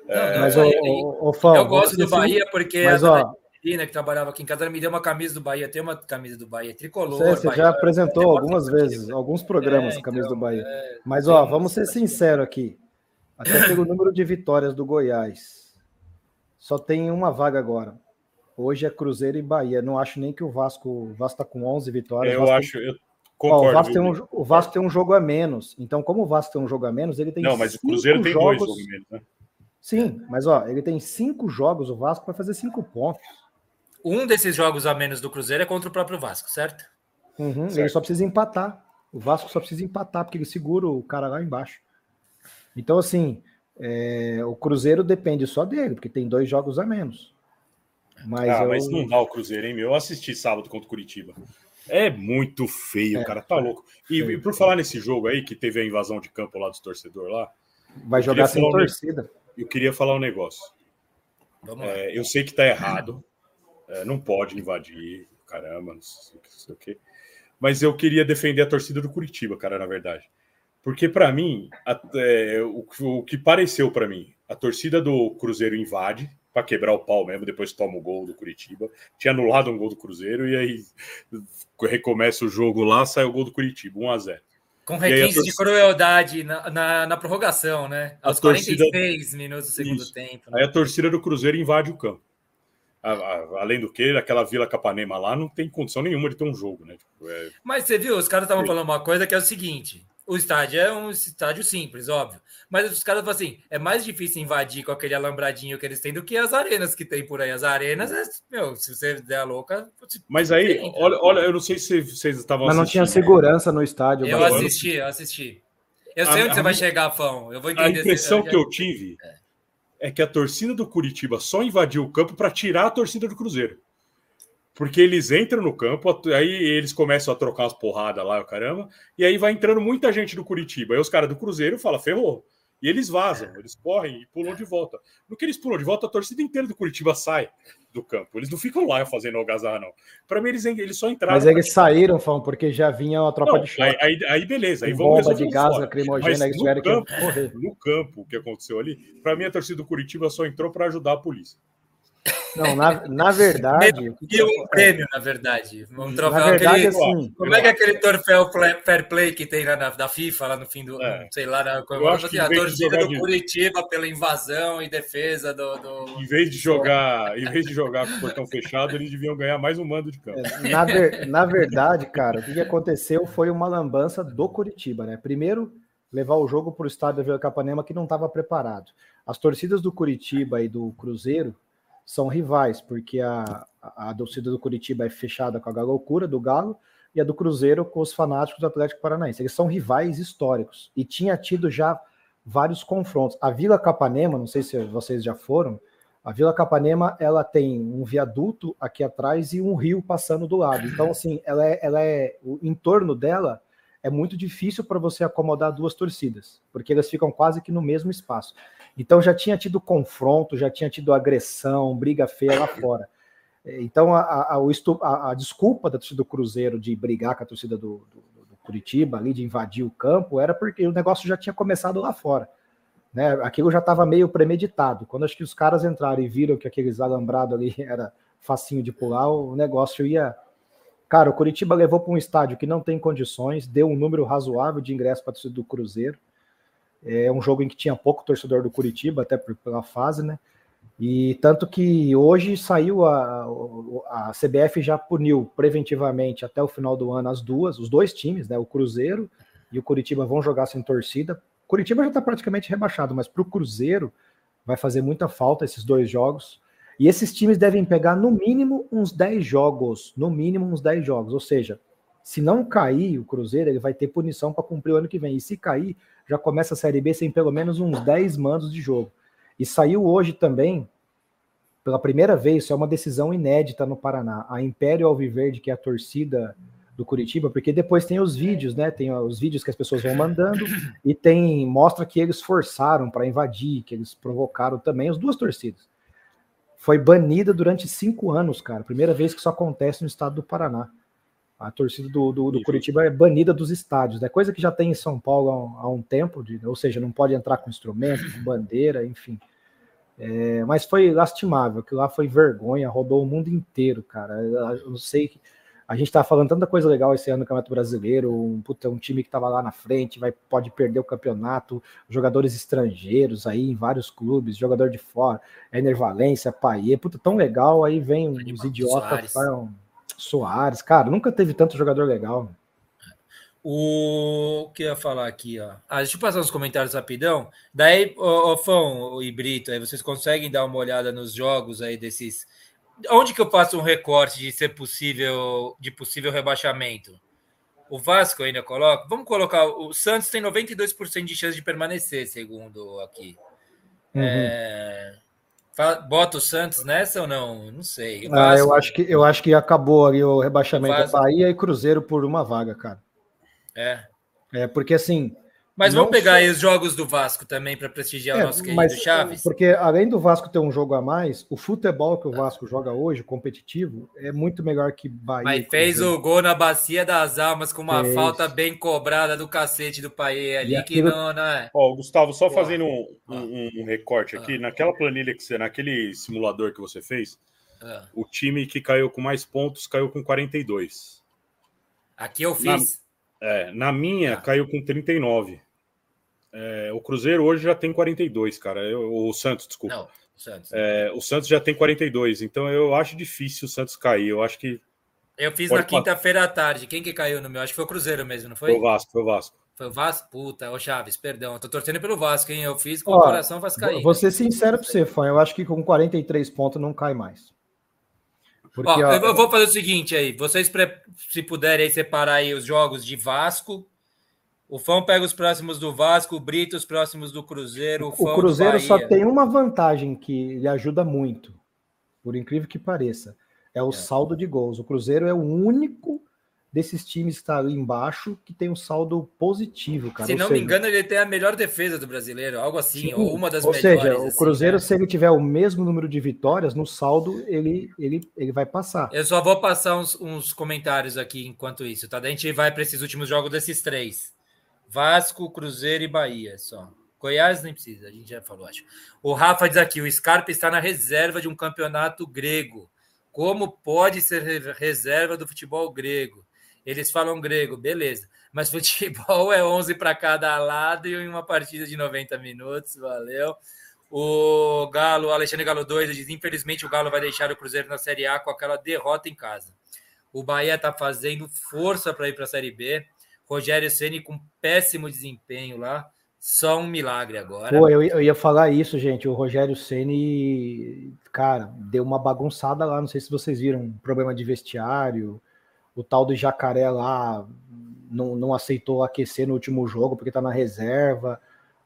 É... mas, o, o, o Fão, eu gosto do Bahia porque mas, a ó, Menina que trabalhava aqui em casa me deu uma camisa do Bahia. Tem uma camisa do Bahia tricolor. Você, você Bahia, já apresentou algumas vezes, alguns programas, é, então, camisa do Bahia. É, mas, ó, vamos ser sinceros aqui. Até pelo número de vitórias do Goiás. Só tem uma vaga agora. Hoje é Cruzeiro e Bahia. Não acho nem que o Vasco. O Vasco está com 11 vitórias. Eu acho. Tem... Eu concordo, Ó, o, Vasco tem um, o Vasco tem um jogo a menos. Então, como o Vasco tem um jogo a menos, ele tem. Não, mas o Cruzeiro tem jogos... dois jogos a menos, né? Sim, mas ó, ele tem cinco jogos. O Vasco vai fazer cinco pontos. Um desses jogos a menos do Cruzeiro é contra o próprio Vasco, certo? Uhum, certo. Ele só precisa empatar. O Vasco só precisa empatar, porque ele segura o cara lá embaixo. Então, assim, é, o Cruzeiro depende só dele, porque tem dois jogos a menos. Mas, ah, eu... mas não dá o Cruzeiro, hein, meu? Eu assisti sábado contra o Curitiba. É muito feio, é, cara, tá louco. E, e, por falar nesse jogo aí, que teve a invasão de campo lá dos torcedores lá. Vai jogar sem torcida. Um... Eu queria falar um negócio. É, eu sei que tá errado. É, não pode invadir, caramba, não sei, não sei o quê. Mas eu queria defender a torcida do Curitiba, cara, na verdade. Porque, para mim, é, o, o, que pareceu para mim, a torcida do Cruzeiro invade para quebrar o pau mesmo, depois toma o gol do Curitiba. Tinha anulado um gol do Cruzeiro e aí recomeça o jogo lá, sai o gol do Curitiba, 1 a 0 Com requinte torcida... de crueldade na, na, na, prorrogação, né? Aos torcida... 46 minutos do segundo Isso. tempo. Né? Aí a torcida do Cruzeiro invade o campo. Além do que, aquela Vila Capanema lá não tem condição nenhuma de ter um jogo, né? Tipo, é... Mas você viu, os caras estavam falando uma coisa que é o seguinte: o estádio é um estádio simples, óbvio. Mas os caras falam assim: é mais difícil invadir com aquele alambradinho que eles têm do que as arenas que tem por aí. As arenas, é, meu, se você der a louca. Mas aí, tem, olha, olha, eu não sei se vocês estavam Mas não tinha segurança no estádio. Eu assisti, eu assisti. Eu sei a, onde você vai chegar, Fão. Eu vou entender. A impressão se... que eu tive é. é que a torcida do Curitiba só invadiu o campo para tirar a torcida do Cruzeiro. Porque eles entram no campo, aí eles começam a trocar as porradas lá, caramba, e aí vai entrando muita gente do Curitiba. Aí os caras do Cruzeiro falam, ferrou. E eles vazam, eles correm e pulam de volta. No que eles pulam de volta, a torcida inteira do Curitiba sai do campo. Eles não ficam lá fazendo algazarra, não. Para mim, eles, eles só entraram. Mas eles saíram, falam, porque já vinha uma tropa não, de choque. Aí, aí, beleza. Aí vamos bomba de gás lacrimogênea, eles tiveram campo, que. No campo, o que aconteceu ali, para mim, a torcida do Curitiba só entrou para ajudar a polícia. Não, na, na verdade. E um prêmio, na verdade. Um troféu. Na verdade, aquele, assim, como é que é aquele troféu fair play que tem lá na, da FIFA, lá no fim do. É. Sei lá, na, como, assim, a torcida do de... Curitiba pela invasão e defesa do, do. Em vez de jogar, em vez de jogar com o portão fechado, eles deviam ganhar mais um mando de campo. É, na, ver, na verdade, cara, o que aconteceu foi uma lambança do Curitiba, né? Primeiro, levar o jogo para o estádio da Vila Capanema que não estava preparado. As torcidas do Curitiba e do Cruzeiro são rivais, porque a, a, a torcida do Curitiba é fechada com a loucura do Galo e a do Cruzeiro com os fanáticos do Atlético Paranaense. Eles são rivais históricos e tinha tido já vários confrontos. A Vila Capanema, não sei se vocês já foram, a Vila Capanema ela tem um viaduto aqui atrás e um rio passando do lado. Então, assim, ela é, ela é o entorno dela é muito difícil para você acomodar duas torcidas, porque elas ficam quase que no mesmo espaço. Então já tinha tido confronto, já tinha tido agressão, briga feia lá fora. Então a, a, a, a desculpa da torcida do Cruzeiro de brigar com a torcida do, do, do, Curitiba, ali de invadir o campo, era porque o negócio já tinha começado lá fora. Né? Aquilo já estava meio premeditado. Quando acho que os caras entraram e viram que aqueles alambrados ali era facinho de pular, o negócio ia Cara, o Curitiba levou para um estádio que não tem condições, deu um número razoável de ingressos para a torcida do Cruzeiro. É um jogo em que tinha pouco torcedor do Curitiba, até pela fase, né? E tanto que hoje saiu a, a CBF já puniu preventivamente até o final do ano as duas, os dois times, né? O Cruzeiro e o Curitiba vão jogar sem torcida. Curitiba já está praticamente rebaixado, mas para o Cruzeiro vai fazer muita falta esses dois jogos. E esses times devem pegar no mínimo uns 10 jogos, no mínimo uns 10 jogos. Ou seja, se não cair o Cruzeiro, ele vai ter punição para cumprir o ano que vem. E se cair, já começa a Série B sem pelo menos uns 10 mandos de jogo. E saiu hoje também, pela primeira vez, isso é uma decisão inédita no Paraná. A Império Alviverde, que é a torcida do Curitiba, porque depois tem os vídeos, né? Tem os vídeos que as pessoas vão mandando e tem mostra que eles forçaram para invadir, que eles provocaram também as duas torcidas foi banida durante cinco anos, cara. Primeira vez que isso acontece no estado do Paraná. A torcida do, do, do Curitiba é banida dos estádios, é né? coisa que já tem em São Paulo há um, há um tempo, de, ou seja, não pode entrar com instrumentos, bandeira, enfim. É, mas foi lastimável, que lá foi vergonha, rodou o mundo inteiro, cara. Eu não sei a gente tá falando tanta coisa legal esse ano no Campeonato Brasileiro, um, puta, um time que estava lá na frente, vai, pode perder o campeonato, jogadores estrangeiros aí em vários clubes, jogador de fora, Ener Valência, Paier, puta, tão legal, aí vem os idiotas, Soares. Soares, cara, nunca teve tanto jogador legal. O que eu ia falar aqui, ó. Ah, deixa eu passar uns comentários rapidão. Daí, ô, ô Fão e Brito, aí vocês conseguem dar uma olhada nos jogos aí desses onde que eu faço um recorte de ser possível de possível rebaixamento? O Vasco ainda coloca. Vamos colocar. O Santos tem 92% de chance de permanecer, segundo aqui. Uhum. É, bota o Santos nessa ou não? Não sei. Ah, eu acho que eu acho que acabou ali o rebaixamento da Bahia e Cruzeiro por uma vaga, cara. É. É porque assim mas vamos pegar aí os jogos do Vasco também para prestigiar é, o nosso querido mas, Chaves. Porque além do Vasco ter um jogo a mais, o futebol que o Vasco joga hoje, competitivo, é muito melhor que Bahia. Mas fez o gol na Bacia das Almas com uma fez. falta bem cobrada do cacete do Paê ali, aquilo... que não, não é. Ó, Gustavo, só fazendo um, um, um, recorte aqui, ah. naquela planilha que você, naquele simulador que você fez, ah. o time que caiu com mais pontos caiu com 42. Aqui eu fiz. É, na minha, ah. caiu com 39. É, o Cruzeiro hoje já tem 42, cara. Eu, o Santos, desculpa. Não, o Santos. É, o Santos já tem 42, então eu acho difícil o Santos cair. Eu acho que. Eu fiz na quinta-feira à tarde. Quem que caiu no meu? Acho que foi o Cruzeiro mesmo, não foi? Foi o Vasco, foi o Vasco. Foi o Vasco? Puta, ô Chaves, perdão. Eu tô torcendo pelo Vasco, hein? Eu fiz com Ó, o coração vascaíno. Vou ser sincero pra você, fã. Eu acho que com 43 pontos não cai mais. Porque, ó, ó, eu vou fazer o seguinte aí. Vocês, se puderem aí, separar aí os jogos de Vasco. O Fão pega os próximos do Vasco, o Brito os próximos do Cruzeiro. O, o Cruzeiro só tem uma vantagem que lhe ajuda muito, por incrível que pareça. É o é. saldo de gols. O Cruzeiro é o único desses times que está ali embaixo que tem um saldo positivo, cara. Se não seja, me engano, ele tem a melhor defesa do brasileiro, algo assim, sim, ou uma das ou melhores. Ou seja, o assim, Cruzeiro, assim, se ele tiver o mesmo número de vitórias, no saldo ele, ele, ele vai passar. Eu só vou passar uns, uns comentários aqui enquanto isso, tá? Daí a gente vai para esses últimos jogos desses três. Vasco, Cruzeiro e Bahia, só. Goiás nem precisa, a gente já falou, acho. O Rafa diz aqui: o Scarpa está na reserva de um campeonato grego. Como pode ser reserva do futebol grego? Eles falam grego, beleza. Mas futebol é 11 para cada lado e uma partida de 90 minutos, valeu. O Galo, Alexandre Galo 2, diz: infelizmente o Galo vai deixar o Cruzeiro na Série A com aquela derrota em casa. O Bahia está fazendo força para ir para a Série B. Rogério Ceni com péssimo desempenho lá. Só um milagre agora. Pô, eu, eu ia falar isso, gente. O Rogério Ceni, cara, deu uma bagunçada lá. Não sei se vocês viram, problema de vestiário. O tal do Jacaré lá não, não aceitou aquecer no último jogo porque tá na reserva.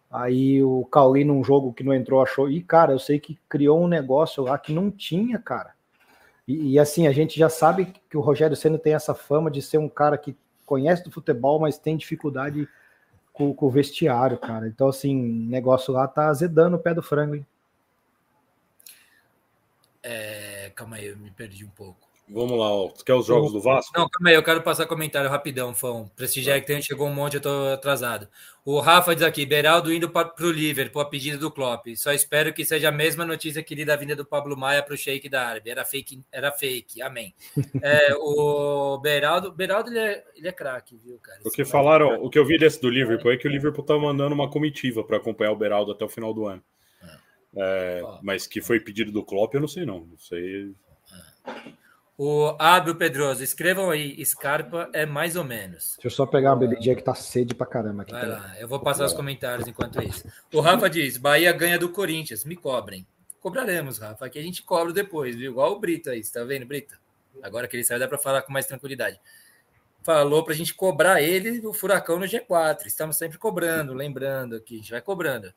Aí o Cauli num jogo que não entrou achou. E, cara, eu sei que criou um negócio lá que não tinha, cara. E, e assim, a gente já sabe que o Rogério Senna tem essa fama de ser um cara que conhece do futebol, mas tem dificuldade com, com o vestiário, cara. Então, assim, o negócio lá tá azedando o pé do frango, hein? É, calma aí, eu me perdi um pouco. Vamos lá, ó. quer os jogos do Vasco? Não, calma aí, eu quero passar comentário rapidão, Fão. Prestigiar que tem, chegou um monte, eu tô atrasado. O Rafa diz aqui, Beraldo indo para o Liverpool, a pedido do Klopp. Só espero que seja a mesma notícia que li da vinda do Pablo Maia para o Sheik da Árabe. Era fake, era fake, amém. É, o Beraldo, Beraldo ele é, ele é craque, viu, cara? Porque falaram, é o que eu vi desse do Liverpool é que o Liverpool tá mandando uma comitiva para acompanhar o Beraldo até o final do ano. É, é mas que foi pedido do Klopp, eu não sei não. Não sei. O Abel Pedroso, escrevam aí, Scarpa é mais ou menos. Deixa eu só pegar uma bebidinha que tá sede pra caramba aqui. Vai lá, eu vou passar os comentários enquanto isso. O Rafa diz: Bahia ganha do Corinthians, me cobrem. Cobraremos, Rafa, aqui a gente cobra depois, viu? Igual o Brito aí, tá vendo, Brito? Agora que ele saiu, dá para falar com mais tranquilidade. Falou para a gente cobrar ele o furacão no G4. Estamos sempre cobrando, lembrando aqui, a gente vai cobrando.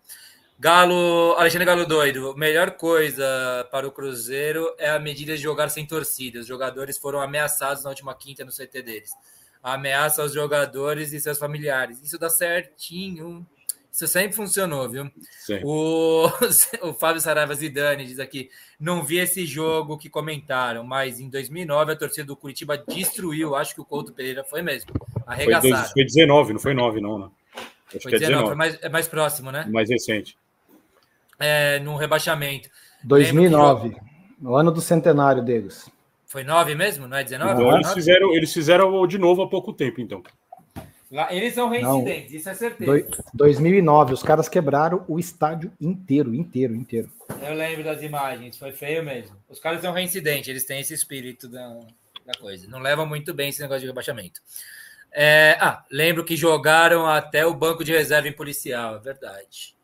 Galo, Alexandre Galo doido. Melhor coisa para o Cruzeiro é a medida de jogar sem torcida. Os jogadores foram ameaçados na última quinta no CT deles. Ameaça aos jogadores e seus familiares. Isso dá certinho. Isso sempre funcionou, viu? O, o Fábio Saraiva Zidane diz aqui: não vi esse jogo que comentaram, mas em 2009 a torcida do Curitiba destruiu. Acho que o Couto Pereira foi mesmo. Arregaçaram. Foi, foi 19, não foi 9, não, né? Acho foi 19, que é 19. Foi mais, é mais próximo, né? Mais recente é, no rebaixamento. 2009, no ano do centenário deles. Foi 9 mesmo? Não é 19? Não, eles, fizeram, eles fizeram de novo há pouco tempo, então. Lá, eles são reincidentes, Não. isso é certeza. Do, 2009, os caras quebraram o estádio inteiro, inteiro, inteiro. Eu lembro das imagens, foi feio mesmo. Os caras são reincidentes, eles têm esse espírito da, da coisa. Não levam muito bem esse negócio de rebaixamento. É, ah, lembro que jogaram até o banco de reserva em policial, é verdade.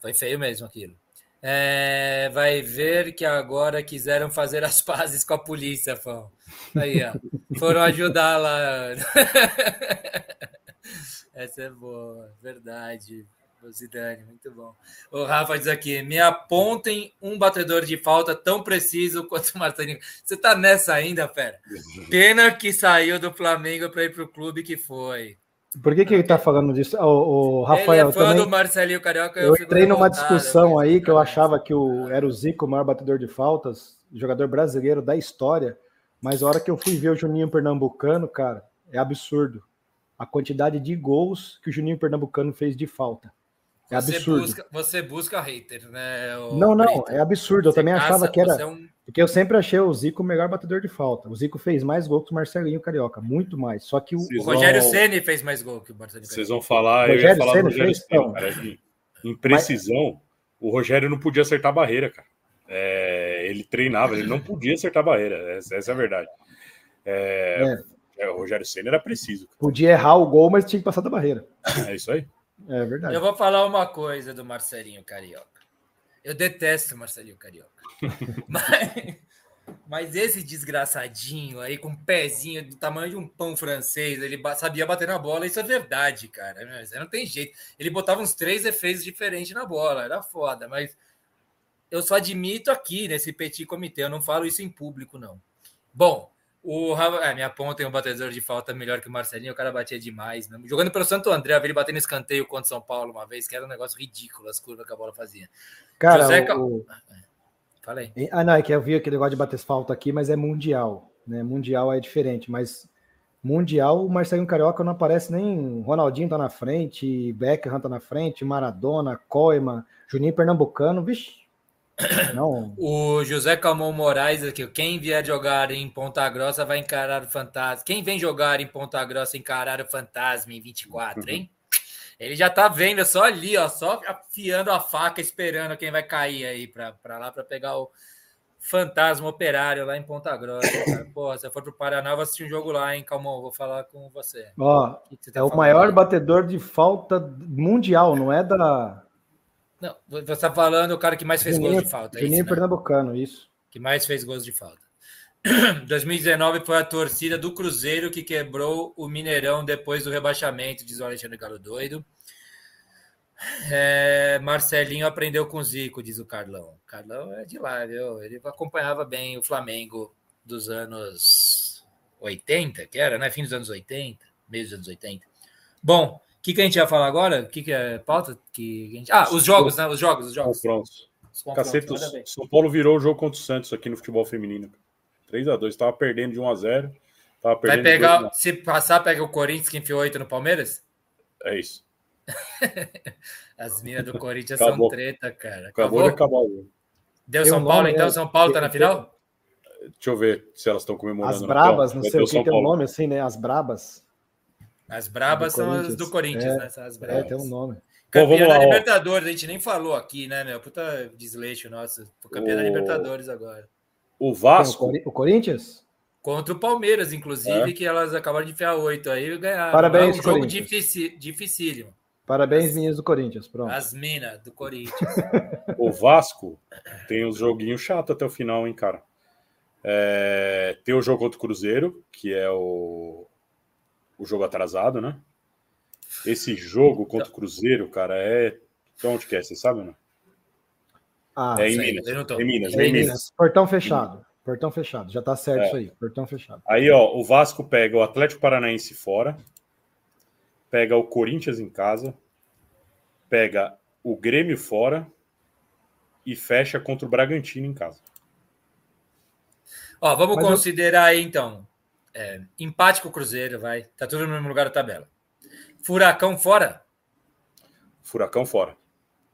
Foi feio mesmo aquilo. É, vai ver que agora quiseram fazer as pazes com a polícia, Fão. Aí, ó. Foram ajudar lá. Essa é boa, verdade. Zidane, muito bom. O Rafa diz aqui: me apontem um batedor de falta tão preciso quanto o Marcelinho. Você tá nessa ainda, fera? Pena que saiu do Flamengo para ir para o clube que foi. Por que, que ele está falando disso? O, o Rafael. Ele é fã também, do Marcelinho Carioca. Eu, eu entrei numa discussão aí que eu achava que o, era o Zico o maior batedor de faltas, jogador brasileiro da história. Mas a hora que eu fui ver o Juninho Pernambucano, cara, é absurdo. A quantidade de gols que o Juninho Pernambucano fez de falta. É você absurdo. Busca, você busca hater, né? não, não, é absurdo. Eu também caça, achava que era. É um... Porque eu sempre achei o Zico o melhor batedor de falta. O Zico fez mais gol que o Marcelinho Carioca, muito mais. Só que o, o Rogério vão... Ceni fez mais gol que o Marcelinho. Vocês vão falar, o eu ia falar Ceni do Rogério fez, Ceni, cara, em precisão, Mas... o Rogério não podia acertar a barreira, cara. É, ele treinava, ele não podia acertar a barreira. Essa, essa é a verdade. É, é. é o Rogério Ceni era preciso. Cara. Podia errar o gol, mas tinha que passar da barreira. É isso aí. É verdade. Eu vou falar uma coisa do Marcelinho Carioca. Eu detesto o Marcelinho Carioca. mas, mas esse desgraçadinho aí, com um pezinho do tamanho de um pão francês, ele sabia bater na bola, isso é verdade, cara. Não tem jeito. Ele botava uns três efeitos diferentes na bola, era foda, mas eu só admito aqui nesse petit comitê, eu não falo isso em público, não. Bom, o é, minha ponta tem um batedor de falta melhor que o Marcelinho, o cara batia demais. Né? Jogando pelo Santo André, eu vi ele batendo escanteio contra o São Paulo uma vez, que era um negócio ridículo as curvas que a bola fazia. Cara, José... o... Falei. Ah, não, é que eu vi aquele negócio de bater falta aqui, mas é mundial. Né? Mundial é diferente, mas Mundial, o Marcelinho Carioca não aparece nem. Ronaldinho tá na frente, Beckham tá na frente, Maradona, Koeman, Juninho Pernambucano, vixe. Não. O José Calmon Moraes aqui, quem vier jogar em Ponta Grossa vai encarar o fantasma. Quem vem jogar em Ponta Grossa encarar o fantasma em 24, hein? Ele já tá vendo só ali, ó, só afiando a faca, esperando quem vai cair aí para lá para pegar o fantasma operário lá em Ponta Grossa. Cara. Porra, se eu for pro Paraná, eu vou assistir um jogo lá, hein, Calmon? Vou falar com você. Ó, que que tá é o maior aí? batedor de falta mundial, não é da. Não, você tá falando o cara que mais fez Juninho, gols de falta. É Juninho isso, Pernambucano, isso. Que mais fez gols de falta. 2019 foi a torcida do Cruzeiro que quebrou o Mineirão depois do rebaixamento, diz o Alexandre Galo Doido. É, Marcelinho aprendeu com Zico, diz o Carlão. Carlão é de lá, viu? Ele acompanhava bem o Flamengo dos anos 80, que era, né? Fim dos anos 80, meio dos anos 80. Bom, que, que a gente ia falar agora? O que, que é pauta? Que gente... Ah, os jogos, né? Os jogos, os jogos. Confrontos. Cacete, São Paulo virou o jogo contra o Santos aqui no futebol feminino. 3x2. Estava perdendo de 1x0. Tava perdendo Vai pegar, se passar, pega o Corinthians que enfiou 8 no Palmeiras? É isso. As minas do Corinthians Acabou. são treta, cara. Acabou, Acabou de acabar Deu São Paulo, então? É... São Paulo tá na final? Deixa eu ver se elas estão comemorando. As Brabas, não sei o que tem um nome assim, né? As Brabas. As Brabas são as do Corinthians, é, né? As Brabas. É, tem um nome. Campeã da Libertadores, a gente nem falou aqui, né, meu? Puta desleixo nosso. Campeã o... da Libertadores agora. O Vasco. O Corinthians? Contra o Palmeiras, inclusive, é. que elas acabaram de enfiar oito aí e ganharam. Parabéns, é um jogo dificil, dificílimo. Parabéns, meninas do Corinthians. Pronto. As minas do Corinthians. o Vasco tem os joguinhos chato até o final, hein, cara? É, tem o jogo contra o Cruzeiro, que é o, o jogo atrasado, né? Esse jogo contra o Cruzeiro, cara, é. Então, onde que é? Você sabe, né? Ah, é em Minas. Em Minas, é em Minas. Portão fechado. Portão fechado. Já tá certo é. isso aí. Portão fechado. Aí, ó, o Vasco pega o Atlético Paranaense fora pega o Corinthians em casa, pega o Grêmio fora e fecha contra o Bragantino em casa. Ó, vamos Mas considerar eu... aí então. É, empate com o Cruzeiro, vai. Tá tudo no mesmo lugar da tabela. Furacão fora? Furacão fora.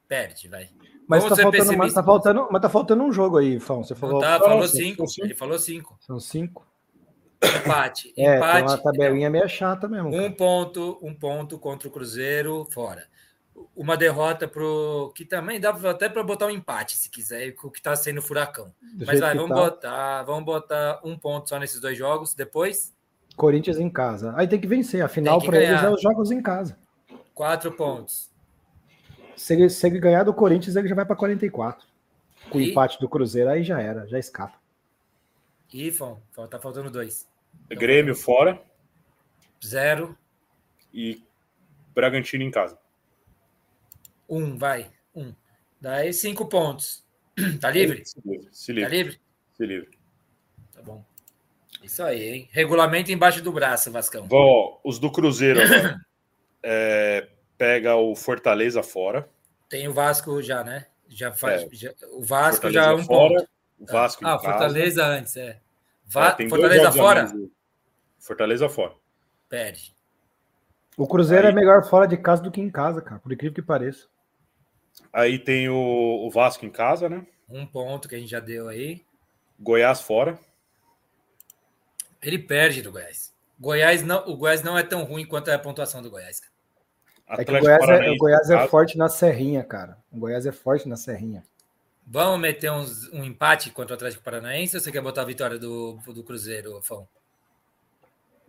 Perde, vai. Mas tá faltando, mas tá, faltando, mas tá faltando um jogo aí, Fão. Você falou. Não tá, falou cinco. Ele falou cinco. São cinco. Empate. É, empate. uma tabelinha meio chata mesmo. Um ponto, um ponto contra o Cruzeiro fora. Uma derrota pro que também dá até para botar um empate se quiser, o que está sendo furacão. Do Mas vai, vamos tá. botar, vamos botar um ponto só nesses dois jogos. Depois Corinthians em casa. Aí tem que vencer. Afinal, para eles é os jogos em casa. Quatro pontos. Se ele, se ele ganhar do Corinthians, ele já vai para 44. Com e... o empate do Cruzeiro, aí já era, já escapa. E, tá faltando dois. Grêmio fora. Zero. E Bragantino em casa. Um, vai. Um. Daí cinco pontos. Tá livre? Se livre. Se livre. Tá livre? Se livre. Tá bom. Isso aí, hein? Regulamento embaixo do braço, Vascão. Bom, os do Cruzeiro é, pega o Fortaleza fora. Tem o Vasco já, né? Já faz. É. Já, o Vasco Fortaleza já é um fora, ponto. O Vasco ah, Fortaleza antes, é. Va é, Fortaleza fora? Fortaleza fora. Perde. O Cruzeiro é Aí... é melhor fora de casa do que em casa, cara, por incrível que pareça. Aí tem o, o Vasco em casa, né? Um ponto que a gente já deu aí. Goiás fora. Ele perde do Goiás. Goiás não, o Goiás não é tão ruim quanto é a pontuação do Goiás. É que o Goiás, é, o Goiás é forte na serrinha, cara. O Goiás é forte na serrinha. Vamos meter uns, um empate contra o Atlético Paranaense ou você quer botar a vitória do, do Cruzeiro, Fão?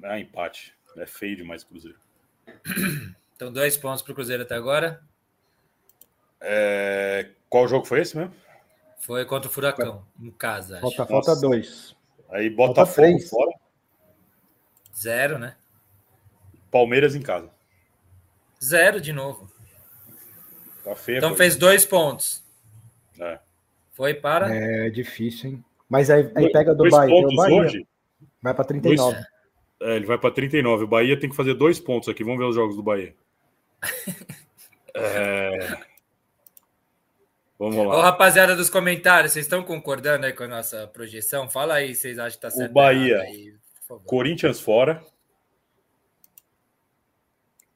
Ah, empate. É feio demais o Cruzeiro. Então, dois pontos para o Cruzeiro até agora. É... Qual jogo foi esse mesmo? Foi contra o Furacão, em casa. Falta, falta dois. Aí Botafogo fora. Zero, né? Palmeiras em casa. Zero de novo. Tá feio. Então fez dois pontos. É. Foi para. É difícil, hein? Mas aí, aí pega do Bahia. O Bahia hoje. Vai para 39. Dois, é, ele vai para 39. O Bahia tem que fazer dois pontos aqui. Vamos ver os jogos do Bahia. é... Vamos lá. Ô, rapaziada dos comentários, vocês estão concordando aí com a nossa projeção? Fala aí, vocês acham que tá certo. O Bahia. Aí, Corinthians fora.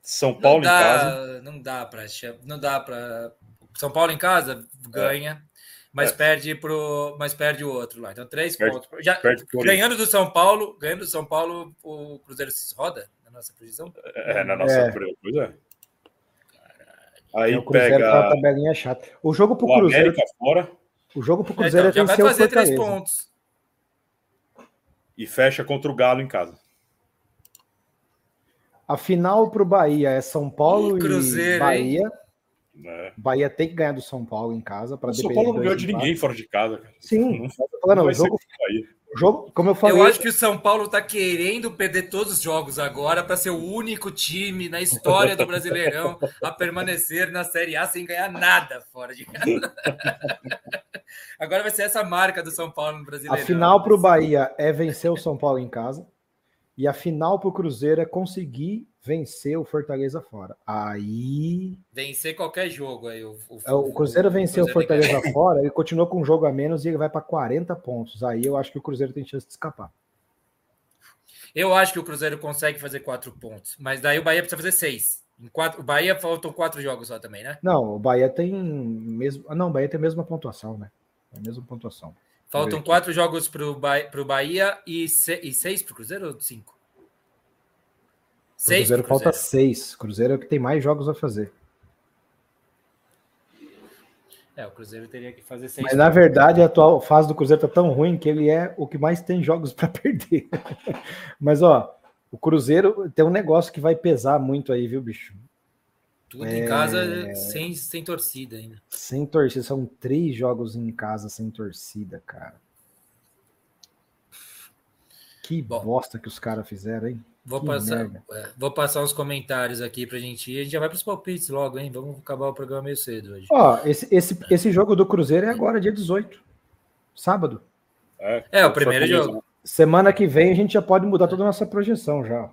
São Paulo dá, em casa. Não dá para. Não dá para. São Paulo em casa ganha. É. Mas, é. perde pro, mas perde o outro lá. Então, três perde, pontos. Já, ganhando do São Paulo, ganhando do São Paulo, o Cruzeiro se roda na nossa posição? É, na nossa é. pois é. Aí é, o Cruzeiro pega... tá tabelinha chata. O jogo pro o Cruzeiro. América fora. O jogo pro Cruzeiro é, então, já vai fazer três pontos. E fecha contra o Galo em casa. A final pro Bahia é São Paulo e, Cruzeiro, e Bahia. É. Bahia tem que ganhar do São Paulo em casa para O São Paulo não ganhou de ninguém fora de casa. Cara. Sim, não, falando, não, o jogo, jogo, como eu falei. Eu acho que o São Paulo está querendo perder todos os jogos agora para ser o único time na história do Brasileirão a permanecer na Série A sem ganhar nada fora de casa. agora vai ser essa marca do São Paulo no Brasileirão. A final para o Bahia é vencer o São Paulo em casa. E a final para o Cruzeiro é conseguir vencer o Fortaleza fora. Aí. Vencer qualquer jogo aí. O, o, é, o Cruzeiro venceu o, Fortaleza fora, ele continua com um jogo a menos e ele vai para 40 pontos. Aí eu acho que o Cruzeiro tem chance de escapar. Eu acho que o Cruzeiro consegue fazer quatro pontos, mas daí o Bahia precisa fazer seis. Em quatro, o Bahia faltam quatro jogos só também, né? Não, o Bahia tem mesmo. Ah, não, o Bahia tem a mesma pontuação, né? É a mesma pontuação. Faltam quatro jogos para o Bahia, Bahia e, se, e seis para o Cruzeiro ou cinco? Seis Cruzeiro, Cruzeiro falta seis. Cruzeiro é o que tem mais jogos a fazer. É, o Cruzeiro teria que fazer seis. Mas na verdade a atual fase do Cruzeiro tá tão ruim que ele é o que mais tem jogos para perder. Mas ó, o Cruzeiro tem um negócio que vai pesar muito aí, viu, bicho? Tudo é... em casa sem, sem torcida ainda. Sem torcida, são três jogos em casa sem torcida, cara. Que Bom, bosta que os caras fizeram, hein? Vou passar, é, vou passar uns comentários aqui pra gente ir. A gente já vai para os palpites logo, hein? Vamos acabar o programa meio cedo hoje. Ó, esse, esse, esse jogo do Cruzeiro é agora, dia 18. Sábado. É, é o primeiro jogo. Semana que vem a gente já pode mudar toda a nossa projeção já.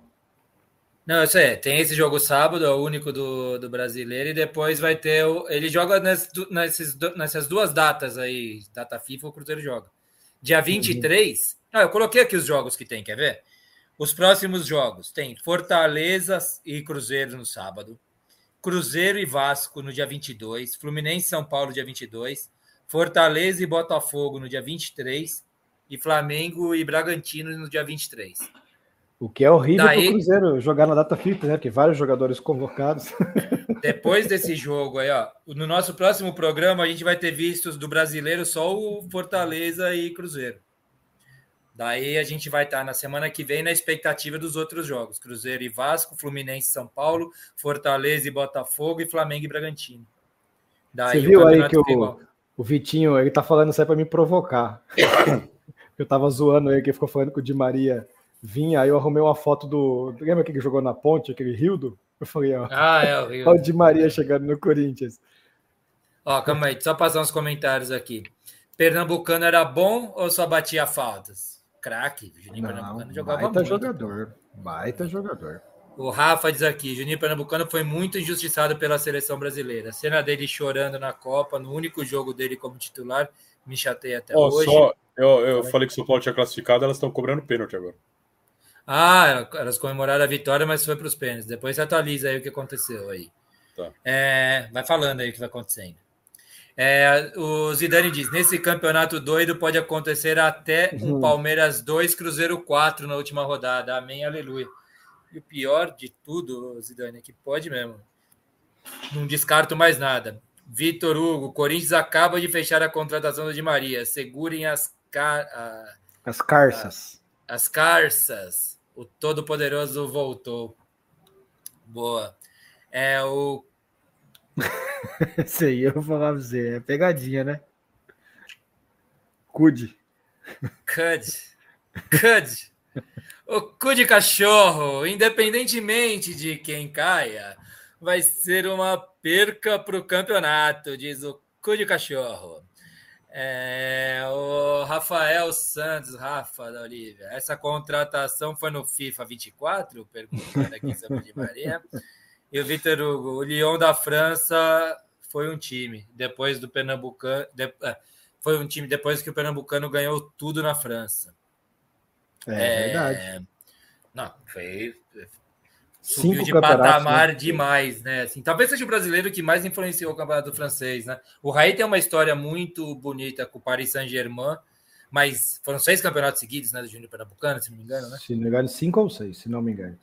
Não, isso é. Tem esse jogo sábado, é o único do, do brasileiro, e depois vai ter. O, ele joga nessas, nessas, nessas duas datas aí, data FIFA, o Cruzeiro joga. Dia 23. Uhum. Ah, eu coloquei aqui os jogos que tem, quer ver? Os próximos jogos tem Fortaleza e Cruzeiro no sábado, Cruzeiro e Vasco no dia 22, Fluminense e São Paulo dia 22, Fortaleza e Botafogo no dia 23 e Flamengo e Bragantino no dia 23. O que é horrível para o Cruzeiro jogar na data FIFA, né? Porque vários jogadores convocados. Depois desse jogo aí, ó, no nosso próximo programa a gente vai ter vistos do brasileiro só o Fortaleza e Cruzeiro. Daí a gente vai estar na semana que vem na expectativa dos outros jogos: Cruzeiro e Vasco, Fluminense e São Paulo, Fortaleza e Botafogo e Flamengo e Bragantino. Daí Você viu aí que o, o Vitinho ele tá falando isso aí para me provocar. eu tava zoando ele que ficou falando que o Di Maria vinha, aí eu arrumei uma foto do. Lembra que ele jogou na ponte, aquele Rildo? Eu falei, ó. Ah, é o Rildo. Olha o Di Maria chegando no Corinthians. Ó, calma aí, só passar uns comentários aqui. Pernambucano era bom ou só batia faltas? Craque. Juninho Não, Pernambucano jogava baita muito. jogador. Baita jogador. O Rafa diz aqui: Juninho Pernambucano foi muito injustiçado pela seleção brasileira. A cena dele chorando na Copa, no único jogo dele como titular, me chateia até oh, hoje. Só, eu, eu falei que o São Paulo tinha classificado, elas estão cobrando pênalti agora. Ah, elas comemoraram a vitória, mas foi para os pênaltis. Depois você atualiza aí o que aconteceu aí. Tá. É, vai falando aí o que vai acontecendo. É, o Zidane diz: nesse campeonato doido pode acontecer até um uhum. Palmeiras 2, Cruzeiro 4 na última rodada. Amém, aleluia. E o pior de tudo, Zidane, é que pode mesmo. Não descarto mais nada. Vitor Hugo, Corinthians acaba de fechar a contratação do Di Maria. Segurem as, car... as carças. as carças. O Todo-Poderoso voltou. Boa. É, o Isso aí, eu vou falar pra você. É pegadinha, né? Cude. Cude. Cude. O cu de cachorro, independentemente de quem caia, vai ser uma perca para o campeonato, diz o cu de cachorro. É, o Rafael Santos, Rafa da Olivia. Essa contratação foi no FIFA 24? Perguntando aqui sobre Di Maria. E o Vitor Hugo, o Lyon da França foi um time, depois do Pernambucano. De, é, foi um time depois que o Pernambucano ganhou tudo na França. É, é verdade. Não, foi. subiu de patamar né? demais, né? Assim, talvez seja o brasileiro que mais influenciou o campeonato francês, né? O Raí tem uma história muito bonita com o Paris Saint-Germain, mas foram seis campeonatos seguidos, né, do Júnior Pernambucano, se não me engano, né? Se não me engano, cinco ou seis, se não me engano.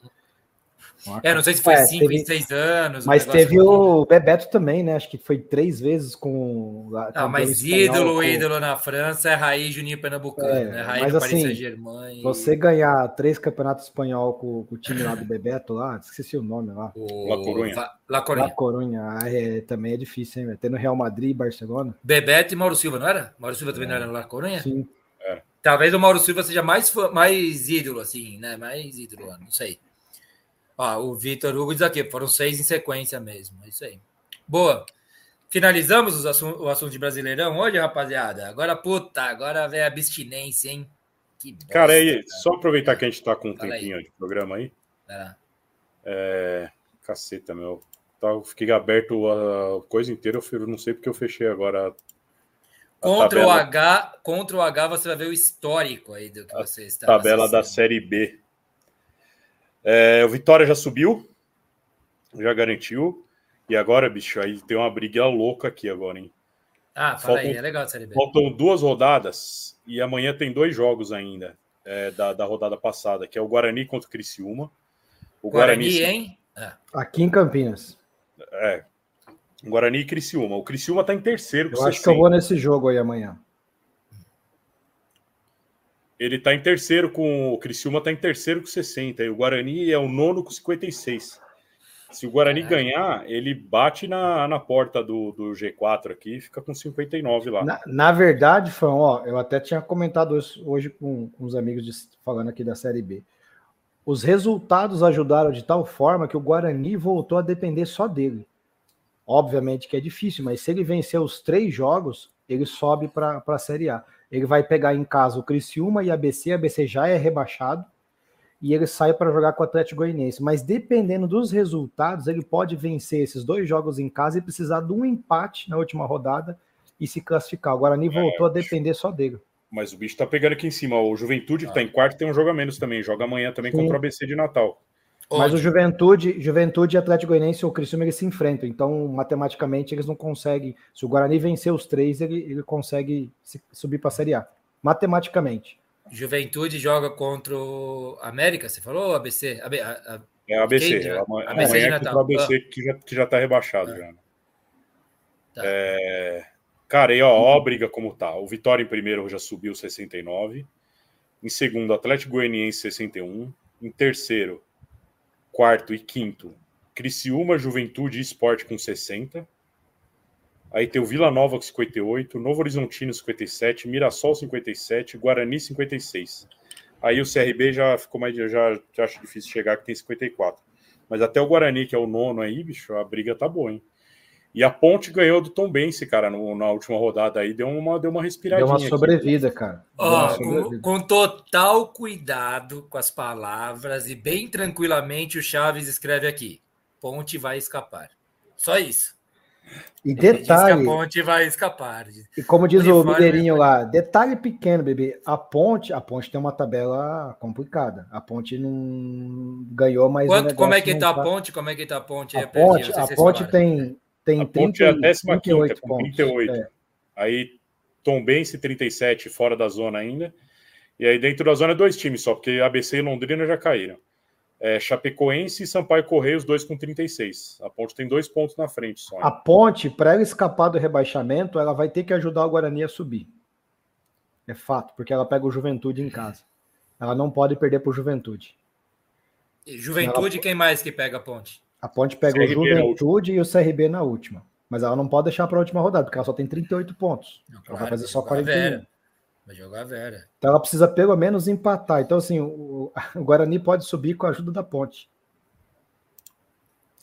É, não sei se foi é, cinco teve... em seis anos. Mas teve o Bebeto também, né? Acho que foi três vezes com. Não, mas ídolo, com... ídolo na França é Raiz Juninho Pernambucano, é, né? Raiz mas, assim, Saint-Germain. Você ganhar três campeonatos espanhol com, com, o time lá do Bebeto lá, esqueci o nome lá. O... La Corunha. La Corunha. La Corunha. Ah, é, também é difícil, hein? Tendo Real Madrid e Barcelona. Bebeto e Mauro Silva, não era? Mauro Silva também é. não era no La Corunha? Sim. É. Talvez o Mauro Silva seja mais, mais ídolo, assim, né? Mais ídolo, não sei. Ó, o Vitor Hugo diz aqui, foram seis em sequência mesmo. É isso aí. Boa. Finalizamos o assunto de Brasileirão hoje, rapaziada. Agora, puta, agora vem a abstinência, hein? Que bosta, cara, aí, cara. só aproveitar que a gente tá com um Fala tempinho aí. de programa aí. É. é... Caceta, meu. Tá, fiquei aberto a coisa inteira, eu não sei porque eu fechei agora. Contra o H, contra o H você vai ver o histórico aí do que você está. Tabela da Série B. É, o Vitória já subiu, já garantiu. E agora, bicho, aí tem uma briga louca aqui agora, hein? Ah, fala faltam, aí, é legal Série B. Faltam duas rodadas e amanhã tem dois jogos ainda é, da, da rodada passada, que é o Guarani contra o Criciúma. O Guarani, Guarani hein? É. Aqui em Campinas. É. Guarani e Criciúma. O Criciúma tá em terceiro. Eu acho 60. que eu vou nesse jogo aí amanhã. Ele está em terceiro com. O Criciúma está em terceiro com 60. E o Guarani é o nono com 56. Se o Guarani ganhar, ele bate na, na porta do, do G4 aqui e fica com 59 lá. Na, na verdade, Fão, ó, eu até tinha comentado isso hoje com, com os amigos de, falando aqui da Série B. Os resultados ajudaram de tal forma que o Guarani voltou a depender só dele. Obviamente que é difícil, mas se ele vencer os três jogos, ele sobe para a Série A. Ele vai pegar em casa o Criciúma e a ABC, a ABC já é rebaixado, e ele sai para jogar com o Atlético Goianiense. Mas dependendo dos resultados, ele pode vencer esses dois jogos em casa e precisar de um empate na última rodada e se classificar. O Guarani é, voltou a depender só dele. Mas o bicho tá pegando aqui em cima. O Juventude, que tá em quarto, tem um jogo a menos também. Joga amanhã também Sim. contra o ABC de Natal. Mas o Juventude, Juventude e Atlético Goianiense ou Criciúma eles se enfrentam. Então, matematicamente, eles não conseguem. Se o Guarani vencer os três, ele, ele consegue subir para a Série A. Matematicamente. Juventude joga contra o América, você falou? ABC? A, a, a, é ABC. Quem, amanhã, ABC amanhã é contra o ABC ah. que já, que já tá rebaixado. Ah. Já. Tá. É... Cara, e ó, ó a briga como tá. O Vitória em primeiro já subiu 69. Em segundo, Atlético Goianiense 61. Em terceiro, quarto e quinto, Criciúma, Juventude e Esporte com 60. Aí tem o Vila Nova com 58, Novo Horizontino 57, Mirassol 57, Guarani 56. Aí o CRB já ficou mais. Já, já acho difícil chegar, que tem 54. Mas até o Guarani, que é o nono aí, bicho, a briga tá boa, hein? E a Ponte ganhou do Tom Bense, cara, no, na última rodada aí, deu uma, deu uma respiradinha. Deu uma sobrevida, aqui. cara. Sobrevida. Com, com, total cuidado com as palavras e bem tranquilamente o Chaves escreve aqui: Ponte vai escapar. Só isso. E detalhe. a ponte vai escapar. E como diz o Mineirinho lá, detalhe pequeno, bebê. A ponte, a ponte tem uma tabela complicada. A ponte não ganhou, mas. Quanto, como é que tá a ponte? Como é que tá a ponte? A ponte, a ponte tem, tem a 30, é a 38 pontos. 38. É. Aí Tombense 37 fora da zona ainda. E aí dentro da zona dois times só, porque ABC e Londrina já caíram. É, Chapecoense e Sampaio Correia, os dois com 36. A Ponte tem dois pontos na frente só. A Ponte, para ela escapar do rebaixamento, ela vai ter que ajudar o Guarani a subir. É fato, porque ela pega o Juventude em casa. Ela não pode perder para o Juventude. Juventude, ela... quem mais que pega a Ponte? A Ponte pega CRB o Juventude e o CRB na última. Mas ela não pode deixar para a última rodada, porque ela só tem 38 pontos. Não, claro, ela vai fazer só 41. Vera. Vai jogar Vera. Então ela precisa pelo menos empatar. Então, assim, o, o Guarani pode subir com a ajuda da Ponte.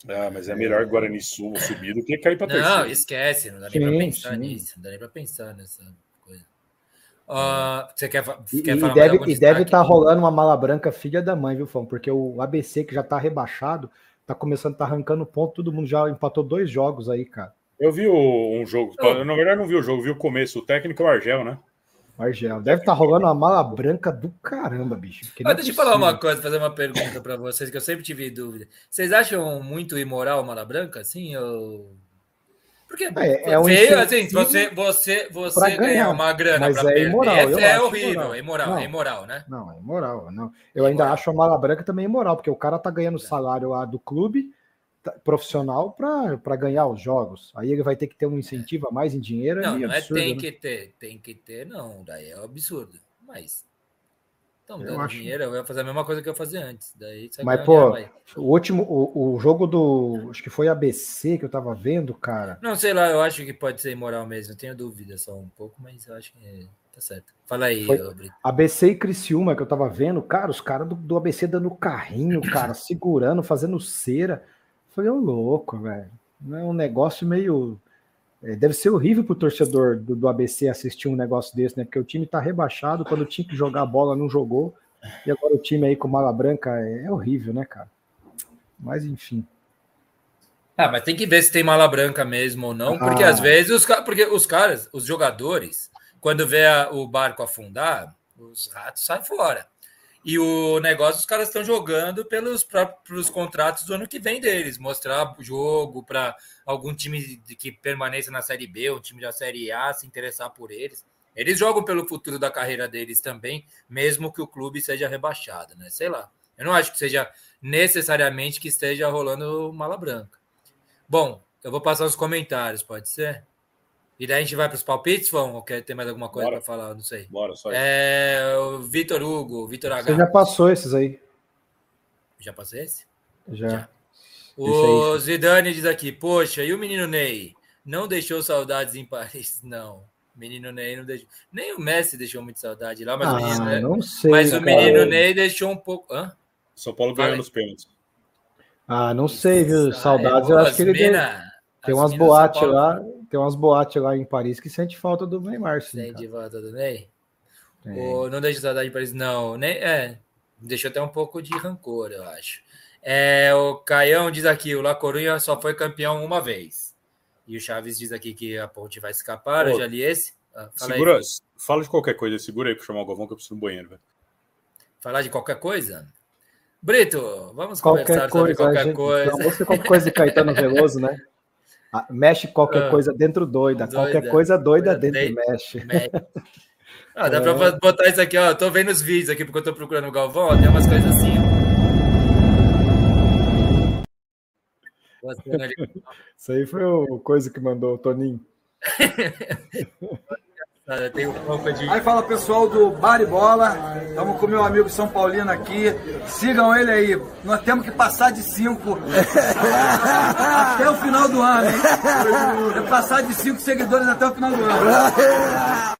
Ah, mas é melhor Guarani subir do que cair para terceira. Não, esquece, não dá nem para pensar sim. nisso, não dá nem para pensar nessa coisa. Uh, você quer, quer e, falar e deve, e deve estar tá rolando uma mala branca filha da mãe, viu, Fão? Porque o ABC, que já está rebaixado, tá começando, tá arrancando ponto, todo mundo já empatou dois jogos aí, cara. Eu vi um jogo, eu, na verdade não vi o jogo, vi o começo, o técnico é o Argel, né? Argel. Deve estar tá rolando uma mala branca do caramba, bicho. Mas é deixa eu falar uma coisa, fazer uma pergunta para vocês, que eu sempre tive dúvida. Vocês acham muito imoral mala branca, assim? Ou... Porque é, é um feio, assim, você, você, você ganhar uma grana para é imoral, é, é horrível, é imoral, é imoral, né? Não, é imoral. Não. Eu ainda acho a mala branca também imoral, porque o cara tá ganhando é. salário lá do clube Tá, profissional para ganhar os jogos. Aí ele vai ter que ter um incentivo a mais em dinheiro. É não, é não absurdo, é tem né? que ter, tem que ter, não. Daí é um absurdo. Mas. Então, dando acho... dinheiro, eu ia fazer a mesma coisa que eu fazia antes. Daí Mas, pô, o último, o, o jogo do. Acho que foi ABC que eu tava vendo, cara. Não, sei lá, eu acho que pode ser imoral mesmo. Eu tenho dúvida só um pouco, mas eu acho que tá certo. Fala aí, ABC e Criciúma que eu tava vendo, cara, os caras do, do ABC dando carrinho, cara, segurando, fazendo cera. Falei, ô louco, velho. É um negócio meio. É, deve ser horrível pro torcedor do, do, ABC assistir um negócio desse, né? Porque o time tá rebaixado, quando tinha que jogar a bola, não jogou. E agora o time aí com mala branca é, é horrível, né, cara? Mas enfim. Ah, mas tem que ver se tem mala branca mesmo ou não, porque ah. às vezes os, porque os caras, os jogadores, quando vê a, o barco afundar, os ratos saem fora. E o negócio, os caras estão jogando pelos próprios contratos do ano que vem deles, mostrar jogo para algum time que permaneça na Série B, um time da Série A se interessar por eles. Eles jogam pelo futuro da carreira deles também, mesmo que o clube seja rebaixado, né? Sei lá. Eu não acho que seja necessariamente que esteja rolando mala branca. Bom, eu vou passar os comentários, pode ser? E daí a gente vai para os palpites, vão? Ou quer ter mais alguma coisa para falar? Não sei. Bora, só É, o Vitor Hugo, Vitor H. Você já passou esses aí? Já passei esse? Já. já. O Zidane diz aqui, poxa, e o menino Ney? Não deixou saudades em Paris? Não. Menino Ney não deixou. Nem o Messi deixou muito saudade lá, mas ah, o menino, né? não sei, Mas o menino Ney deixou um pouco. Hã? São Paulo ganhou nos pênaltis. Ah, não sei, viu? Saudades, eu acho que ele. Mina, Tem umas boates lá tem umas boates lá em Paris que sente falta do Neymar. Sim, sente falta do Ney? É. não deixa saudade de Paris, não. Nem, é, deixou até um pouco de rancor, eu acho. É, o Caião diz aqui: o La Coruña só foi campeão uma vez. E o Chaves diz aqui que a ponte vai escapar. Ô, eu já li esse. Ah, fala segura, aí, fala de qualquer coisa, segura aí para chamar o Galvão que eu preciso no banheiro. Velho. Falar de qualquer coisa? Brito, vamos qualquer conversar coisa, sobre qualquer gente, coisa. Então, você qualquer coisa de Caetano Veloso, né? Ah, mexe qualquer ah, coisa dentro doida. doida. Qualquer coisa doida dentro de... mexe. mexe. Ah, dá é. pra botar isso aqui, ó. Tô vendo os vídeos aqui porque eu tô procurando o Galvão, ó, tem umas coisas assim. Isso aí foi o coisa que mandou o Toninho. Tem pouco de... Aí fala pessoal do Bar e Bola, estamos com meu amigo São Paulino aqui. Sigam ele aí. Nós temos que passar de cinco até o final do ano. Hein? É passar de cinco seguidores até o final do ano.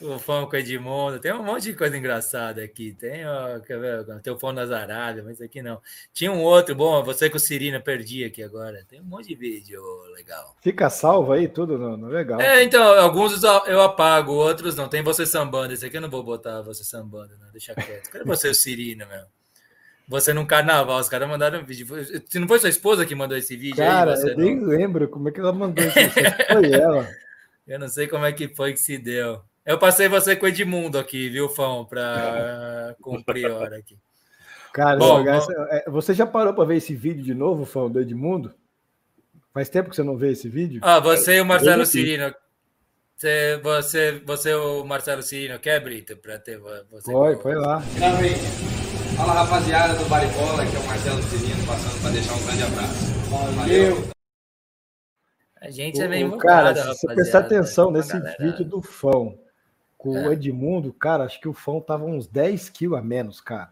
O fã com Edmundo, tem um monte de coisa engraçada aqui. Tem, ó, quer ver? Tem o fã das Arábias, mas aqui não. Tinha um outro, bom, você com o Cirina, perdi aqui agora. Tem um monte de vídeo legal. Fica salvo aí, tudo não, não legal. É, então, alguns eu apago, outros não. Tem você sambando. Esse aqui eu não vou botar você sambando, não. Deixa quieto. Cadê você, o Cirina, meu? Você num carnaval, os caras mandaram um vídeo. Se não foi sua esposa que mandou esse vídeo cara, aí? Eu nem não... lembro como é que ela mandou isso. Foi ela. Eu não sei como é que foi que se deu. Eu passei você com o Edmundo aqui, viu, Fão, para cumprir a hora aqui. Cara, bom, bom, é, você já parou para ver esse vídeo de novo, Fão, do Edmundo? Faz tempo que você não vê esse vídeo? Ah, você e o Marcelo Cirino. Você, você, você o Marcelo Cirino quer, Brito? Para ter você. Foi, foi lá. Fala, rapaziada do Baribola, que é o Marcelo Cirino, passando para deixar um grande abraço. Valeu. A gente é meio Cara, se você prestar atenção nesse vídeo do Fão, com é. o Edmundo, cara, acho que o Fão tava uns 10 quilos a menos, cara.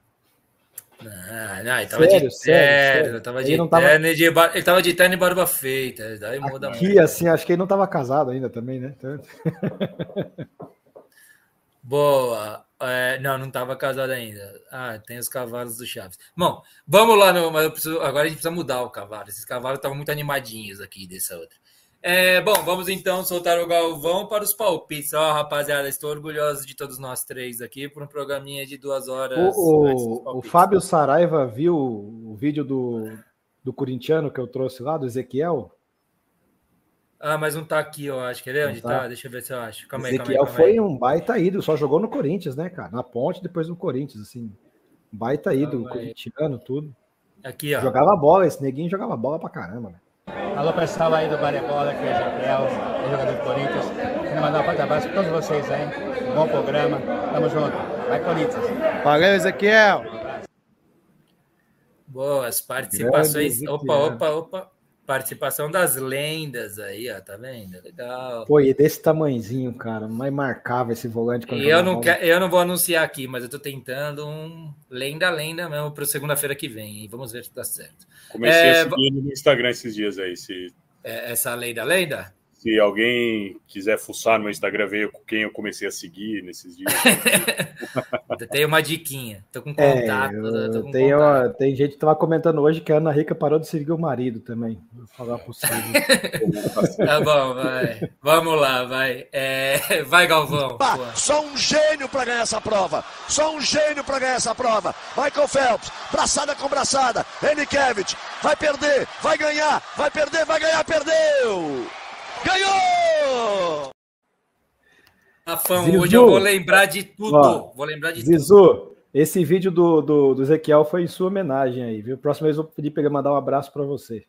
Não, não, ele tava sério, de sério, terno, tava de ele, tava... Terno de bar... ele tava de terno e barba feita. Daí muda Aqui, muito. assim, acho que ele não tava casado ainda também, né? Então... Boa. É, não, não tava casado ainda. Ah, tem os cavalos do Chaves. Bom, vamos lá. Mas preciso, agora a gente precisa mudar o cavalo. Esses cavalos estavam muito animadinhos aqui dessa outra. É, bom, vamos então soltar o Galvão para os palpites. Ó, rapaziada, estou orgulhoso de todos nós três aqui por um programinha de duas horas. O, o, o Fábio Saraiva viu o vídeo do, do corintiano que eu trouxe lá, do Ezequiel? Ah, mas não tá aqui, eu acho. Quer ver onde tá? tá? Deixa eu ver se eu acho. Calma aí, Ezequiel calma aí, calma aí. foi um baita ídolo, só jogou no Corinthians, né, cara? Na ponte, depois no Corinthians, assim. Baita ídolo, corintiano, tudo. Aqui, ó. Jogava bola, esse neguinho jogava bola pra caramba, né? Alô, pessoal aí do Barebola, que é Ezequiel, jogador do Corinthians. Quero mandar um forte abraço para todos vocês aí. Bom programa. Tamo junto. Vai, Corinthians. Valeu, Ezequiel. Boas participações. Opa, opa, opa. Participação das lendas aí, ó, tá vendo? Legal. Pô, e desse tamanhozinho, cara, mais marcava esse volante. E eu não, quer, eu não vou anunciar aqui, mas eu tô tentando um lenda, lenda mesmo para segunda-feira que vem. E vamos ver se dá certo. Comecei é, a seguir no Instagram esses dias aí. Se... É, essa lenda, lenda? Se alguém quiser fuçar no meu Instagram, ver com quem eu comecei a seguir nesses dias. tem uma diquinha. Tô com é, contato. É, tô com tem, contato. Uma, tem gente que tava comentando hoje que a Ana Rica parou de seguir o marido também. Vou falar possível. tá bom, vai. Vamos lá, vai. É, vai, Galvão. só um gênio para ganhar essa prova. Só um gênio para ganhar essa prova. Michael Phelps, braçada com braçada. Enikevich, vai perder, vai ganhar, vai perder, vai ganhar, perdeu! Ganhou! Rafão, Zizu, hoje eu vou lembrar de tudo. Ó, vou lembrar de Zizu, tudo. esse vídeo do, do, do Ezequiel foi em sua homenagem aí, viu? Próxima vez eu vou pedir para ele mandar um abraço para você.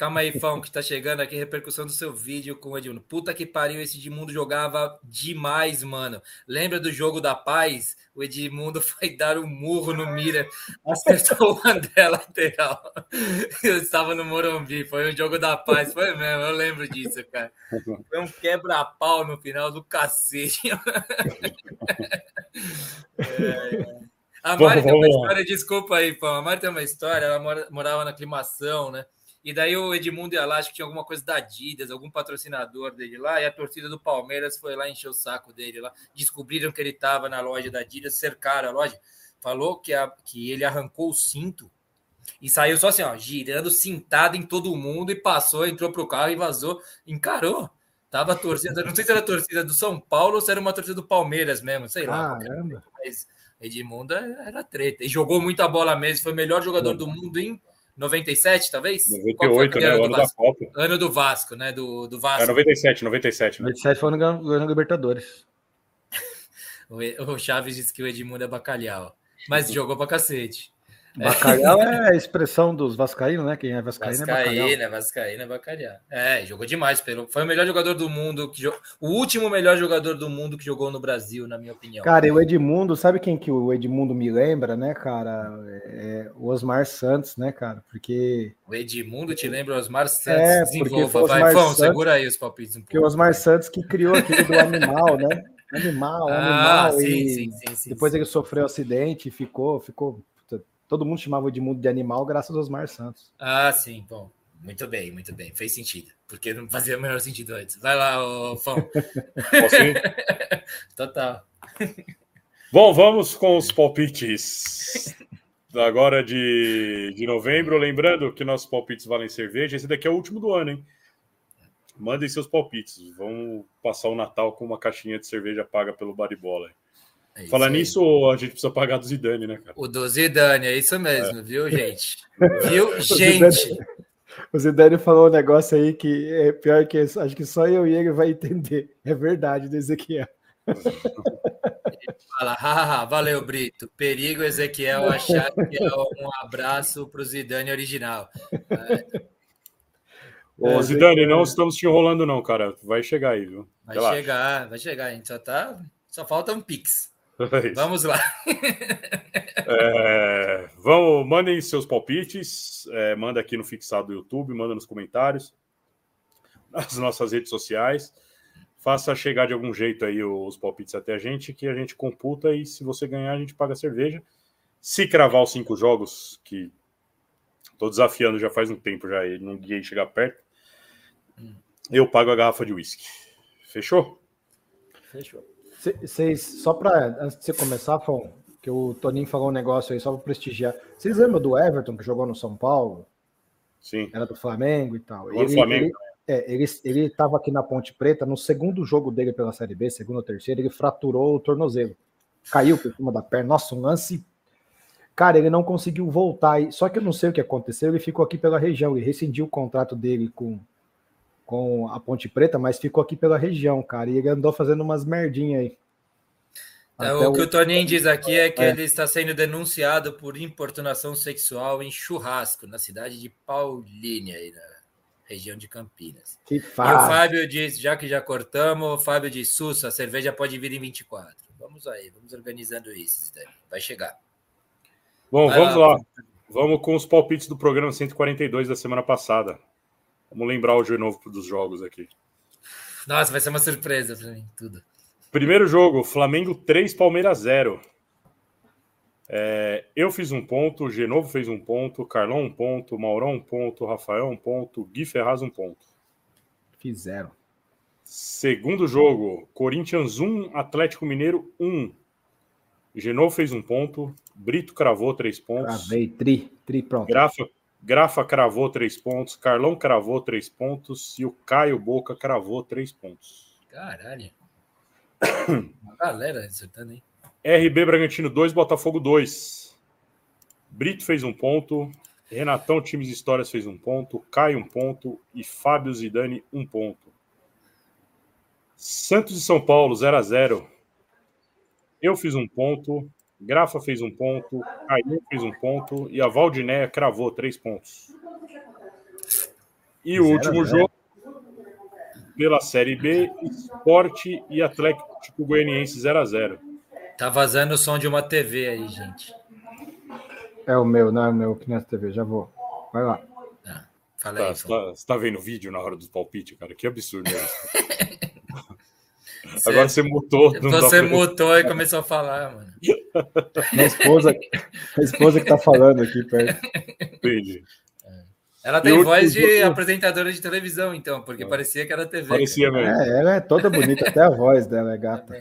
Calma aí, Fão, que tá chegando aqui repercussão do seu vídeo com o Edmundo. Puta que pariu, esse Edmundo jogava demais, mano. Lembra do jogo da paz? O Edmundo foi dar um murro no Mira, acertou o André lateral. Eu estava no Morumbi, foi um jogo da paz, foi mesmo, eu lembro disso, cara. Foi um quebra-pau no final do cacete. é, é. A Mari tem uma história, desculpa aí, Fão. A Mari tem uma história, ela morava na aclimação, né? E daí o Edmundo ia lá, acho que tinha alguma coisa da Adidas, algum patrocinador dele lá, e a torcida do Palmeiras foi lá encher o saco dele lá. Descobriram que ele estava na loja da Adidas, cercaram a loja. Falou que, a, que ele arrancou o cinto e saiu só assim, ó, girando, cintado em todo mundo, e passou, entrou pro carro e vazou, encarou. Tava torcida, não sei se era torcida do São Paulo ou se era uma torcida do Palmeiras mesmo, sei lá. Caramba. Mas Edmundo era treta. E jogou muita bola mesmo, foi o melhor jogador do mundo em 97, talvez? 98, né? O ano da Copa. Ano do Vasco, né? Do, do Vasco. É 97, 97. Né? 97 foi no, no Libertadores. o, Chaves disse que o Edmundo é bacalhau. Mas jogou pra cacete. Bacalhau é a expressão dos vascaínos, né? Quem é vascaíno, vascaíno é bacalhau. Vascaíno é bacalhau. É, jogou demais. Pelo... Foi o melhor jogador do mundo, que o último melhor jogador do mundo que jogou no Brasil, na minha opinião. Cara, e o Edmundo, sabe quem que o Edmundo me lembra, né, cara? É o Osmar Santos, né, cara? Porque... O Edmundo te lembra o Osmar Santos? É, Desenvolva. Vai, Fão, segura aí os palpites um pouco. Porque o Osmar Santos que criou aquele do animal, né? Animal, ah, animal. Sim, e sim, sim, sim, depois ele sofreu um acidente e ficou, ficou todo mundo chamava de mundo de animal graças aos Mar Santos. Ah, sim, bom. Muito bem, muito bem. Fez sentido. Porque não fazia o menor sentido antes. Vai lá, ô Fão. Total. Bom, vamos com os palpites agora de, de novembro. Lembrando que nossos palpites valem cerveja. Esse daqui é o último do ano, hein? Mandem seus palpites. Vamos passar o Natal com uma caixinha de cerveja paga pelo Baribola. É Falar nisso, a gente precisa pagar do Zidane, né, cara? O do Zidane, é isso mesmo, é. viu, gente? Viu, gente? O Zidane falou um negócio aí que é pior que acho que só eu e ele vai entender. É verdade do Ezequiel. Fala, haha, valeu, Brito. Perigo, Ezequiel, achar que é um abraço para o Zidane original. É. Ô, Zidane, não estamos te enrolando, não, cara. Vai chegar aí, viu? Vai Relaxa. chegar, vai chegar. A gente só tá. Só falta um Pix. É vamos lá. é, vamos, mandem seus palpites, é, manda aqui no fixado do YouTube, manda nos comentários, nas nossas redes sociais. Faça chegar de algum jeito aí os palpites até a gente, que a gente computa e se você ganhar, a gente paga a cerveja. Se cravar os cinco jogos, que estou desafiando já faz um tempo já e ninguém chegar perto, eu pago a garrafa de uísque. Fechou? Fechou. Vocês, só para antes de você começar, Fon, que o Toninho falou um negócio aí só para prestigiar. Vocês lembram do Everton que jogou no São Paulo? Sim. Era do Flamengo e tal. Ele, Flamengo. Ele, é, ele, ele estava aqui na Ponte Preta, no segundo jogo dele pela Série B, segundo ou terceiro, ele fraturou o tornozelo. Caiu por cima da perna. Nossa, um lance. Cara, ele não conseguiu voltar. Só que eu não sei o que aconteceu. Ele ficou aqui pela região. Ele rescindiu o contrato dele com, com a Ponte Preta, mas ficou aqui pela região, cara. E ele andou fazendo umas merdinhas aí. É, o que o Toninho diz aqui é que é. ele está sendo denunciado por importunação sexual em churrasco, na cidade de Paulínia, aí na região de Campinas. Que e o Fábio diz, já que já cortamos, o Fábio diz, Sussa, a cerveja pode vir em 24. Vamos aí, vamos organizando isso, vai chegar. Bom, vai vamos lá. lá. Vamos com os palpites do programa 142 da semana passada. Vamos lembrar o de novo dos jogos aqui. Nossa, vai ser uma surpresa para mim, tudo. Primeiro jogo, Flamengo 3, Palmeiras 0. É, eu fiz um ponto, o Genovo fez um ponto, Carlão um ponto, Maurão um ponto, Rafael um ponto, Gui Ferraz um ponto. Fizeram. Segundo jogo, Corinthians 1, Atlético Mineiro 1. Genovo fez um ponto, Brito cravou três pontos. Cravei, tri, tri, pronto. Grafa, Grafa cravou três pontos, Carlão cravou três pontos e o Caio Boca cravou três pontos. Caralho. Uma galera acertando, hein? RB Bragantino 2, Botafogo 2. Brito fez um ponto. Renatão Times Histórias fez um ponto. Caio um ponto. E Fábio Zidane um ponto. Santos e São Paulo 0 a 0 Eu fiz um ponto. Grafa fez um ponto. Caio fez um ponto. E a Valdinéia cravou três pontos. E o último jogo pela Série B, Esporte e Atlético Goianiense 0 a 0 Tá vazando o som de uma TV aí, gente. É o meu, não é o meu que nessa TV, já vou. Vai lá. Ah, fala tá, aí, você, tá, você tá vendo o vídeo na hora do palpite, cara? Que absurdo é isso. Agora você mutou. Você mutou e começou a falar, mano. Minha esposa, minha esposa que tá falando aqui perto. Entendi. Ela tem voz de apresentadora de televisão, então, porque é. parecia que era TV. Parecia mesmo. É, ela é toda bonita, até a voz dela é gata.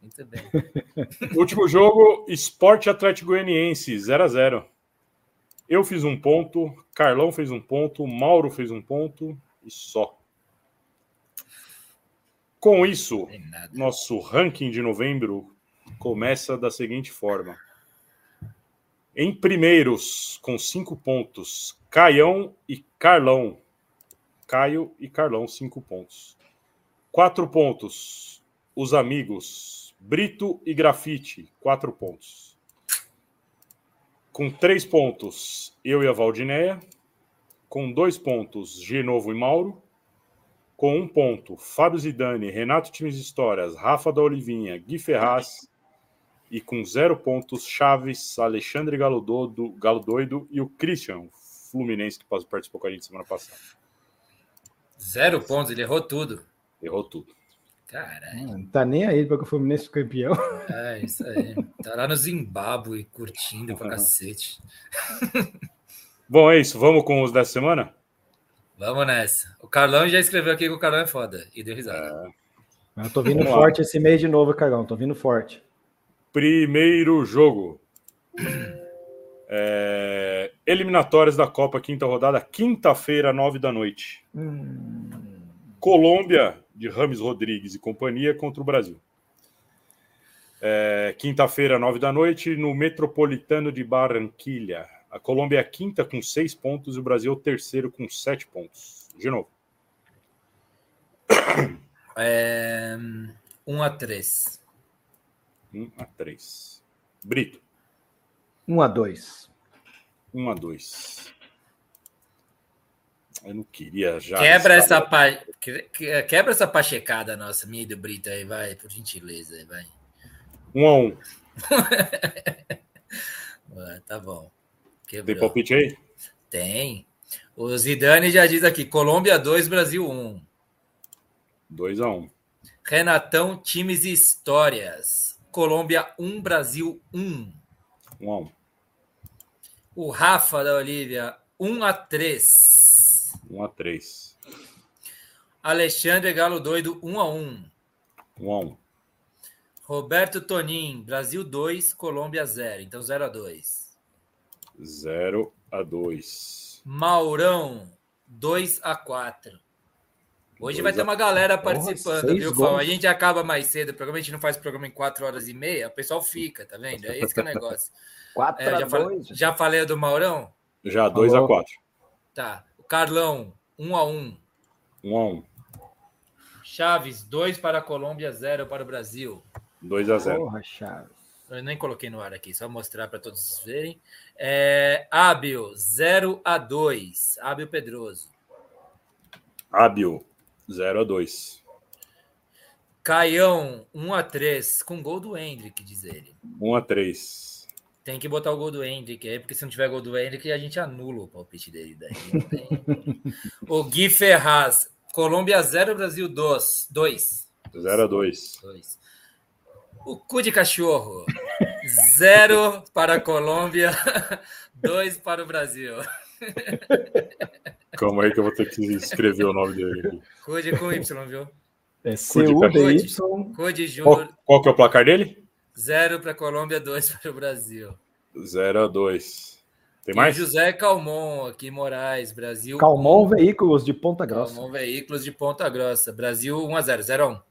Muito bem, muito bem. Último jogo, Esporte Atlético Goianiense, 0x0. Eu fiz um ponto, Carlão fez um ponto, Mauro fez um ponto e só. Com isso, nosso ranking de novembro começa da seguinte forma. Em primeiros, com cinco pontos, Caião e Carlão. Caio e Carlão, cinco pontos. Quatro pontos, os amigos Brito e Grafite, quatro pontos. Com três pontos, eu e a Valdinéia. Com dois pontos, Genovo e Mauro. Com um ponto, Fábio Zidane, Renato Times Histórias, Rafa da Olivinha, Gui Ferraz e com zero pontos, Chaves, Alexandre Galo, Dodo, Galo Doido e o Christian, Fluminense, que participou com a gente semana passada. Zero pontos, ele errou tudo. Errou tudo. Caralho. Não tá nem aí para que o Fluminense campeão. É, isso aí. Tá lá no Zimbábue curtindo pra cacete. Bom, é isso. Vamos com os dessa semana? Vamos nessa. O Carlão já escreveu aqui que o Carlão é foda e deu risada. É. Eu tô vindo Vamos forte lá. esse mês de novo, Carlão. Tô vindo forte. Primeiro jogo. É... Eliminatórias da Copa, quinta rodada, quinta-feira, nove da noite. Hum. Colômbia, de Rames Rodrigues e companhia, contra o Brasil. É... Quinta-feira, nove da noite, no Metropolitano de Barranquilha. A Colômbia é a quinta com seis pontos e o Brasil é o terceiro com sete pontos. De novo. É... Um a três. 1 a 3. Brito. 1 a 2. 1 a 2. Eu não queria já. Quebra essa, pa... Quebra essa pachecada nossa, minha e do Brito aí, vai, por gentileza, vai. 1 a 1. tá bom. Quebrou. Tem palpite aí? Tem. O Zidane já diz aqui: Colômbia 2, Brasil 1. 2 a 1. Renatão, times e histórias. Colômbia 1, Brasil 1. 1 a 1. O Rafa da Olivia, 1 a 3. 1 a 3. Alexandre Galo Doido, 1 a 1. 1 a 1. Roberto Tonin, Brasil 2, Colômbia 0. Então 0 a 2. 0 a 2. Maurão, 2 a 4. Hoje vai ter uma galera participando, viu, Fão? A gente acaba mais cedo, provavelmente a gente não faz programa em 4 horas e meia, o pessoal fica, tá vendo? É esse que é o negócio. 4 é, já, falei, já falei do Maurão? Já, 2 a 4. Tá. O Carlão, 1 a 1. 1 a 1. Chaves, 2 para a Colômbia, 0 para o Brasil. 2 a 0. Porra, Chaves. Eu nem coloquei no ar aqui, só mostrar para todos verem. É, Ábio, 0 a 2. Ábio Pedroso. Ábio, 0 a 2. Caião, 1 a 3 com gol do Hendrick, diz ele. 1 a 3. Tem que botar o gol do Hendrick aí, porque se não tiver gol do Hendrick, a gente anula o palpite dele. Daí o Gui Ferraz, Colômbia 0, Brasil 2. 2. 0 a 2. 2. O cu de cachorro. 0 para a Colômbia, 2 para o Brasil. Calma aí que eu vou ter que escrever o nome dele aqui. Cu de com Y, viu? É C-U-D-Y. Cu de Qual, Júnior. qual que é o placar dele? 0 para a Colômbia, 2 para o Brasil. 0 a 2. Tem E mais? José Calmon, aqui em Moraes, Brasil. Calmon Veículos de Ponta Grossa. Calmon Veículos de Ponta Grossa. Brasil 1x0, 0x1.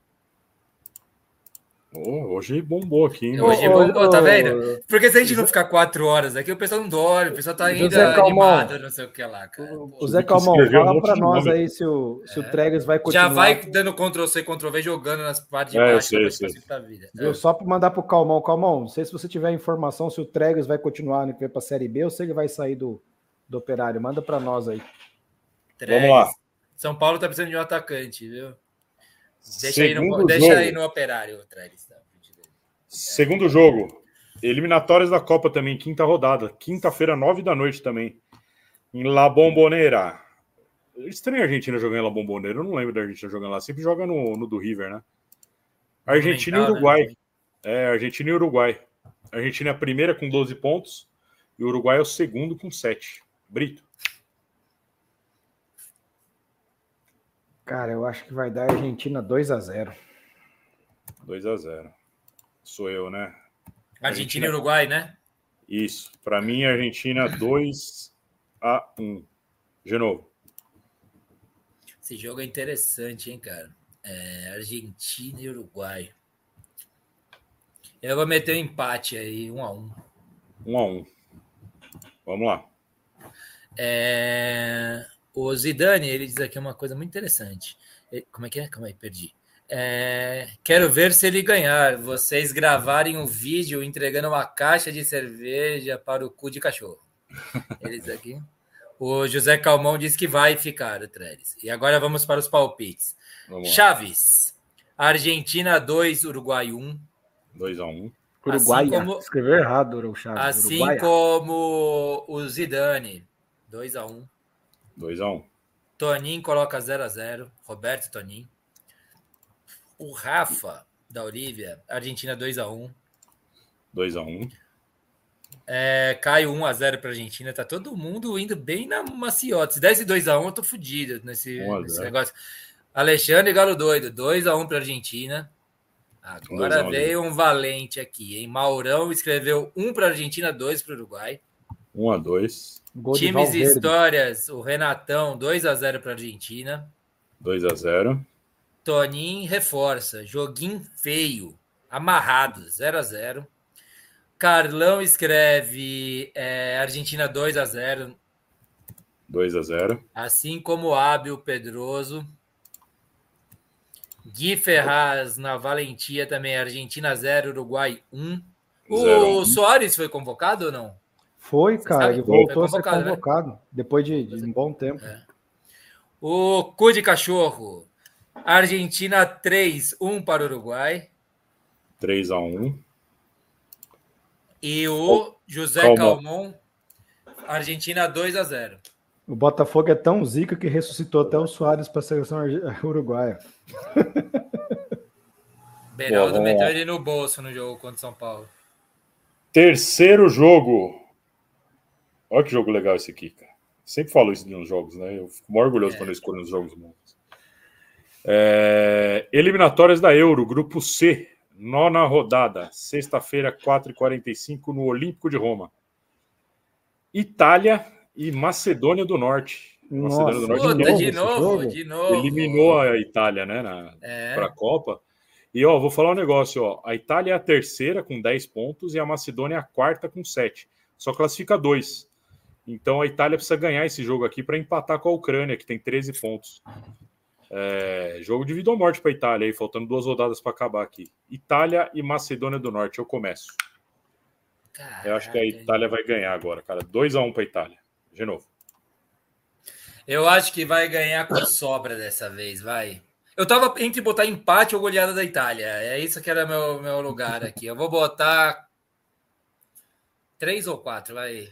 Oh, hoje bombou aqui, hein? Hoje bombou, tá vendo? Porque se a gente não ficar quatro horas aqui, o pessoal não dorme, o pessoal tá ainda José animado, não sei o que lá, cara. O Pô, Zé que um fala monte pra nós nome. aí se o, se o Tregas vai continuar. Já vai dando Ctrl-C, Ctrl-V, jogando nas partes de É, eu baixo. sei, eu depois sei. facilita a vida. Viu? Só para mandar pro Calmon. Calmon, não sei se você tiver informação se o Tregas vai continuar no que vem pra Série B ou se ele vai sair do, do Operário. Manda para nós aí. Treves. Vamos lá. São Paulo tá precisando de um atacante, viu? Deixa, aí no, deixa aí no operário. Tá? Segundo jogo. Eliminatórias da Copa também, quinta rodada. Quinta-feira, nove da noite também. Em La Bombonera. Estranho a Argentina jogando em La Bombonera. Eu não lembro da Argentina jogando lá. Sempre joga no, no do River, né? Argentina e Monumental, Uruguai. né? É, Argentina e Uruguai. Argentina é a primeira com 12 pontos. E o Uruguai é o segundo com 7. Brito. Cara, eu acho que vai dar Argentina 2 a 0 2 a 0 Sou eu, né? Argentina e Uruguai, né? Isso. Para mim, Argentina 2 a 1. De novo. Esse jogo é interessante, hein, cara? É, Argentina e Uruguai. Eu vou meter um empate aí, um a um. 1 a 1. Vamos lá. É, o Zidane, ele diz aqui uma coisa muito interessante. Como é que é? Calma aí, perdi. É, quero ver se ele ganhar. Vocês gravarem um vídeo entregando uma caixa de cerveja para o cu de cachorro. Eles aqui. O José Calmon diz que vai ficar o Trellis. E agora vamos para os palpites. Chaves. Argentina 2, Uruguai 1. Um. 2 a 1. Um. Uruguai. Assim como... Escreveu errado, Chaves. Assim Uruguaia. como o Zidane. 2 a 1. Um. 2x1. Um. Toninho coloca 0x0. Roberto Toninho. O Rafa, da Olivia, Argentina 2x1. 2x1. É, Caio 1x0 para Argentina. Tá todo mundo indo bem na maciota. Se desse 2x1, eu tô fodido nesse, nesse, negócio. Alexandre Galo Doido, 2x1 para Argentina. Agora veio um valente aqui, hein? Maurão escreveu 1 para Argentina, 2 para o Uruguai. 1x2. Gol de Times e histórias, o Renatão 2 a 0 para Argentina. 2 a 0. Toninho reforça. Joguinho feio. Amarrado. 0 a 0 Carlão escreve é, Argentina 2 a 0 2 a 0. Assim como Hábil Pedroso. Gui Ferraz na Valentia também. Argentina 0, Uruguai 1. O Zero a um. Soares foi convocado ou não? Foi, cara, ele Foi voltou a ser convocado, né? Depois de, de um bom tempo. O Cu de Cachorro. Argentina 3, 1 para o Uruguai. 3 a 1. E o José Calmon. Calmon, Argentina 2 a 0. O Botafogo é tão zica que ressuscitou até o Soares para a seleção uruguaia. Beraldo meteu ele no bolso no jogo contra o São Paulo. Terceiro jogo. Olha que jogo legal esse aqui, cara. Sempre falo isso nos jogos, né? Eu fico muito orgulhoso É. quando eu escolho os jogos bons. É, Eliminatórias da Euro, grupo C, nona rodada, sexta-feira, 4h45, no Olímpico de Roma. Itália e Macedônia do Norte. Macedônia do Nossa, Norte Puta, de novo, de novo. eliminou a Itália, né? Na, É. para a Copa. E ó, vou falar um negócio, ó. A Itália é a terceira com 10 pontos e a Macedônia é a quarta com 7. Só classifica dois. Então a Itália precisa ganhar esse jogo aqui para empatar com a Ucrânia, que tem 13 pontos. É, jogo de vida ou morte para Itália aí, faltando duas rodadas para acabar aqui. Itália e Macedônia do Norte, eu começo. Caraca. Eu acho que a Itália vai ganhar agora, cara. 2 a 1 um para Itália. De novo. Eu acho que vai ganhar com sobra dessa vez, vai. Eu tava entre botar empate ou goleada da Itália. É isso que era meu, meu lugar aqui. Eu vou botar 3 ou 4, vai.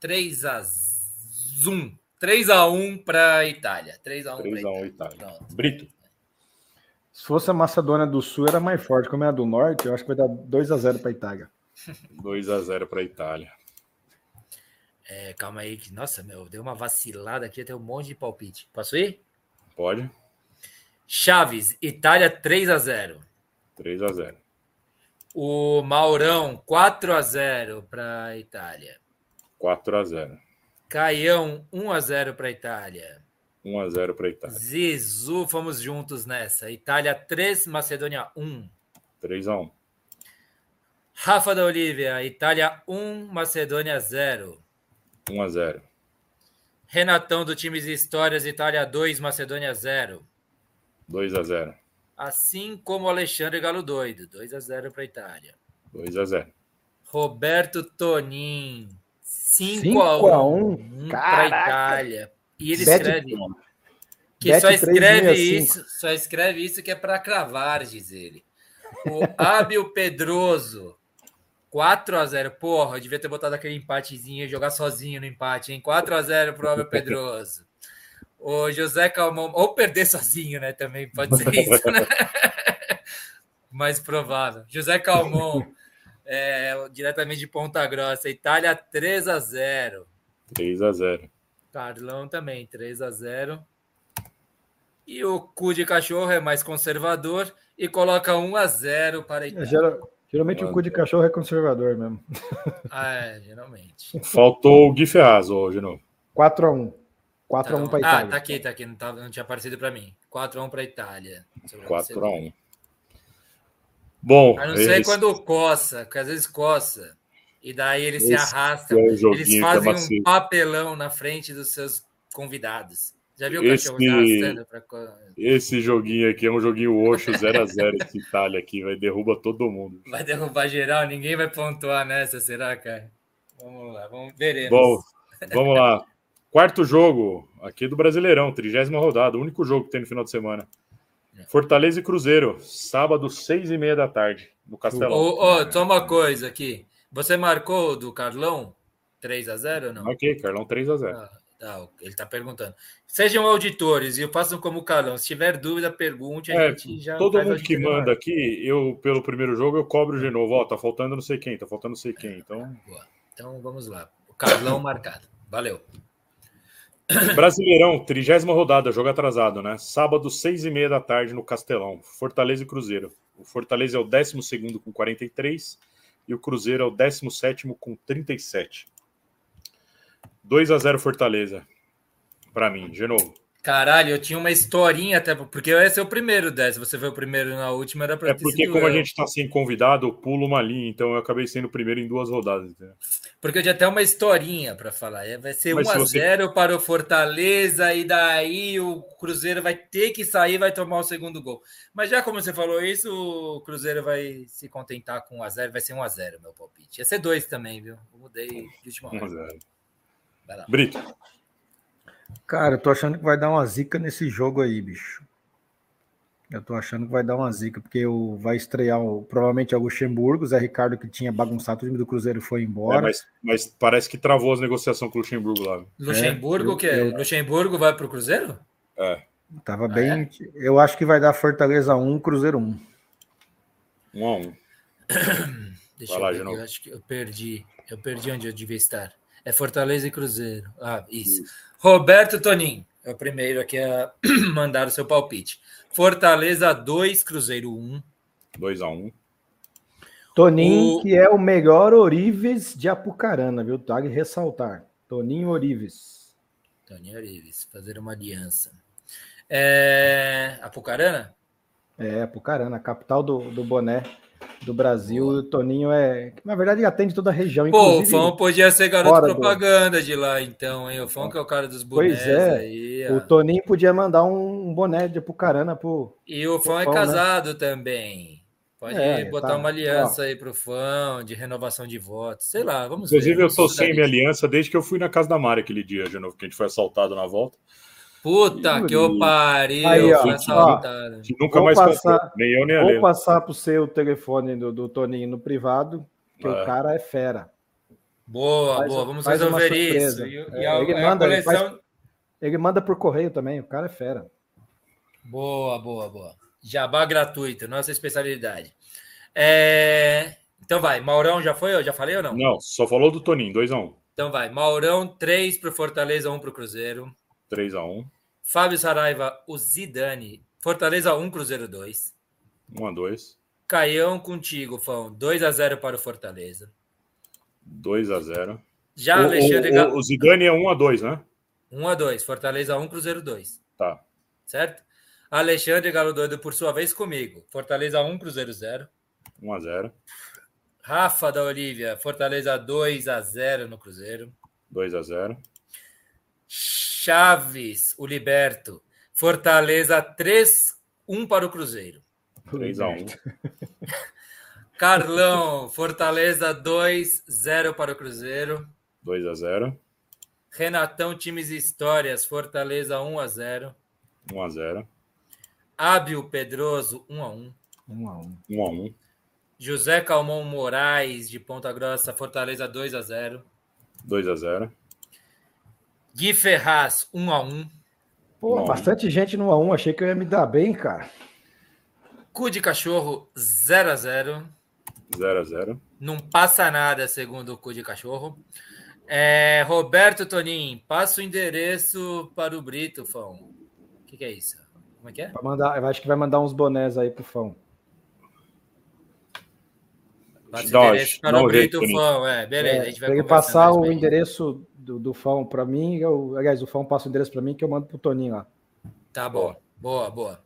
3 a 1. 3 a 1 para Itália. 3 a 1 3 a 1 Itália. Itália. Brito. Se fosse a Macedônia do Sul, era mais forte. Como é a do Norte, eu acho que vai dar 2 a 0 para Itália. 2 a 0 para Itália. É, calma aí, que nossa, meu, deu uma vacilada aqui, tem um monte de palpite. Posso ir? Pode. Chaves, Itália 3 a 0. 3 a 0. O Maurão 4 a 0 para Itália. 4 a 0. Caião 1 a 0 para Itália. 1 a 0 para Itália. Zizu, fomos juntos nessa. Itália 3, Macedônia 1. 3 a 1. Rafa da Olívia, Itália 1, Macedônia 0. 1 a 0. Renatão do Times Histórias, Itália 2, Macedônia 0. 2 a 0. Assim como Alexandre Galo Doido, 2 a 0 para Itália. 2 a 0. Roberto Tonin, 5 a 1 para Itália. E ele Bet escreve que Bet só escreve isso, só escreve isso que é para cravar, diz ele. O Ábio Pedroso, 4 a 0 Porra, eu devia ter botado aquele empatezinho e jogar sozinho no empate, hein? 4 a 0 pro Abel Pedroso. O José Calmon, ou perder sozinho, né? Também pode ser isso, né? Mais provável. José Calmon, é, diretamente de Ponta Grossa, Itália 3 a 0 3 a 0 Carlão também, 3 a 0 E o cu de cachorro é mais conservador e coloca 1 a 0 para a é, Itália. Geralmente Mano. o cu de cachorro é conservador mesmo. Ah, é, geralmente. Faltou o Gui Ferraz hoje de novo. 4x1. 4x1 para Itália. Ah, tá aqui, tá aqui. Não, tava, não tinha aparecido para mim. 4x1 para Itália. 4x1. Bom. A não ser eles... quando coça, porque às vezes coça. E daí eles Esse se arrastam. É eles fazem um papelão na frente dos seus convidados. Já viu o esse, cachorro pra... esse joguinho aqui é um joguinho Oxo 0x0 esse Itália aqui, vai derrubar todo mundo. Vai derrubar geral, ninguém vai pontuar nessa, será, cara? Vamos lá, vamos veremos. Bom, vamos lá. Quarto jogo aqui do Brasileirão, trigésima rodada, o único jogo que tem no final de semana. É. Fortaleza e Cruzeiro, sábado, seis e meia da tarde, no Castelão. Ô, oh, só uma coisa aqui. Você marcou do Carlão 3 a 0 ou não? Ok, Carlão 3 a 0 ah, ah, ele está perguntando. Sejam auditores e façam como Carlão. Se tiver dúvida, pergunte. É, já todo mundo que manda aqui, eu, pelo primeiro jogo, eu cobro de novo. Ó, tá faltando não sei quem, tá faltando não sei quem. Então, então vamos lá. O Carlão marcado. Valeu. Brasileirão, trigésima rodada, jogo atrasado, né? Sábado, seis e meia da tarde no Castelão. Fortaleza e Cruzeiro. O Fortaleza é o décimo segundo com 43 e o Cruzeiro é o décimo sétimo com 37. 2 a 0 Fortaleza. Para mim, de novo. Caralho, eu tinha uma historinha até, porque esse é o primeiro dessa. Você foi o primeiro na última, era pra É porque, como eu. a gente tá sem convidado, eu pulo uma linha, então eu acabei sendo o primeiro em duas rodadas. Entendeu? Porque eu tinha até uma historinha para falar. É, vai ser 1x0 você... para o Fortaleza, e daí o Cruzeiro vai ter que sair vai tomar o segundo gol. Mas já como você falou isso, o Cruzeiro vai se contentar com 1x0, vai ser 1x0, meu palpite. Ia ser 2 também, viu? Eu mudei de última hora. 1x0. Brito. Cara, eu tô achando que vai dar uma zica nesse jogo aí, bicho. Eu tô achando que vai dar uma zica, porque o, vai estrear o, provavelmente é o Luxemburgo, o Zé Ricardo que tinha bagunçado o time do Cruzeiro foi embora. É, mas, mas, parece que travou as negociações com o Luxemburgo lá. Luxemburgo, é, o que é? Luxemburgo vai pro Cruzeiro? É. Tava ah, bem. É? Eu acho que vai dar Fortaleza 1, Cruzeiro 1. 1 a 1. Deixa vai eu lá, ver, eu acho que eu perdi. Eu perdi onde eu devia estar. É Fortaleza e Cruzeiro. Ah, isso. isso. Roberto Tonin, é o primeiro aqui a mandar o seu palpite. Fortaleza 2, Cruzeiro 1. 2 a 1. Toninho, o... que é o melhor Orives de Apucarana, viu? Tag ressaltar. Toninho Orives. Toninho Orives, fazer uma aliança. É... Apucarana? É, Apucarana, capital do, do boné. Do Brasil. O Toninho é. Na verdade, ele atende toda a região. Pô, o Fão podia ser garoto propaganda do... de lá, então, hein? O Fão que é o cara dos bonés pois é. aí. O Toninho podia mandar um boné de Pucarana pro. E o Fão é né? casado né? também. Pode é, botar tá, uma aliança ó. aí pro Fão, de renovação de votos. Sei lá, vamos Inclusive, ver. Inclusive, eu tô sem minha aliança desde que eu fui na casa da Mari aquele dia, de novo, que a gente foi assaltado na volta. Puta que eu pariu, aí, ó, ó, nunca mais passar, nem eu nem a Vou passar pro seu telefone do, do Toninho no privado, que é. o cara é fera. Boa, faz, boa, vamos resolver isso. E, e a, ele, manda, coleção... ele, faz, ele manda por correio também, o cara é fera. Boa, boa, boa. Jabá gratuito, nossa especialidade. É... Então vai, Maurão já foi? Eu já falei ou não? Não, só falou do Toninho, 2x1. Um. Então vai, Maurão, 3 para o Fortaleza, 1 um para o Cruzeiro. 3 a 1 Fábio Saraiva, o Zidane. Fortaleza 1, Cruzeiro 2. 1 a 2 Caião contigo, Fão. 2 a 0 para o Fortaleza. 2 a 0 Já o, Alexandre. O, o, o Zidane é 1 a 2 né? 1 a 2 Fortaleza 1, Cruzeiro 2. Tá. Certo? Alexandre Galo Doido, por sua vez, comigo. Fortaleza 1, Cruzeiro 0. 1 a 0 Rafa da Olívia, Fortaleza 2 a 0 no Cruzeiro. 2 a 0 Chaves, o Liberto. Fortaleza 3, 1 para o Cruzeiro. 3 a 1. Carlão, Fortaleza 2, 0 para o Cruzeiro. 2 a 0. Renatão, times e histórias, Fortaleza 1 a 0. 1 a 0. Ábio Pedroso 1 a 1. 1 a 1. 1 a 1. José Calmon Moraes de Ponta Grossa, Fortaleza 2 a 0. 2 a 0. Gui Ferraz, 1 um a 1 um. Pô, Bom. bastante gente no 1 a 1 Achei que eu ia me dar bem, cara. Cu de cachorro, 0 a 0 0 a 0 Não passa nada, segundo o cu de cachorro. É, Roberto Tonin, passa o endereço para o Brito, Fão. O que, que, é isso? Como é que é? Mandar, eu acho que vai mandar uns bonés aí pro Fão. Passa o endereço para o Brito, Fão. É, beleza. É, a gente vai tem que passar o endereço do, do Fão para mim, eu, aliás, o Fão passa o endereço para mim que eu mando pro Toninho lá. Tá bom, boa, boa.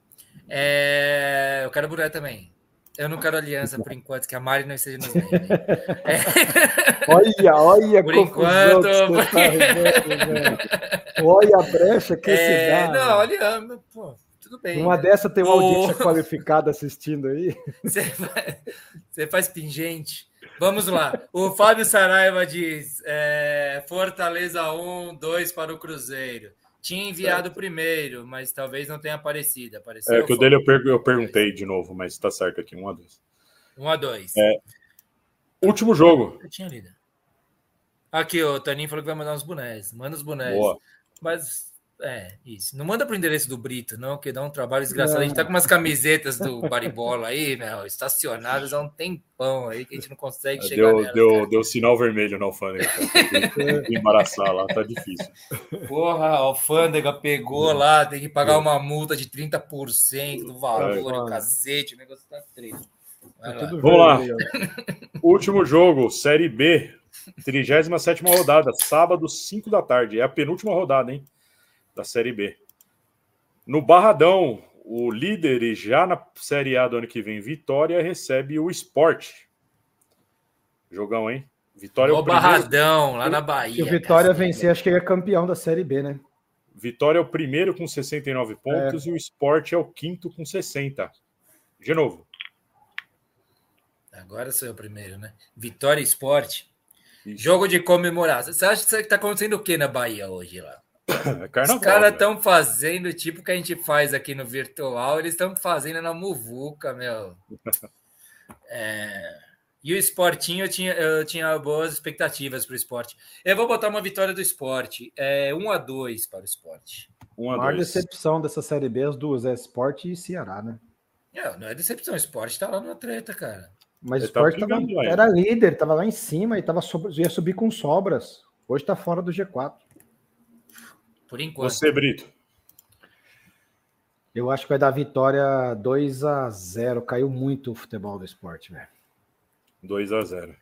É, eu quero boneco também. Eu não quero aliança por enquanto, que a Mari não esteja nos vendo. É. Olha, olha por enquanto. Tá olha a brecha que é, se dá. Não, olha, pô, tudo bem. Uma dessa tem uma audiência qualificada assistindo aí. Você faz, você faz pingente. Vamos lá. O Fábio Saraiva diz: é, Fortaleza 1, 2 para o Cruzeiro. Tinha enviado certo. primeiro, mas talvez não tenha aparecido. Apareceu é que o dele eu, per eu perguntei de novo, mas está certo aqui: 1 a 2. 1 a 2. É, último jogo. Eu tinha lido. Aqui, o Taninho falou que vai mandar uns bonés. Manda os bonés. Boa. Mas é, isso. Não manda pro endereço do Brito, não, que dá um trabalho desgraçado. Não. A gente tá com umas camisetas do Baribola aí, meu, estacionadas há um tempão aí que a gente não consegue chegar deu, nelas, Deu, deu sinal vermelho na alfândega. embaraçar lá, tá difícil. Porra, a alfândega pegou é. lá, tem que pagar uma multa de 30% do valor, é, o cacete, o negócio tá triste. Tá Vamos lá. Último jogo, Série B, 37 rodada, sábado, 5 da tarde. É a penúltima rodada, hein? Da Série B. No Barradão, o líder e já na Série A do ano que vem, Vitória, recebe o Esporte. Jogão, hein? Vitória é o Barradão, lá na Bahia. Se o Vitória cara, vencer, acho que ele é campeão da Série B, né? Vitória é o primeiro com 69 pontos é. e o Esporte é o quinto com 60. De novo. Agora sou eu o primeiro, né? Vitória e Esporte. Isso. Jogo de comemoração. Você acha que está acontecendo o que na Bahia hoje lá? É carnaval, Os caras estão fazendo tipo que a gente faz aqui no virtual, eles estão fazendo na Muvuca, meu. É... E o esportinho, eu tinha, eu tinha boas expectativas para o esporte. Eu vou botar uma vitória do esporte. É 1 a 2 para o esporte. 1 a 2. A maior decepção dessa Série B, as duas, é esporte e Ceará, né? Não, não é decepção. O esporte está lá na treta, cara. Mas o esporte tá tava, era líder, estava lá em cima e tava, ia subir com sobras. Hoje está fora do G4. Por enquanto. Você, Brito. Eu acho que vai dar vitória 2 a 0 Caiu muito o futebol do esporte, velho. 2 a 0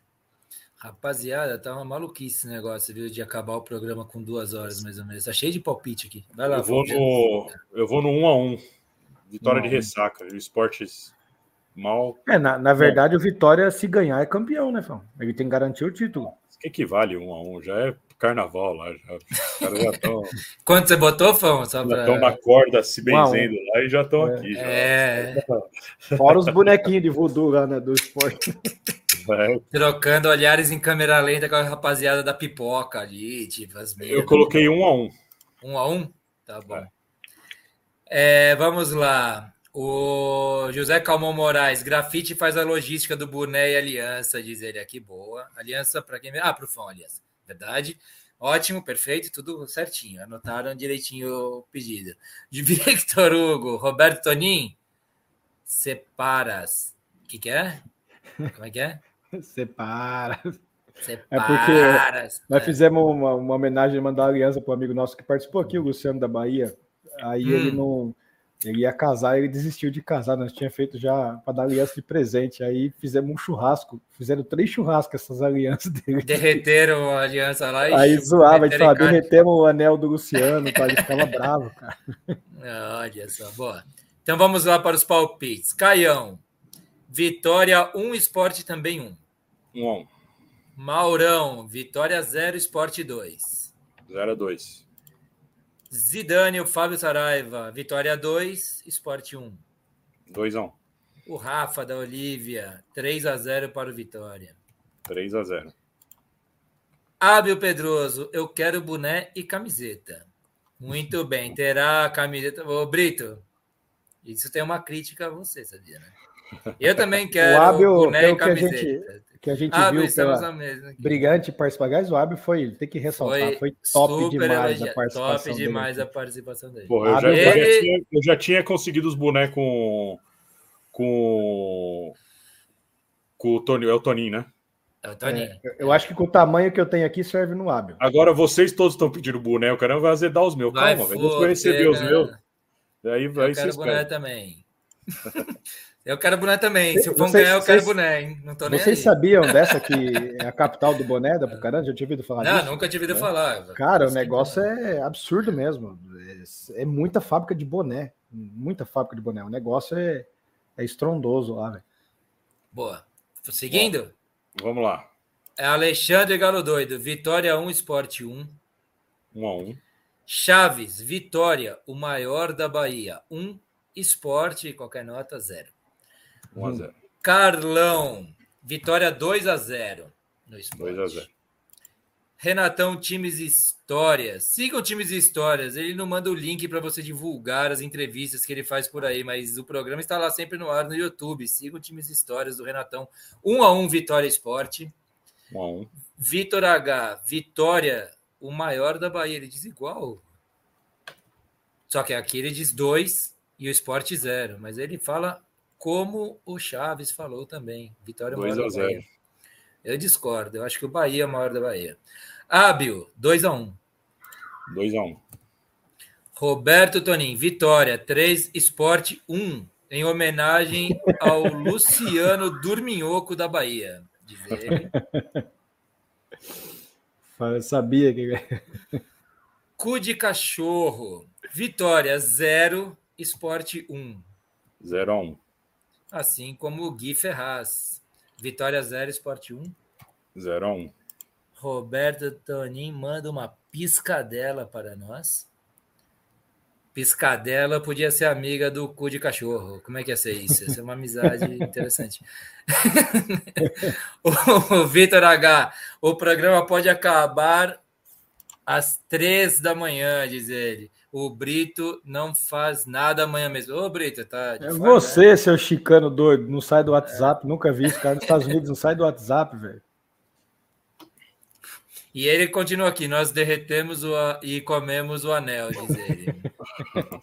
Rapaziada, tá uma maluquice esse negócio, viu? De acabar o programa com duas horas, mais ou menos. Tá cheio de palpite aqui. Vai lá, eu vou no, eu vou no 1 a 1 Vitória de ressaca. O esporte mal. É, na, na verdade, o Vitória, se ganhar, é campeão, né, Fão? Ele tem que garantir o título. O que equivale um a um? Já é carnaval lá. Já. Os caras já estão. Quanto você botou, Fão? Só pra... Já estão na corda se benzendo lá e já estão é. aqui. Já. É. Fora os bonequinhos de voodoo lá, né, do esporte. É. Trocando olhares em câmera lenta com a rapaziada da pipoca ali, tipo, as Eu coloquei um a um. Um a um? Tá bom. É. É, vamos lá. O José Calmon Moraes, grafite faz a logística do boné e aliança, diz ele aqui. Boa. Aliança para quem. Ah, para o Fão, aliança. Verdade. Ótimo, perfeito, tudo certinho. Anotaram direitinho o pedido. De Victor Hugo, Roberto Tonin, separas. O que, que é? Como é que é? Separas. Separas. É porque nós fizemos uma, uma homenagem, mandar aliança para um amigo nosso que participou aqui, o Luciano da Bahia. Aí hum. ele não ele ia casar, ele desistiu de casar. Nós tinha feito já para dar aliança de presente. Aí fizemos um churrasco. Fizeram três churrascos essas alianças dele. Derreteram a aliança lá e. Aí zoava, a gente falava, derretemos o anel do Luciano, tá? ele ficava bravo, cara. Olha só, boa. Então vamos lá para os palpites. Caião, Vitória 1, um, Esporte também 1. Um. 1 um. Maurão, Vitória 0, Esporte 2. 0 a 2. Zidane, o Fábio Saraiva, Vitória 2, Esporte 1. 2 a 1. O Rafa da Olívia, 3 a 0 para o Vitória. 3 a 0. Ábio Pedroso, eu quero boné e camiseta. Muito bem, terá a camiseta. Ô, Brito, isso tem uma crítica a você, sabia, né? Eu também quero o Ábio, boné e camiseta que a gente Ábio, viu pela Brigante participação. o Ábio foi, tem que ressaltar, foi, foi top demais a participação Top demais dele. a participação dele. Pô, eu, já, eu, já tinha, eu, já, tinha, conseguido os bonecos com com com o Tony, é o Toninho, né? É o Toninho. É, eu acho que com o tamanho que eu tenho aqui serve no Ábio. Agora vocês todos estão pedindo boné, o cara vai azedar os meus. Vai Calma, velho, deixa eu receber os meus. Aí, vai eu quero boné também. Eu quero boné também. Se o Fão ganhar, eu quero vocês, boné, hein? Não tô nem Vocês aí. sabiam dessa que é a capital do boné da Pucarana? Já tinha ouvido falar Não, disso? nunca tinha ouvido é. falar. Cara, o negócio é absurdo mesmo. É, é muita fábrica de boné. Muita fábrica de boné. O negócio é, é estrondoso lá, velho. Boa. Seguindo? Bom, vamos lá. É Alexandre Galo Doido. Vitória 1, Esporte 1. 1 a 1. Chaves, Vitória, o maior da Bahia. 1, Esporte, qualquer nota, 0. 1 a 0. Carlão, vitória 2 a 0 no esporte. 2 a 0. Renatão, times e histórias. Sigam times e histórias. Ele não manda o link para você divulgar as entrevistas que ele faz por aí, mas o programa está lá sempre no ar no YouTube. Sigam times e histórias do Renatão. 1 a 1 Vitória Esporte. 1 a 1. Vitor H, Vitória, o maior da Bahia. Ele diz igual. Só que aqui ele diz 2 e o Esporte 0, mas ele fala como o Chaves falou também. Vitória 2 a 0. Eu discordo. Eu acho que o Bahia é o maior da Bahia. Ábio, 2 a 1. 2 a 1. Roberto Tonin, Vitória 3, Esporte 1, em homenagem ao Luciano Durminhoco da Bahia, diz ele. Eu sabia que Cu de cachorro. Vitória 0, Esporte 1. 0 a 1 assim como o Gui Ferraz. Vitória 0, Esporte 1. 0 a 1. Roberto Tonin manda uma piscadela para nós. Piscadela podia ser amiga do cu de cachorro. Como é que ia ser isso? Ia ser uma amizade interessante. o Vitor H. O programa pode acabar às três da manhã, diz ele o Brito não faz nada amanhã mesmo. Ô, Brito, tá. É você, né? seu chicano doido, não sai do WhatsApp. É. Nunca vi esse cara nos Estados Unidos, não sai do WhatsApp, velho. E ele continua aqui: nós derretemos o, e comemos o anel, diz ele.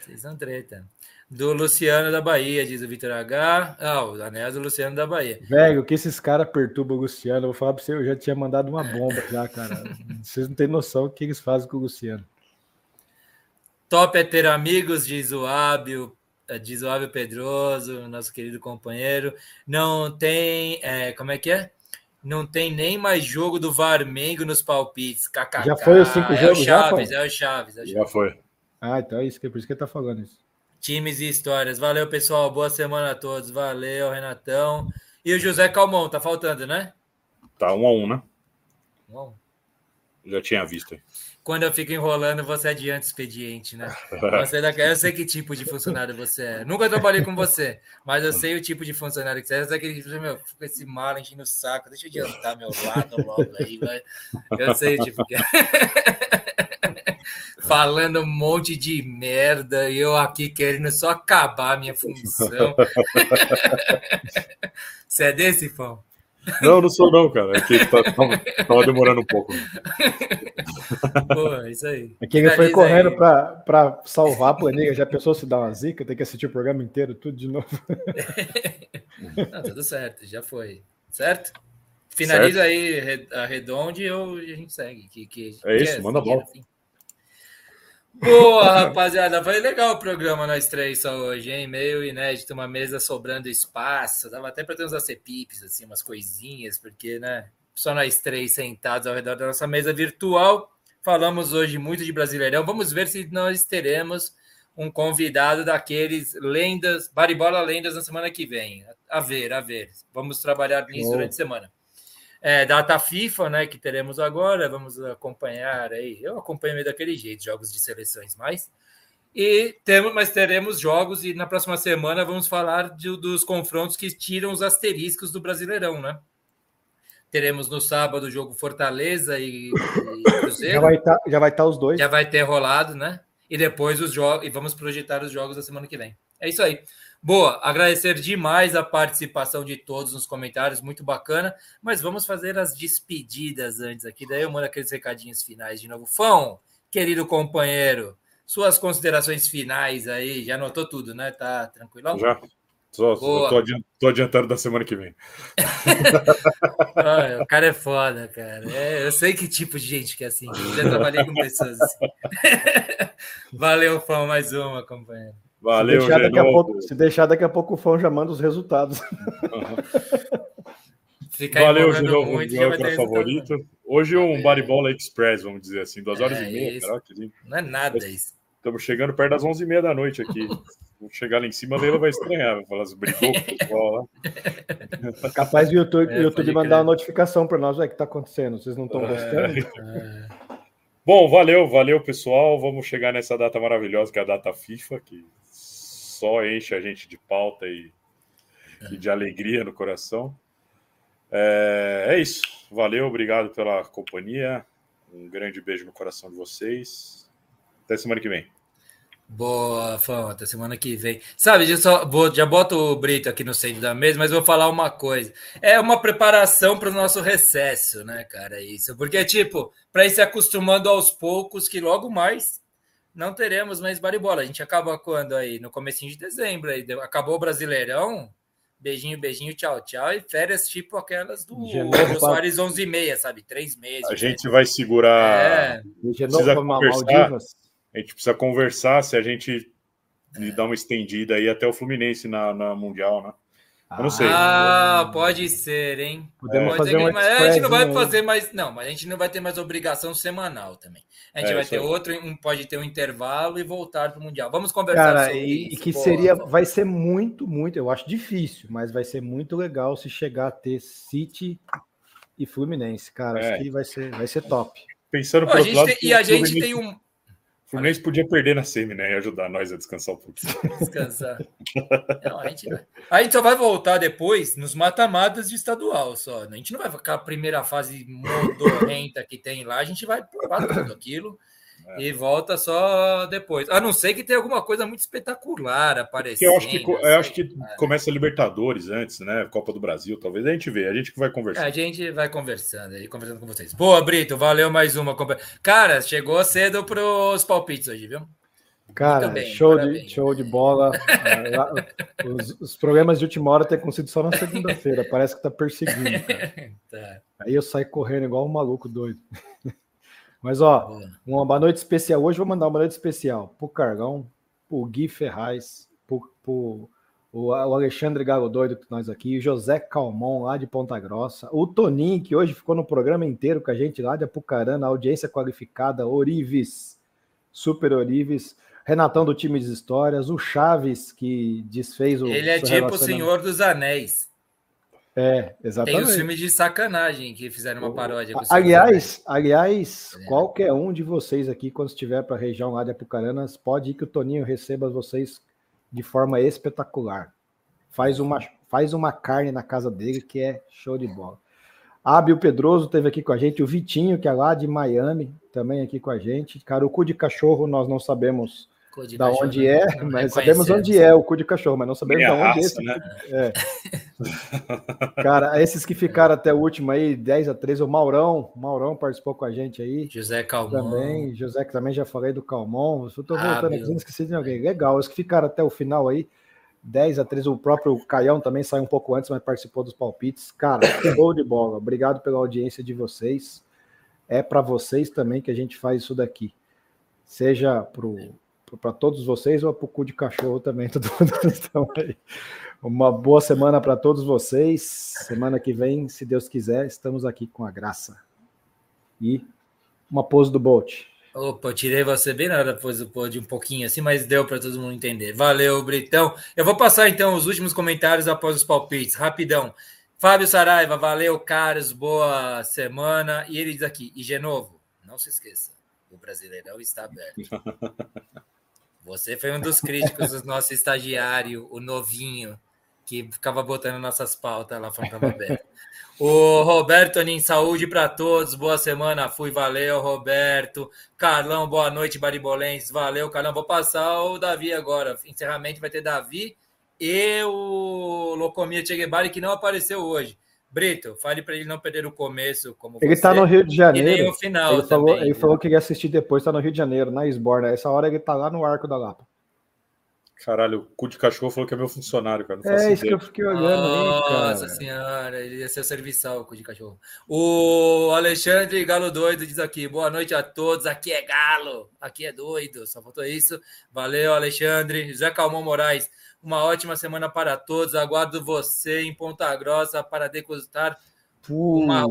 Vocês são treta. Do Luciano da Bahia, diz o Vitor H. Ah, o anel é do Luciano da Bahia. Velho, o que esses caras perturbam o Luciano? Eu vou falar pra você, eu já tinha mandado uma bomba já, cara. Vocês não têm noção do que eles fazem com o Luciano. Top é ter amigos, diz o Ábio, eh, diz o Ábio Pedroso, nosso querido companheiro. Não tem. É, como é que é? Não tem nem mais jogo do Varmengo nos palpites. KKK. Já foi os cinco é jogos? O Chaves, já, é o Chaves, é o Chaves. Já foi. Ah, então é isso, que é por isso que ele tá falando isso. Times e histórias. Valeu, pessoal. Boa semana a todos. Valeu, Renatão. E o José Calmon, tá faltando, né? Tá um a um, né? Um a um. Já tinha visto. Quando eu fico enrolando, você adianta o expediente, né? Você é eu sei que tipo de funcionário você é. Nunca trabalhei com você, mas eu sei o tipo de funcionário que você é. Você é aquele tipo, meu, fica esse mala enchendo o saco, deixa eu adiantar meu lado logo aí, vai. Eu sei o tipo que é. Falando um monte de merda e eu aqui querendo só acabar a minha função. você é desse, Fão? Não, não sou não, cara. É que tá, tava, tava, demorando um pouco. Pô, é isso aí. Aqui ele foi correndo para salvar a planilha. Já pensou se dá uma zica? Tem que assistir o programa inteiro, tudo de novo. Não, tudo certo, já foi. Certo? Finaliza certo. aí a redonde e a gente segue. Que, que, é isso, que é, manda bola. Assim. Boa, rapaziada. Foi legal o programa nós três só hoje, hein? Meio inédito, uma mesa sobrando espaço. Dava até para ter uns acepipes, assim, umas coisinhas, porque, né? Só nós três sentados ao redor da nossa mesa virtual. Falamos hoje muito de Brasileirão. Vamos ver se nós teremos um convidado daqueles lendas, Baribola Lendas na semana que vem. A ver, a ver. Vamos trabalhar nisso oh. durante a semana é, data FIFA, né, que teremos agora, vamos acompanhar aí. Eu acompanho meio daquele jeito, jogos de seleções mais. E temos, mas teremos jogos e na próxima semana vamos falar de, dos confrontos que tiram os asteriscos do Brasileirão, né? Teremos no sábado o jogo Fortaleza e, e Cruzeiro. Já vai estar, tá, já vai tá os dois. Já vai ter rolado, né? E depois os jogos e vamos projetar os jogos da semana que vem. É isso aí. Boa, agradecer demais a participação de todos nos comentários, muito bacana. Mas vamos fazer as despedidas antes aqui, daí eu mando aqueles recadinhos finais de novo. Fão, querido companheiro, suas considerações finais aí, já anotou tudo, né? Tá tranquilo? Já. Só, tô, adiantando, tô, adiantando da semana que vem. o cara é foda, cara. É, eu sei que tipo de gente que é assim. Já trabalhei com pessoas assim. Valeu, Fão, mais uma, companheiro. Valeu, se deixar, daqui a pouco, se deixar daqui a pouco o fã já manda os resultados. Uhum. Valeu, Gino, muito, meu favorito. Hoje um é. Baribola Express, vamos dizer assim, duas horas é, e meia. Cara, Não é nada isso. Estamos chegando perto das onze e meia da noite aqui. Vamos chegar lá em cima, dele vai estranhar. Vai falar, brigou com o pessoal lá. Capaz do YouTube, é, YouTube mandar uma notificação para nós, o que está acontecendo? Vocês não estão é. gostando? É. Bom, valeu, valeu, pessoal. Vamos chegar nessa data maravilhosa que é a data FIFA, que só enche a gente de pauta e, e de alegria no coração. É, é, isso. Valeu, obrigado pela companhia. Um grande beijo no coração de vocês. Até semana que vem. Boa, Fão, até semana que vem. Sabe, já, só, vou, já boto o Brito aqui no centro da mesa, mas vou falar uma coisa. É uma preparação para o nosso recesso, né, cara? Isso. Porque, tipo, para ir se acostumando aos poucos, que logo mais não teremos mais baribola. A gente acaba quando aí? No comecinho de dezembro. Aí acabou o Brasileirão. Beijinho, beijinho, tchau, tchau. E férias tipo aquelas do Jô Soares 11 e meia, sabe? Três meses. A gente vai segurar. É. Precisa conversar. A gente precisa conversar se a gente é. dá uma estendida aí até o Fluminense na, na Mundial, né? Eu não sei. Ah, pode ser, hein? Podemos pode fazer um A gente não vai fazer mais. Não, mas a gente não vai ter mais obrigação semanal também. A gente é, vai ter outro, um, pode ter um intervalo e voltar para o Mundial. Vamos conversar Cara, sobre e, isso. E que seria, vai ser muito, muito, eu acho difícil, mas vai ser muito legal se chegar a ter City e Fluminense, cara. É. Acho que vai ser, vai ser top. Pensando Pô, a gente tem, E a gente tem um Fluminense podia perder na semi, né? E ajudar nós a descansar um pouquinho. Descansar. Não, a, gente vai... a gente só vai voltar depois nos mata-matas de estadual só. A gente não vai ficar a primeira fase modorrenta que tem lá, a gente vai provar tudo aquilo. É. E volta só depois. A não ser que tenha alguma coisa muito espetacular aparecendo. Eu acho que, eu acho que é. começa a Libertadores antes, né? Copa do Brasil, talvez. A gente vê, a gente que vai conversar. É, a gente vai conversando aí, conversando com vocês. Boa, Brito, valeu mais uma. Cara, chegou cedo para os palpites hoje, viu? Cara, bem, show, de, show de bola. os, os, programas de última hora têm acontecido só na segunda-feira. Parece que tá perseguindo. tá. Aí eu saio correndo igual um maluco doido. Mas, ó, uma boa noite especial. Hoje vou mandar uma boa noite especial pro Cargão, pro Gui Ferraz, pro, pro o, Alexandre Galo Doido que nós aqui, o José Calmon lá de Ponta Grossa, o Toninho, que hoje ficou no programa inteiro com a gente lá de Apucarana, audiência qualificada, Orives, Super Orives, Renatão do time de histórias, o Chaves, que desfez o. Ele é tipo o Senhor dos Anéis. É, exatamente. Tem os filmes de sacanagem que fizeram uma paródia. Com aliás, aliás, é. qualquer um de vocês aqui, quando estiver para a região lá de Apucaranas, pode ir que o Toninho receba vocês de forma espetacular. Faz uma, faz uma carne na casa dele que é show de bola. Abel Pedroso teve aqui com a gente, o Vitinho, que é lá de Miami, também aqui com a gente. Cara, o cu de cachorro nós não sabemos da onde é, mas sabemos onde é o cu de cachorro, mas não sabemos de onde é raça, é esse. Né? É. Cara, esses que ficaram até o último aí, 10 a 13, o Maurão, Maurão participou com a gente aí. José Calmon. Também, José, que também já falei do Calmon. Eu tô ah, voltando aqui, não esqueci de alguém. Legal, os que ficaram até o final aí, 10 a 13, o próprio Caião também saiu um pouco antes, mas participou dos palpites. Cara, show de bola. Obrigado pela audiência de vocês. É para vocês também que a gente faz isso daqui. Seja para todos vocês ou para o cu de cachorro também, todo mundo estão aí. Uma boa semana para todos vocês. Semana que vem, se Deus quiser, estamos aqui com a graça. E uma pose do Bolt. Opa, eu tirei você bem na hora depois do pod um pouquinho assim, mas deu para todo mundo entender. Valeu, Britão. Eu vou passar então os últimos comentários após os palpites, rapidão. Fábio Saraiva, valeu, caros, boa semana. E ele diz aqui, e de novo, não se esqueça, o Brasileirão está aberto. Você foi um dos críticos do nosso estagiário, o novinho, que ficava botando nossas pautas lá falando aberto. O Roberto Anin, saúde para todos, boa semana, fui, valeu, Roberto. Carlão, boa noite, Baribolenses, valeu, Carlão. Vou passar o Davi agora. Encerramento vai ter Davi e o Locomia Che que não apareceu hoje. Brito, fale para ele não perder o começo, como Ele está no Rio de Janeiro. E nem o final ele também. Falou, ele falou que ia assistir depois, está no Rio de Janeiro, na Esborna. Essa hora ele está lá no Arco da Lapa. Caralho, o cu de cachorro falou que é meu funcionário, cara. é isso que eu fiquei olhando Nossa aí, senhora, ele ia ser serviçal, o cu de cachorro. O Alexandre Galo Doido diz aqui: boa noite a todos. Aqui é Galo, aqui é doido. Só faltou isso. Valeu, Alexandre. José Calmon Moraes, uma ótima semana para todos. Aguardo você em Ponta Grossa para degustar uma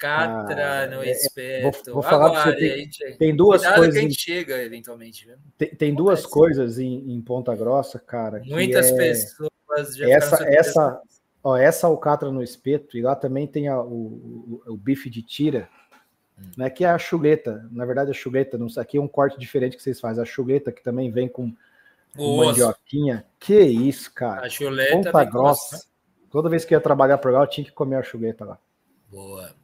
catra no é, é, espeto. Vou, vou falar Agora, você, tem, gente, tem duas coisas. Que a gente chega eventualmente. Né? Tem, tem duas coisas em, em, Ponta Grossa, cara. Muitas é... pessoas já essa essa ó, essa alcatra no espeto e lá também tem a, o, o, o, bife de tira, hum. né? Que é a chuleta. Na verdade, a chuleta, não sei, aqui é um corte diferente que vocês fazem. A chuleta que também vem com, com mandioquinha. Que isso, cara. A chuleta Ponta Grossa. Né? Toda vez que eu ia trabalhar por lá, eu tinha que comer a chuleta lá. Boa.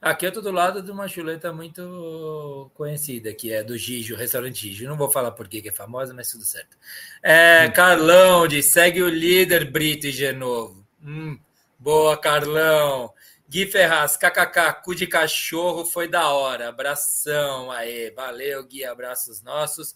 Aqui eu tô do lado de uma chuleta muito conhecida, que é do Gijo, restaurante Gijo. Não vou falar por que é famosa, mas tudo certo. É, hum. Carlão de segue o líder Brito e Genovo. Hum, boa, Carlão. Gui Ferraz, kkk, cu de cachorro foi da hora. Abração aí. Valeu, Gui, abraços nossos.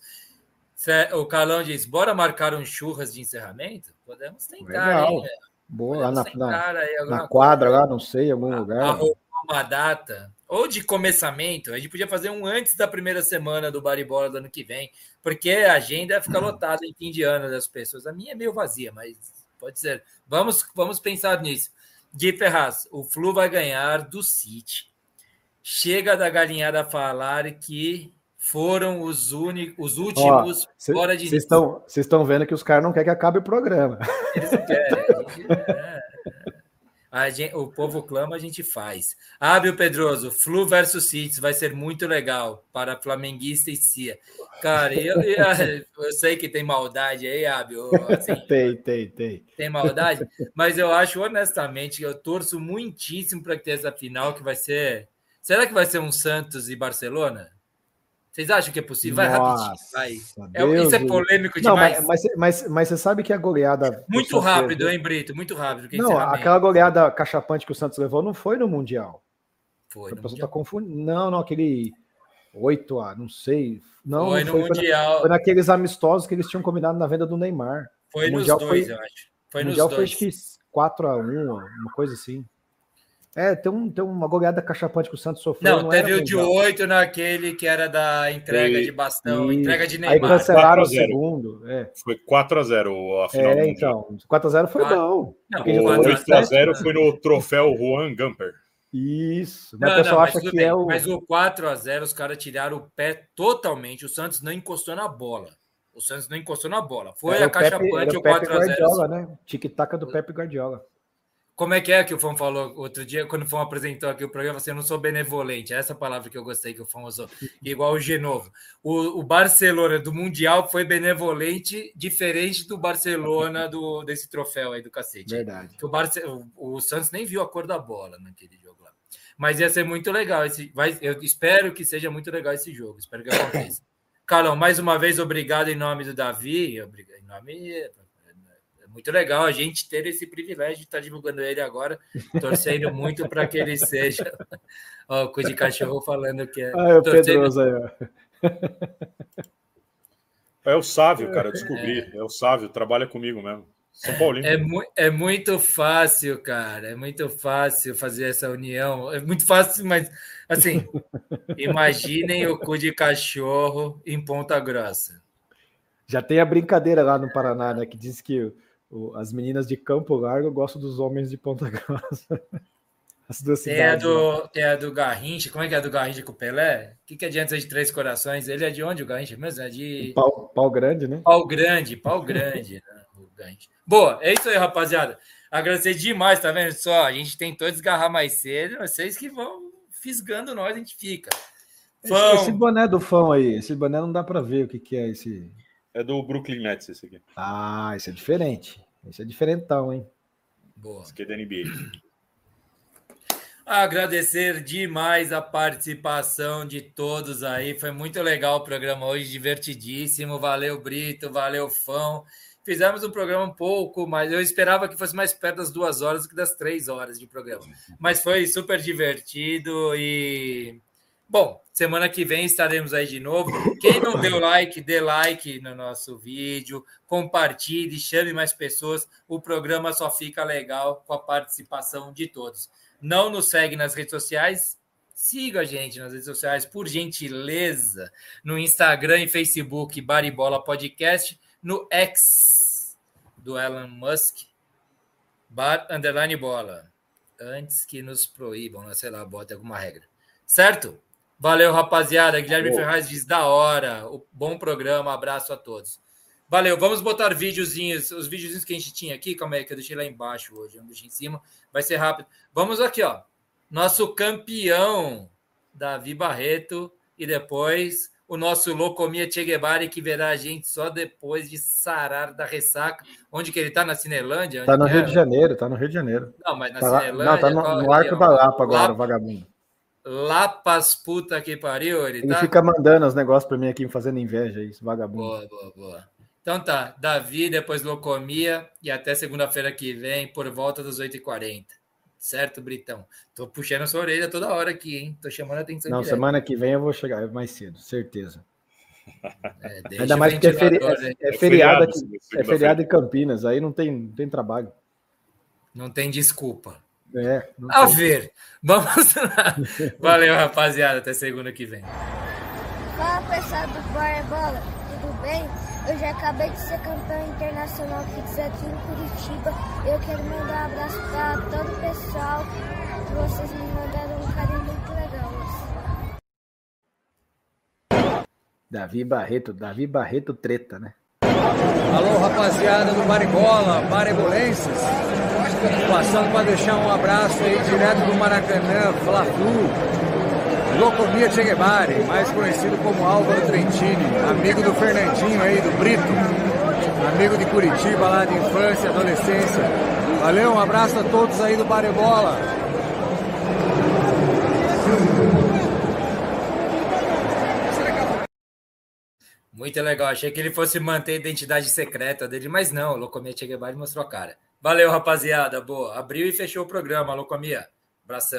O Carlão diz: bora marcar um churras de encerramento? Podemos tentar, Legal. hein? Boa, lá na, na, na quadra, coisa. lá, não sei, em algum a, lugar. uma data, ou de começamento, a gente podia fazer um antes da primeira semana do Baribola do ano que vem, porque a agenda fica lotada em fim de ano das pessoas. A minha é meio vazia, mas pode ser. Vamos, vamos pensar nisso. Gui Ferraz, o Flu vai ganhar do City. Chega da galinhada a falar que foram os, únicos, os últimos Ó, cê, fora de. Vocês estão vendo que os caras não querem que acabe o programa. Eles não querem. É. Gente, o povo clama, a gente faz. Ábio Pedroso, Flu versus City vai ser muito legal para flamenguista e Cia. Cara, eu, eu, eu sei que tem maldade aí, Ábio. Assim, tem, tem, tem. Tem maldade, mas eu acho honestamente que eu torço muitíssimo para ter essa final que vai ser. Será que vai ser um Santos e Barcelona? Vocês acham que é possível? Vai Nossa, rapidinho, vai. É, isso é polêmico demais. Não, mas, mas, mas, você sabe que a goleada. Muito rápido, hein, Brito? Muito rápido. Não, aquela goleada cachapante que o Santos levou não foi no Mundial. Foi. A pessoa tá confundindo. Não, não, aquele 8A, não sei. Não, foi não no foi, Mundial. Foi, foi, naqueles amistosos que eles tinham combinado na venda do Neymar. Foi nos dois, foi, eu acho. Foi o Mundial foi acho que 4x1, uma coisa assim. É, tem, um, tem uma goleada cachapante que o Santos sofreu. Não, não teve o de 8 naquele que era da entrega e, de bastão, e... entrega de Neymar. Aí cancelaram o segundo. É. Foi 4x0 a final. É, então, 4x0 foi bom. Não, o 8x0 foi no troféu Juan Gamper. Isso. Mas não, o pessoal não, acha que bem, é o. Mas o 4 a 0 os caras tiraram o pé totalmente. O Santos não encostou na bola. O Santos não encostou na bola. Foi era a caixa punch o 4 a 0 né? Tic-tac do Pepe Guardiola. Como é que é que o Fão falou outro dia, quando o Fão apresentou aqui o programa? Assim, eu não sou benevolente. É essa palavra que eu gostei que o Fão usou. Igual o Genovo. O, o Barcelona do Mundial foi benevolente, diferente do Barcelona do, desse troféu aí do cacete. Verdade. Que o, Barce, o, o Santos nem viu a cor da bola naquele jogo lá. Mas ia ser muito legal. Esse, vai, eu espero que seja muito legal esse jogo. Espero que aconteça. Carlão, mais uma vez, obrigado em nome do Davi. Obrigado, em nome muito legal a gente ter esse privilégio de estar divulgando ele agora, torcendo muito para que ele seja. Ó, o cu de cachorro falando que é. Ah, é o torcendo... Pedroso aí, ó. É o Sávio, cara, eu descobri. É, é o Sávio, trabalha comigo mesmo. São Paulino. É, mu é muito fácil, cara. É muito fácil fazer essa união. É muito fácil, mas assim, imaginem o cu de cachorro em Ponta Grossa. Já tem a brincadeira lá no Paraná, né? Que diz que as meninas de Campo Largo gostam dos homens de Ponta Grossa. As duas tem cidades. A do, né? Tem a do Garrincha. Como é que é a do Garrincha com o Pelé? O que, que adianta de Três Corações? Ele é de onde o Garrincha mesmo? É de. Pau, pau grande, né? Pau grande, pau grande. né? o Garrincha. Boa, é isso aí, rapaziada. Agradecer demais, tá vendo só? A gente tentou desgarrar mais cedo, vocês que vão fisgando nós, a gente fica. Esse, esse boné do fã aí, esse boné não dá para ver o que, que é esse. É do Brooklyn Nets esse aqui. Ah, esse é diferente. Esse é diferentão, hein? Boa. Esse aqui é da NBA. Agradecer demais a participação de todos aí. Foi muito legal o programa hoje, divertidíssimo. Valeu, Brito, valeu, Fão. Fizemos um programa um pouco, mas eu esperava que fosse mais perto das duas horas do que das três horas de programa. Mas foi super divertido e Bom, semana que vem estaremos aí de novo. Quem não deu like, dê like no nosso vídeo, compartilhe, chame mais pessoas. O programa só fica legal com a participação de todos. Não nos segue nas redes sociais? Siga a gente nas redes sociais, por gentileza, no Instagram e Facebook, Baribola Podcast, no X do Elon Musk, Bar Underline Bola. Antes que nos proíbam, sei lá, bota alguma regra. Certo? Valeu, rapaziada. Guilherme Valeu. Ferraz diz da hora. O bom programa. Abraço a todos. Valeu. Vamos botar videozinhos, os videozinhos que a gente tinha aqui. Calma aí, que eu deixei lá embaixo hoje. Eu não deixei em cima. Vai ser rápido. Vamos aqui, ó. Nosso campeão, Davi Barreto. E depois o nosso Locomia Che Guevara, que verá a gente só depois de sarar da ressaca. Onde que ele tá? Na Cinelândia? Tá no Rio é? de Janeiro, tá no Rio de Janeiro. Não, mas na tá Cinelândia... Não, tá no, no Arco da Lapa agora, Lapa. vagabundo. Lapas puta que pariu, ele, ele tá? fica mandando os negócios para mim aqui, fazendo inveja, isso, vagabundo. Boa, boa, boa. Então tá, Davi, depois Locomia e até segunda-feira que vem, por volta das 8h40. Certo, Britão? Tô puxando a sua orelha toda hora aqui, hein? Tô chamando a atenção. Não, direto. semana que vem eu vou chegar mais cedo, certeza. É, Ainda mais porque é, feri é, é, feriado, aqui, é feriado em Campinas, aí não tem, não tem trabalho. Não tem desculpa. É, a ver. Vamos lá. Valeu, rapaziada. Até segunda que vem. Fala pessoal do Bola, tudo bem? Eu já acabei de ser campeão internacional Kids aqui em Curitiba. Eu quero mandar um abraço para todo o pessoal. Que vocês me mandaram um carinho muito legal. Davi Barreto, Davi Barreto treta, né? Alô, rapaziada do Baribola, Barebolenses. Passando para deixar um abraço aí direto do Maracanã, Fla-Flu. Locomia Che Guevara, mais conhecido como Álvaro Trentini, amigo do Fernandinho aí, do Brito, amigo de Curitiba lá de infância, adolescência. Valeu, um abraço a todos aí do Barebola. Muito legal. Achei que ele fosse manter a identidade secreta dele, mas não. O Locomia Che Guevara mostrou a cara. Valeu, rapaziada. Boa. Abriu e fechou o programa, Locomia. Abração.